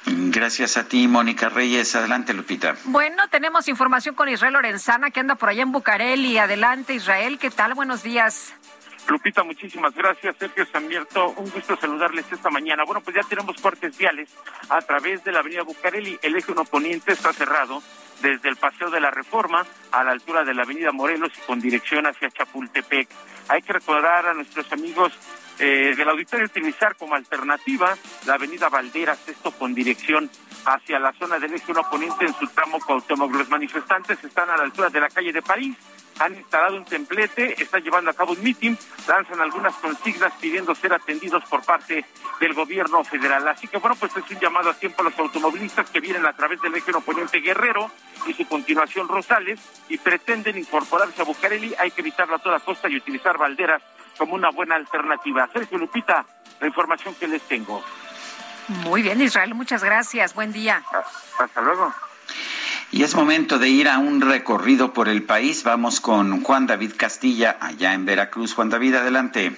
Gracias a ti, Mónica Reyes. Adelante, Lupita. Bueno, tenemos información con Israel Lorenzana, que anda por allá en Bucareli. Adelante, Israel. ¿Qué tal? Buenos días. Lupita, muchísimas gracias. Sergio Samierto, un gusto saludarles esta mañana. Bueno, pues ya tenemos cortes viales a través de la avenida Bucareli. El eje 1 poniente está cerrado desde el Paseo de la Reforma a la altura de la avenida Morelos y con dirección hacia Chapultepec. Hay que recordar a nuestros amigos eh, del auditorio utilizar como alternativa la avenida Valderas, esto con dirección hacia la zona del eje 1 poniente en su tramo Cuauhtémoc. Los manifestantes están a la altura de la calle de París han instalado un templete, están llevando a cabo un mitin, lanzan algunas consignas pidiendo ser atendidos por parte del gobierno federal. Así que bueno, pues es un llamado a tiempo a los automovilistas que vienen a través del eje oponente Guerrero y su continuación Rosales y pretenden incorporarse a Bucareli. Hay que evitarlo a toda costa y utilizar balderas como una buena alternativa. Sergio Lupita, la información que les tengo. Muy bien, Israel, muchas gracias. Buen día. Ah, hasta luego. Y es momento de ir a un recorrido por el país. Vamos con Juan David Castilla, allá en Veracruz. Juan David, adelante.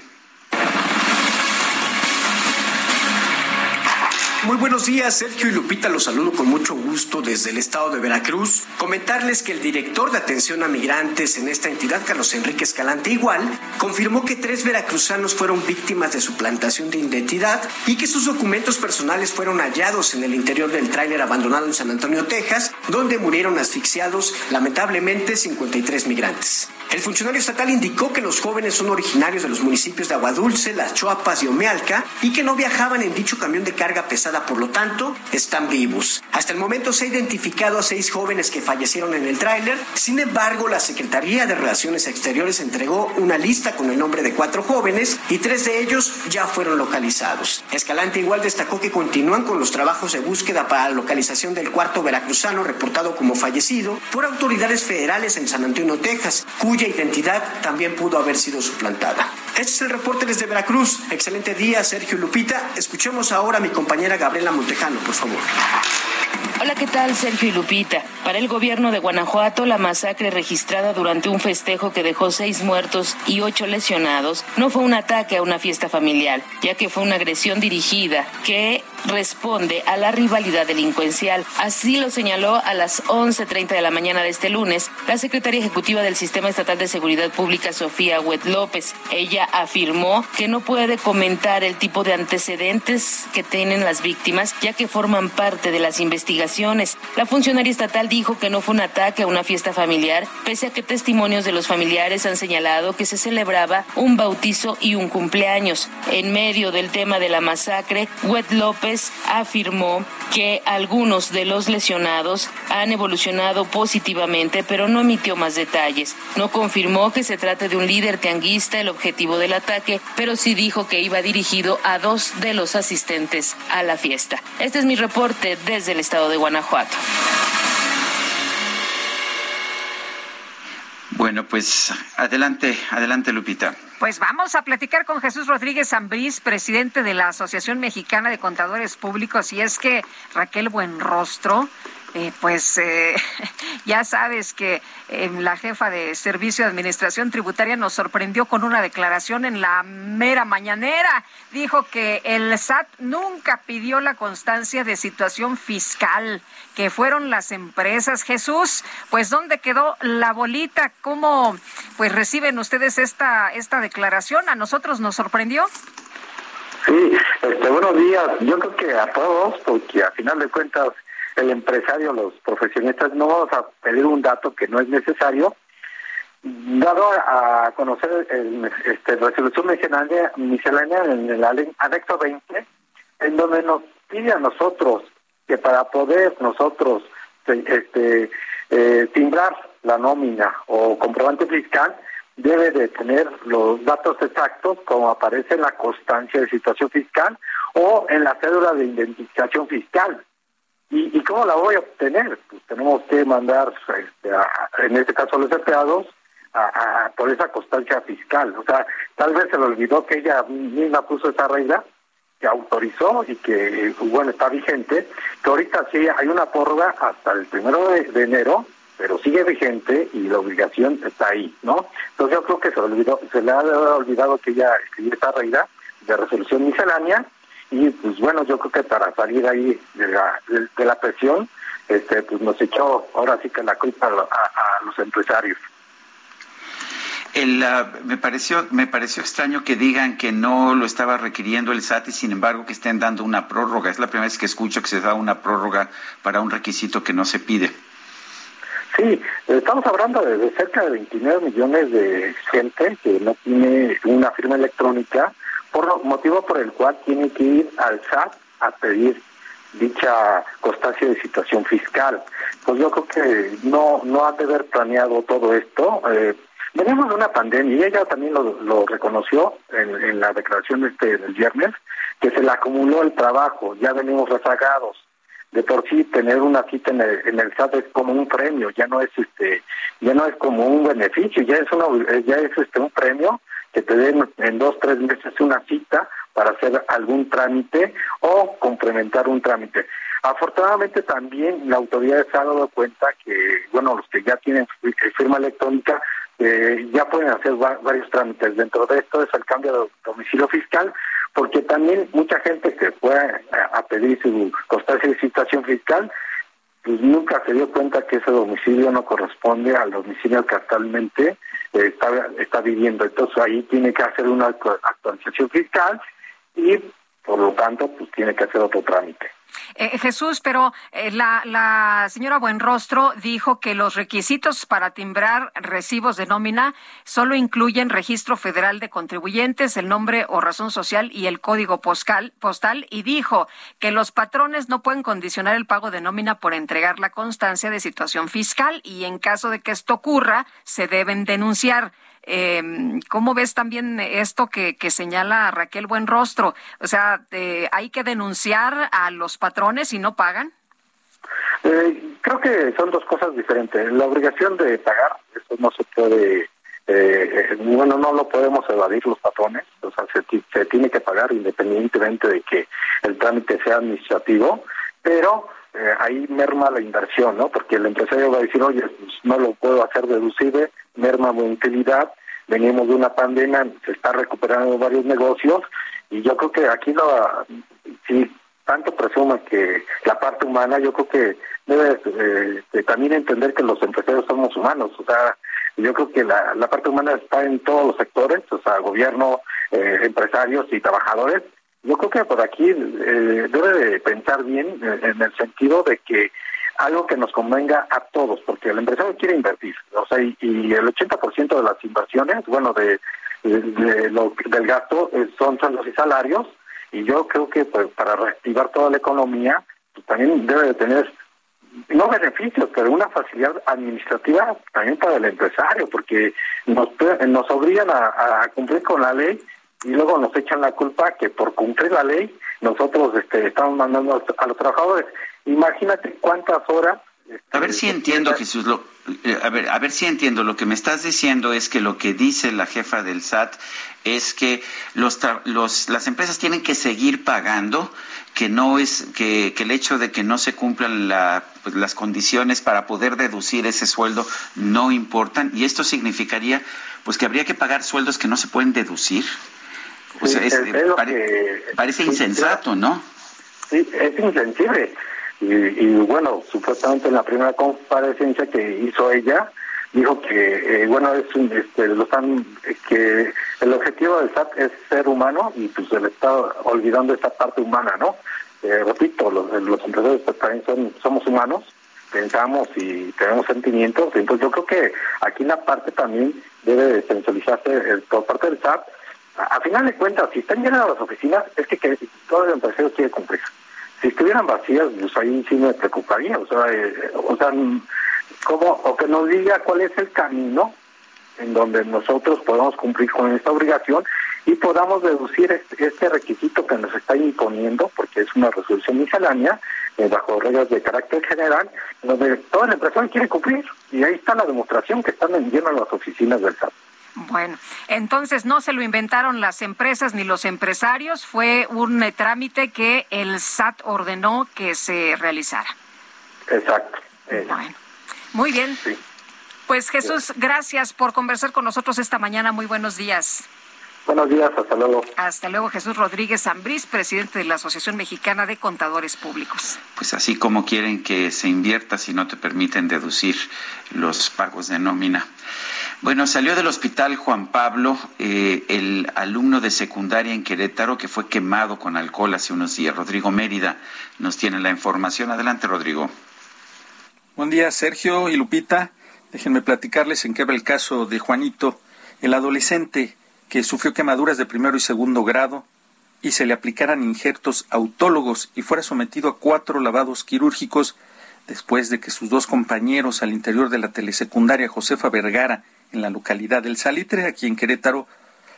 Muy buenos días, Sergio y Lupita, los saludo con mucho gusto desde el estado de Veracruz. Comentarles que el director de atención a migrantes en esta entidad, Carlos Enrique Escalante Igual, confirmó que tres veracruzanos fueron víctimas de suplantación de identidad y que sus documentos personales fueron hallados en el interior del tráiler abandonado en San Antonio, Texas, donde murieron asfixiados lamentablemente 53 migrantes. El funcionario estatal indicó que los jóvenes son originarios de los municipios de Aguadulce, Las Chuapas y Omealca y que no viajaban en dicho camión de carga pesada, por lo tanto, están vivos. Hasta el momento se ha identificado a seis jóvenes que fallecieron en el tráiler. Sin embargo, la Secretaría de Relaciones Exteriores entregó una lista con el nombre de cuatro jóvenes y tres de ellos ya fueron localizados. Escalante igual destacó que continúan con los trabajos de búsqueda para la localización del cuarto veracruzano reportado como fallecido por autoridades federales en San Antonio, Texas, identidad también pudo haber sido suplantada. Este es el reporte desde Veracruz. Excelente día, Sergio Lupita. Escuchemos ahora a mi compañera Gabriela Montejano, por favor. Hola, ¿qué tal? Sergio y Lupita. Para el gobierno de Guanajuato, la masacre registrada durante un festejo que dejó seis muertos y ocho lesionados no fue un ataque a una fiesta familiar, ya que fue una agresión dirigida que responde a la rivalidad delincuencial. Así lo señaló a las 11.30 de la mañana de este lunes la secretaria ejecutiva del Sistema Estatal de Seguridad Pública, Sofía Huet López. Ella afirmó que no puede comentar el tipo de antecedentes que tienen las víctimas, ya que forman parte de las investigaciones. La funcionaria estatal dijo que no fue un ataque a una fiesta familiar, pese a que testimonios de los familiares han señalado que se celebraba un bautizo y un cumpleaños. En medio del tema de la masacre, Huet López afirmó que algunos de los lesionados han evolucionado positivamente, pero no emitió más detalles. No confirmó que se trate de un líder tianguista el objetivo del ataque, pero sí dijo que iba dirigido a dos de los asistentes a la fiesta. Este es mi reporte desde el estado de Guanajuato. Bueno, pues adelante, adelante Lupita. Pues vamos a platicar con Jesús Rodríguez Ambrís, presidente de la Asociación Mexicana de Contadores Públicos, y es que Raquel Buenrostro eh, pues eh, ya sabes que eh, la jefa de Servicio de Administración Tributaria nos sorprendió con una declaración en la mera mañanera. Dijo que el SAT nunca pidió la constancia de situación fiscal, que fueron las empresas. Jesús, pues ¿dónde quedó la bolita? ¿Cómo pues reciben ustedes esta, esta declaración? A nosotros nos sorprendió. Sí, este, buenos días. Yo creo que a todos, porque a final de cuentas el empresario, los profesionistas, no vamos a pedir un dato que no es necesario. Dado a conocer el, este, resolución miscelánea en el anexo 20, en donde nos pide a nosotros que para poder nosotros este, eh, timbrar la nómina o comprobante fiscal, debe de tener los datos exactos como aparece en la constancia de situación fiscal o en la cédula de identificación fiscal. ¿Y, cómo la voy a obtener? Pues tenemos que mandar, este, en este caso a los empleados, a, por esa constancia fiscal. O sea, tal vez se le olvidó que ella misma puso esa regla, que autorizó y que, bueno, está vigente, que ahorita sí hay una prórroga hasta el primero de, enero, pero sigue vigente y la obligación está ahí, ¿no? Entonces yo creo que se, olvidó, se le ha olvidado que ella escribió esa regla de resolución miscelánea y pues bueno, yo creo que para salir ahí de la, de, la presión, este, pues nos echó ahora sí que la culpa a, los empresarios. El, ah, me pareció me pareció extraño que digan que no lo estaba requiriendo el SAT y sin embargo que estén dando una prórroga. Es la primera vez que escucho que se da una prórroga para un requisito que no se pide. Sí, estamos hablando de, cerca de 29 millones de gente que no tiene una firma electrónica por motivo por el cual tiene que ir al SAT a pedir dicha constancia de situación fiscal. Pues yo creo que no no ha de haber planeado todo esto. Eh, venimos de una pandemia y ella también lo, reconoció en, la declaración este del viernes, que se le acumuló el trabajo, ya venimos rezagados. de por sí tener una cita en el, en el SAT es como un premio, ya no es este, ya no es como un beneficio, ya es una, ya es este un premio que te den en dos tres meses una cita para hacer algún trámite o complementar un trámite. Afortunadamente también la autoridad se ha dado cuenta que, bueno, los que ya tienen firma electrónica eh, ya pueden hacer varios trámites. Dentro de esto es el cambio de domicilio fiscal, porque también mucha gente que fue a, pedir su constancia de situación fiscal, pues nunca se dio cuenta que ese domicilio no corresponde al domicilio que actualmente eh, está, está viviendo. Entonces ahí tiene que hacer una actualización fiscal y por lo tanto pues tiene que hacer otro trámite. Eh, Jesús, pero eh, la, la señora Buenrostro dijo que los requisitos para timbrar recibos de nómina solo incluyen registro federal de contribuyentes, el nombre o razón social y el código postal, postal y dijo que los patrones no pueden condicionar el pago de nómina por entregar la constancia de situación fiscal y en caso de que esto ocurra se deben denunciar. Eh, ¿Cómo ves también esto que, que señala Raquel Buenrostro? O sea, eh, ¿hay que denunciar a los patrones si no pagan? Eh, creo que son dos cosas diferentes. La obligación de pagar, eso no se puede, eh, bueno, no lo podemos evadir los patrones, o sea, se, se tiene que pagar independientemente de que el trámite sea administrativo, pero eh, ahí merma la inversión, ¿no? Porque el empresario va a decir, oye, pues no lo puedo hacer deducible, merma mi utilidad, venimos de una pandemia, se está recuperando varios negocios y yo creo que aquí lo, si tanto presume que la parte humana, yo creo que debe eh, también entender que los empresarios somos humanos, o sea, yo creo que la, la parte humana está en todos los sectores, o sea, gobierno, eh, empresarios y trabajadores. Yo creo que por aquí eh, debe de pensar bien en el sentido de que algo que nos convenga a todos, porque el empresario quiere invertir, o sea, y, el 80% de las inversiones, bueno, de, lo, del gasto eh, son sueldos y salarios, y yo creo que pues, para reactivar toda la economía, pues, también debe de tener no beneficios, pero una facilidad administrativa también para el empresario, porque nos, nos obligan a, cumplir con la ley y luego nos echan la culpa que por cumplir la ley nosotros este, estamos mandando a los trabajadores. Imagínate cuántas horas. a ver si entiendo, Jesús. Lo, eh, a ver, a ver si entiendo. Lo que me estás diciendo es que lo que dice la jefa del SAT es que los, los las empresas tienen que seguir pagando, que no es que, que el hecho de que no se cumplan la, pues, las condiciones para poder deducir ese sueldo no importan y esto significaría pues que habría que pagar sueldos que no se pueden deducir. Pues parece insensato, ¿no? Sí, es insensible. Y, bueno, supuestamente en la primera comparecencia que hizo ella, dijo que, eh, bueno, es un, este, lo están, que el objetivo del SAT es ser humano y pues se le está olvidando esta parte humana, ¿no? Eh, repito, los, los empresarios pues, también son, somos humanos, pensamos y tenemos sentimientos, entonces yo creo que aquí la parte también debe sensibilizarse el, por parte del SAT. A, final de cuentas, si están llenas las oficinas, es que, que todo el empresario quiere cumplir. Si estuvieran vacías, pues ahí sí me preocuparía, o sea, eh, o sea, ¿cómo, o que nos diga cuál es el camino en donde nosotros podamos cumplir con esta obligación y podamos deducir este, requisito que nos está imponiendo, porque es una resolución miscelánea, eh, bajo reglas de carácter general, donde toda la empresa quiere cumplir, y ahí está la demostración que están en las oficinas del SAT. Bueno, entonces no se lo inventaron las empresas ni los empresarios, fue un eh, trámite que el SAT ordenó que se realizara. Exacto. Bueno, muy bien. Pues Jesús, gracias por conversar con nosotros esta mañana. Muy buenos días. Buenos días, hasta luego. Hasta luego, Jesús Rodríguez Zambriz, presidente de la Asociación Mexicana de Contadores Públicos. Pues así como quieren que se invierta si no te permiten deducir los pagos de nómina. Bueno, salió del hospital Juan Pablo eh, el alumno de secundaria en Querétaro que fue quemado con alcohol hace unos días. Rodrigo Mérida nos tiene la información. Adelante, Rodrigo. Buen día, Sergio y Lupita. Déjenme platicarles en qué va el caso de Juanito, el adolescente que sufrió quemaduras de primero y segundo grado y se le aplicaran injertos autólogos y fuera sometido a cuatro lavados quirúrgicos después de que sus dos compañeros al interior de la telesecundaria Josefa Vergara en la localidad del Salitre, aquí en Querétaro,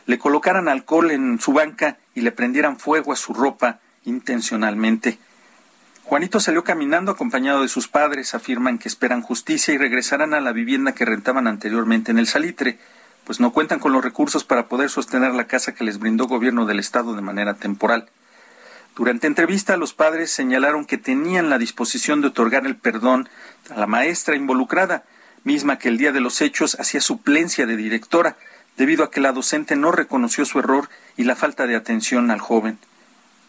le colocaran alcohol en su banca y le prendieran fuego a su ropa intencionalmente. Juanito salió caminando acompañado de sus padres, afirman que esperan justicia y regresarán a la vivienda que rentaban anteriormente en el Salitre, pues no cuentan con los recursos para poder sostener la casa que les brindó gobierno del estado de manera temporal. Durante entrevista, los padres señalaron que tenían la disposición de otorgar el perdón a la maestra involucrada, misma que el día de los hechos hacía suplencia de directora, debido a que la docente no reconoció su error y la falta de atención al joven.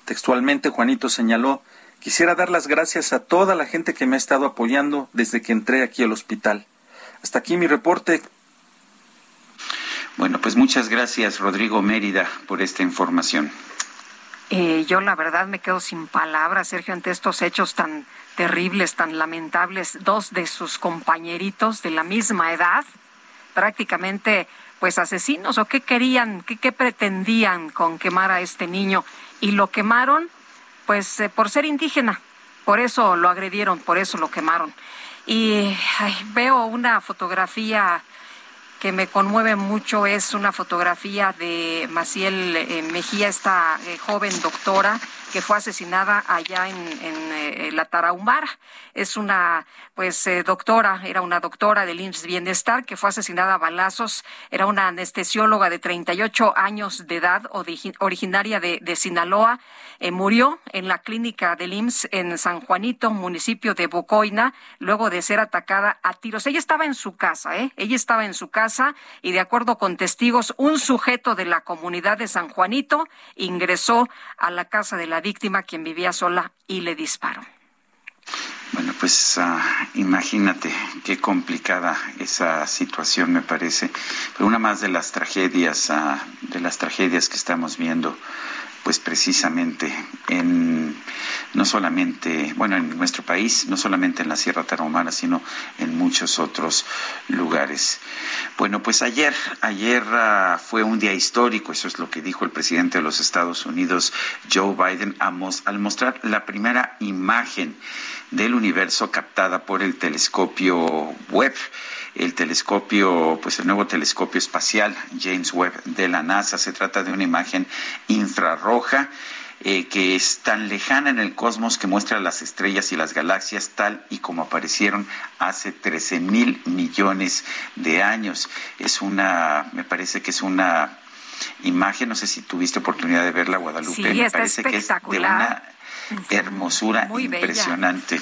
Textualmente, Juanito señaló, quisiera dar las gracias a toda la gente que me ha estado apoyando desde que entré aquí al hospital. Hasta aquí mi reporte. Bueno, pues muchas gracias, Rodrigo Mérida, por esta información. Eh, yo la verdad me quedo sin palabras, Sergio, ante estos hechos tan terribles, tan lamentables. Dos de sus compañeritos de la misma edad, prácticamente pues asesinos o qué querían, qué, qué pretendían con quemar a este niño y lo quemaron pues eh, por ser indígena, por eso lo agredieron, por eso lo quemaron. Y veo una fotografía que me conmueve mucho, es una fotografía de Maciel eh, Mejía, esta eh, joven doctora que fue asesinada allá en, en la Tarahumara. Es una pues eh, doctora, era una doctora del IMSS Bienestar que fue asesinada a balazos, era una anestesióloga de 38 años de edad, originaria de, Sinaloa, eh, murió en la clínica del IMSS en San Juanito, municipio de Bocoina, luego de ser atacada a tiros. Ella estaba en su casa, ¿eh? Ella estaba en su casa y de acuerdo con testigos, un sujeto de la comunidad de San Juanito ingresó a la casa de la víctima, quien vivía sola, y le disparó. Bueno, pues ah, imagínate qué complicada esa situación me parece, pero una más de las tragedias, uh, de las tragedias que estamos viendo pues precisamente en no solamente, bueno, en nuestro país, no solamente en la Sierra Tarahumara, sino en muchos otros lugares. Bueno, pues ayer, ayer uh, fue un día histórico, eso es lo que dijo el presidente de los Estados Unidos, Joe Biden, al mostrar la primera imagen del universo captada por el telescopio Webb el telescopio, pues el nuevo telescopio espacial James Webb de la NASA. Se trata de una imagen infrarroja eh, que es tan lejana en el cosmos que muestra las estrellas y las galaxias tal y como aparecieron hace 13 mil millones de años. Es una, me parece que es una imagen, no sé si tuviste oportunidad de verla, Guadalupe, me parece que es de una hermosura impresionante.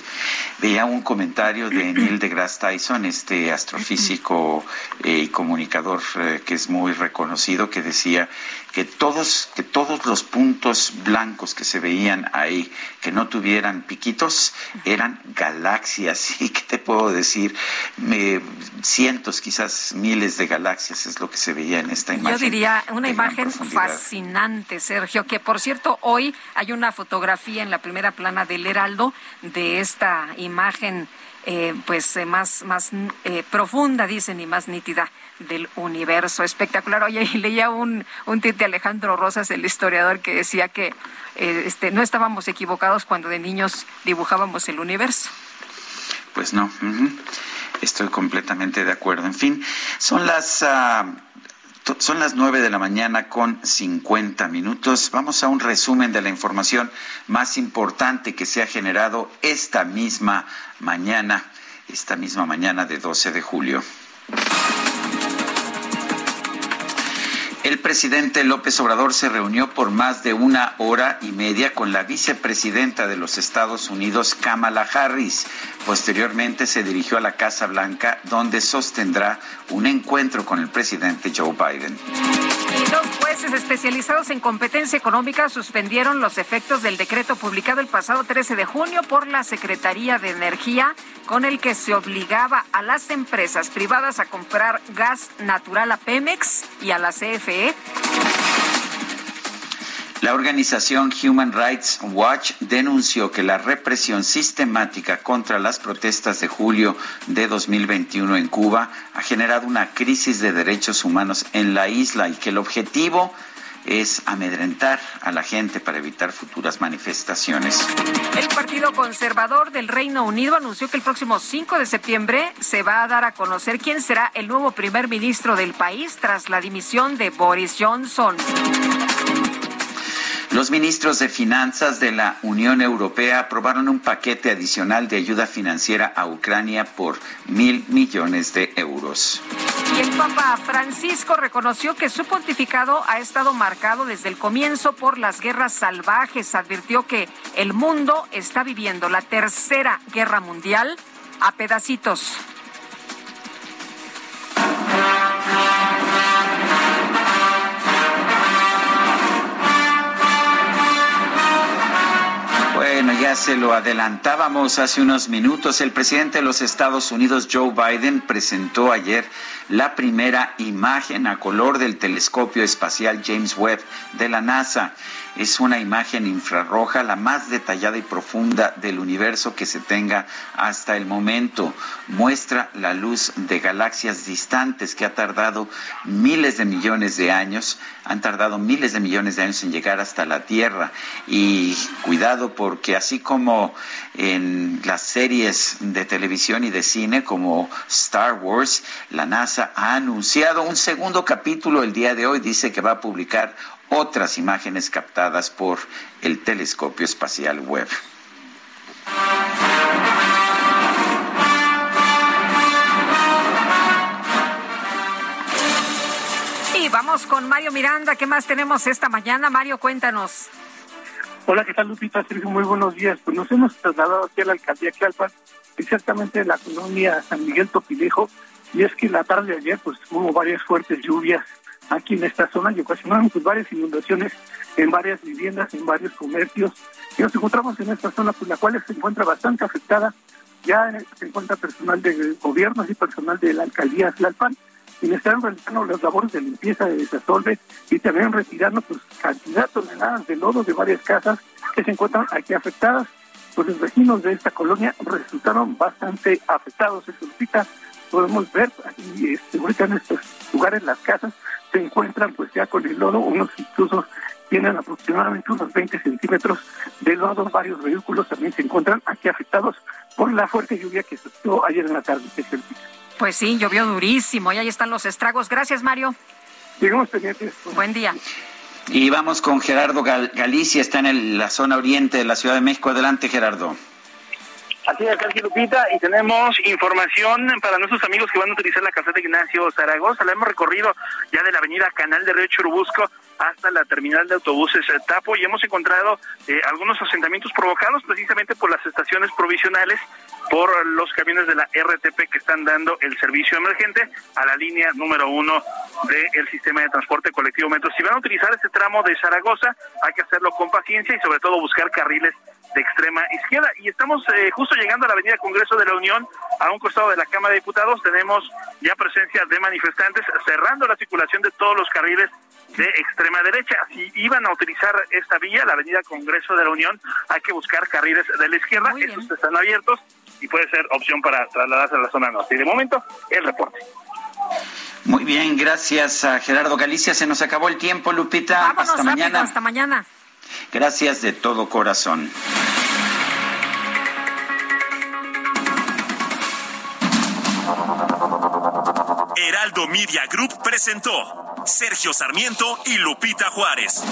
Veía un comentario de Neil deGrasse Tyson, este astrofísico eh, y comunicador eh, que es muy reconocido, que decía que todos, que todos los puntos blancos que se veían ahí, que no tuvieran piquitos, eran galaxias. ¿Y qué te puedo decir? Me, cientos, quizás miles de galaxias es lo que se veía en esta imagen. Yo diría una imagen fascinante, Sergio, que por cierto, hoy hay una fotografía en la primera plana del Heraldo de esta imagen eh, pues eh, más, más eh, profunda, dicen, y más nítida del universo. Espectacular. Oye, y leía un, un de Alejandro Rosas, el historiador, que decía que este, no estábamos equivocados cuando de niños dibujábamos el universo. Pues no. Estoy completamente de acuerdo. En fin, son las... Ah, son las nueve de la mañana con cincuenta minutos. Vamos a un resumen de la información más importante que se ha generado esta misma mañana, esta misma mañana de 12 de julio. El presidente López Obrador se reunió por más de una hora y media con la vicepresidenta de los Estados Unidos, Kamala Harris. Posteriormente se dirigió a la Casa Blanca, donde sostendrá un encuentro con el presidente Joe Biden. Dos jueces especializados en competencia económica suspendieron los efectos del decreto publicado el pasado 13 de junio por la Secretaría de Energía, con el que se obligaba a las empresas privadas a comprar gas natural a Pemex y a la CFE. La organización Human Rights Watch denunció que la represión sistemática contra las protestas de julio de 2021 en Cuba ha generado una crisis de derechos humanos en la isla y que el objetivo amedrentar a la gente para evitar futuras manifestaciones. El Partido Conservador del Reino Unido anunció que el próximo 5 de septiembre se va a dar a conocer quién será el nuevo primer ministro del país tras la dimisión de Boris Johnson. Los ministros de Finanzas de la Unión Europea aprobaron un paquete adicional de ayuda financiera a Ucrania por mil millones de euros. Y el Papa Francisco reconoció que su pontificado ha estado marcado desde el comienzo por las guerras salvajes. Advirtió que el mundo está viviendo la tercera guerra mundial a pedacitos. Se lo adelantábamos hace unos minutos. El presidente de los Estados Unidos, Joe Biden, presentó ayer la primera imagen a color del telescopio espacial James Webb de la NASA. Es una imagen infrarroja, la más detallada y profunda del universo que se tenga hasta el momento. Muestra la luz de galaxias distantes que ha tardado miles de millones de años, han tardado miles de millones de años en llegar hasta la Tierra. Y cuidado porque así como en las series de televisión y de cine como Star Wars, la NASA ha anunciado un segundo capítulo el día de hoy, dice que va a publicar otras imágenes captadas por el telescopio espacial Webb. Y vamos con Mario Miranda. ¿Qué más tenemos esta mañana? Mario, cuéntanos. Hola, ¿qué tal, Lupita? Muy buenos días. Pues nos hemos trasladado aquí a la alcaldía Calpan, exactamente de la colonia San Miguel Topilejo, y es que la tarde de ayer pues hubo varias fuertes lluvias aquí en esta zona y ocasionaron pues varias inundaciones en varias viviendas, en varios comercios. Y nos encontramos en esta zona, pues la cual se encuentra bastante afectada. Ya se encuentra personal de gobierno y personal de la alcaldía Tlalpan, quienes están realizando las labores de limpieza de desasolve y también retirando pues cantidad de toneladas de lodo de varias casas que se encuentran aquí afectadas. Pues los vecinos de esta colonia resultaron bastante afectados. Se solicita, podemos ver aquí, este, ahorita en estos lugares, las casas se encuentran pues ya con el lodo, unos incluso tienen aproximadamente unos 20 centímetros de lodo, varios vehículos también se encuentran aquí afectados por la fuerte lluvia que se dio ayer en la tarde. Pues sí, llovió durísimo y ahí están los estragos. Gracias, Mario. Sigamos pendientes. Buen día. Y vamos con Gerardo Galicia, está en la zona oriente de la Ciudad de México. Adelante, Gerardo. Así es, Sergio Lupita, y tenemos información para nuestros amigos que van a utilizar la caseta Ignacio Zaragoza. La hemos recorrido ya de la avenida Canal de Río Churubusco hasta la terminal de autobuses Tapo y hemos encontrado eh, algunos asentamientos provocados precisamente por las estaciones provisionales, por los camiones de la RTP que están dando el servicio emergente a la línea número uno del sistema de transporte colectivo Metro. Si van a utilizar este tramo de Zaragoza, hay que hacerlo con paciencia y sobre todo buscar carriles de extrema izquierda. Y estamos eh, justo llegando a la Avenida Congreso de la Unión, a un costado de la Cámara de Diputados. Tenemos ya presencia de manifestantes cerrando la circulación de todos los carriles de extrema derecha. Si iban a utilizar esta vía, la Avenida Congreso de la Unión, hay que buscar carriles de la izquierda. Estos están abiertos y puede ser opción para trasladarse a la zona norte. Y de momento, el reporte. Muy bien, gracias a Gerardo Galicia. Se nos acabó el tiempo, Lupita. Vámonos hasta rápido, mañana. Hasta mañana. Gracias de todo corazón. Heraldo Media Group presentó Sergio Sarmiento y Lupita Juárez.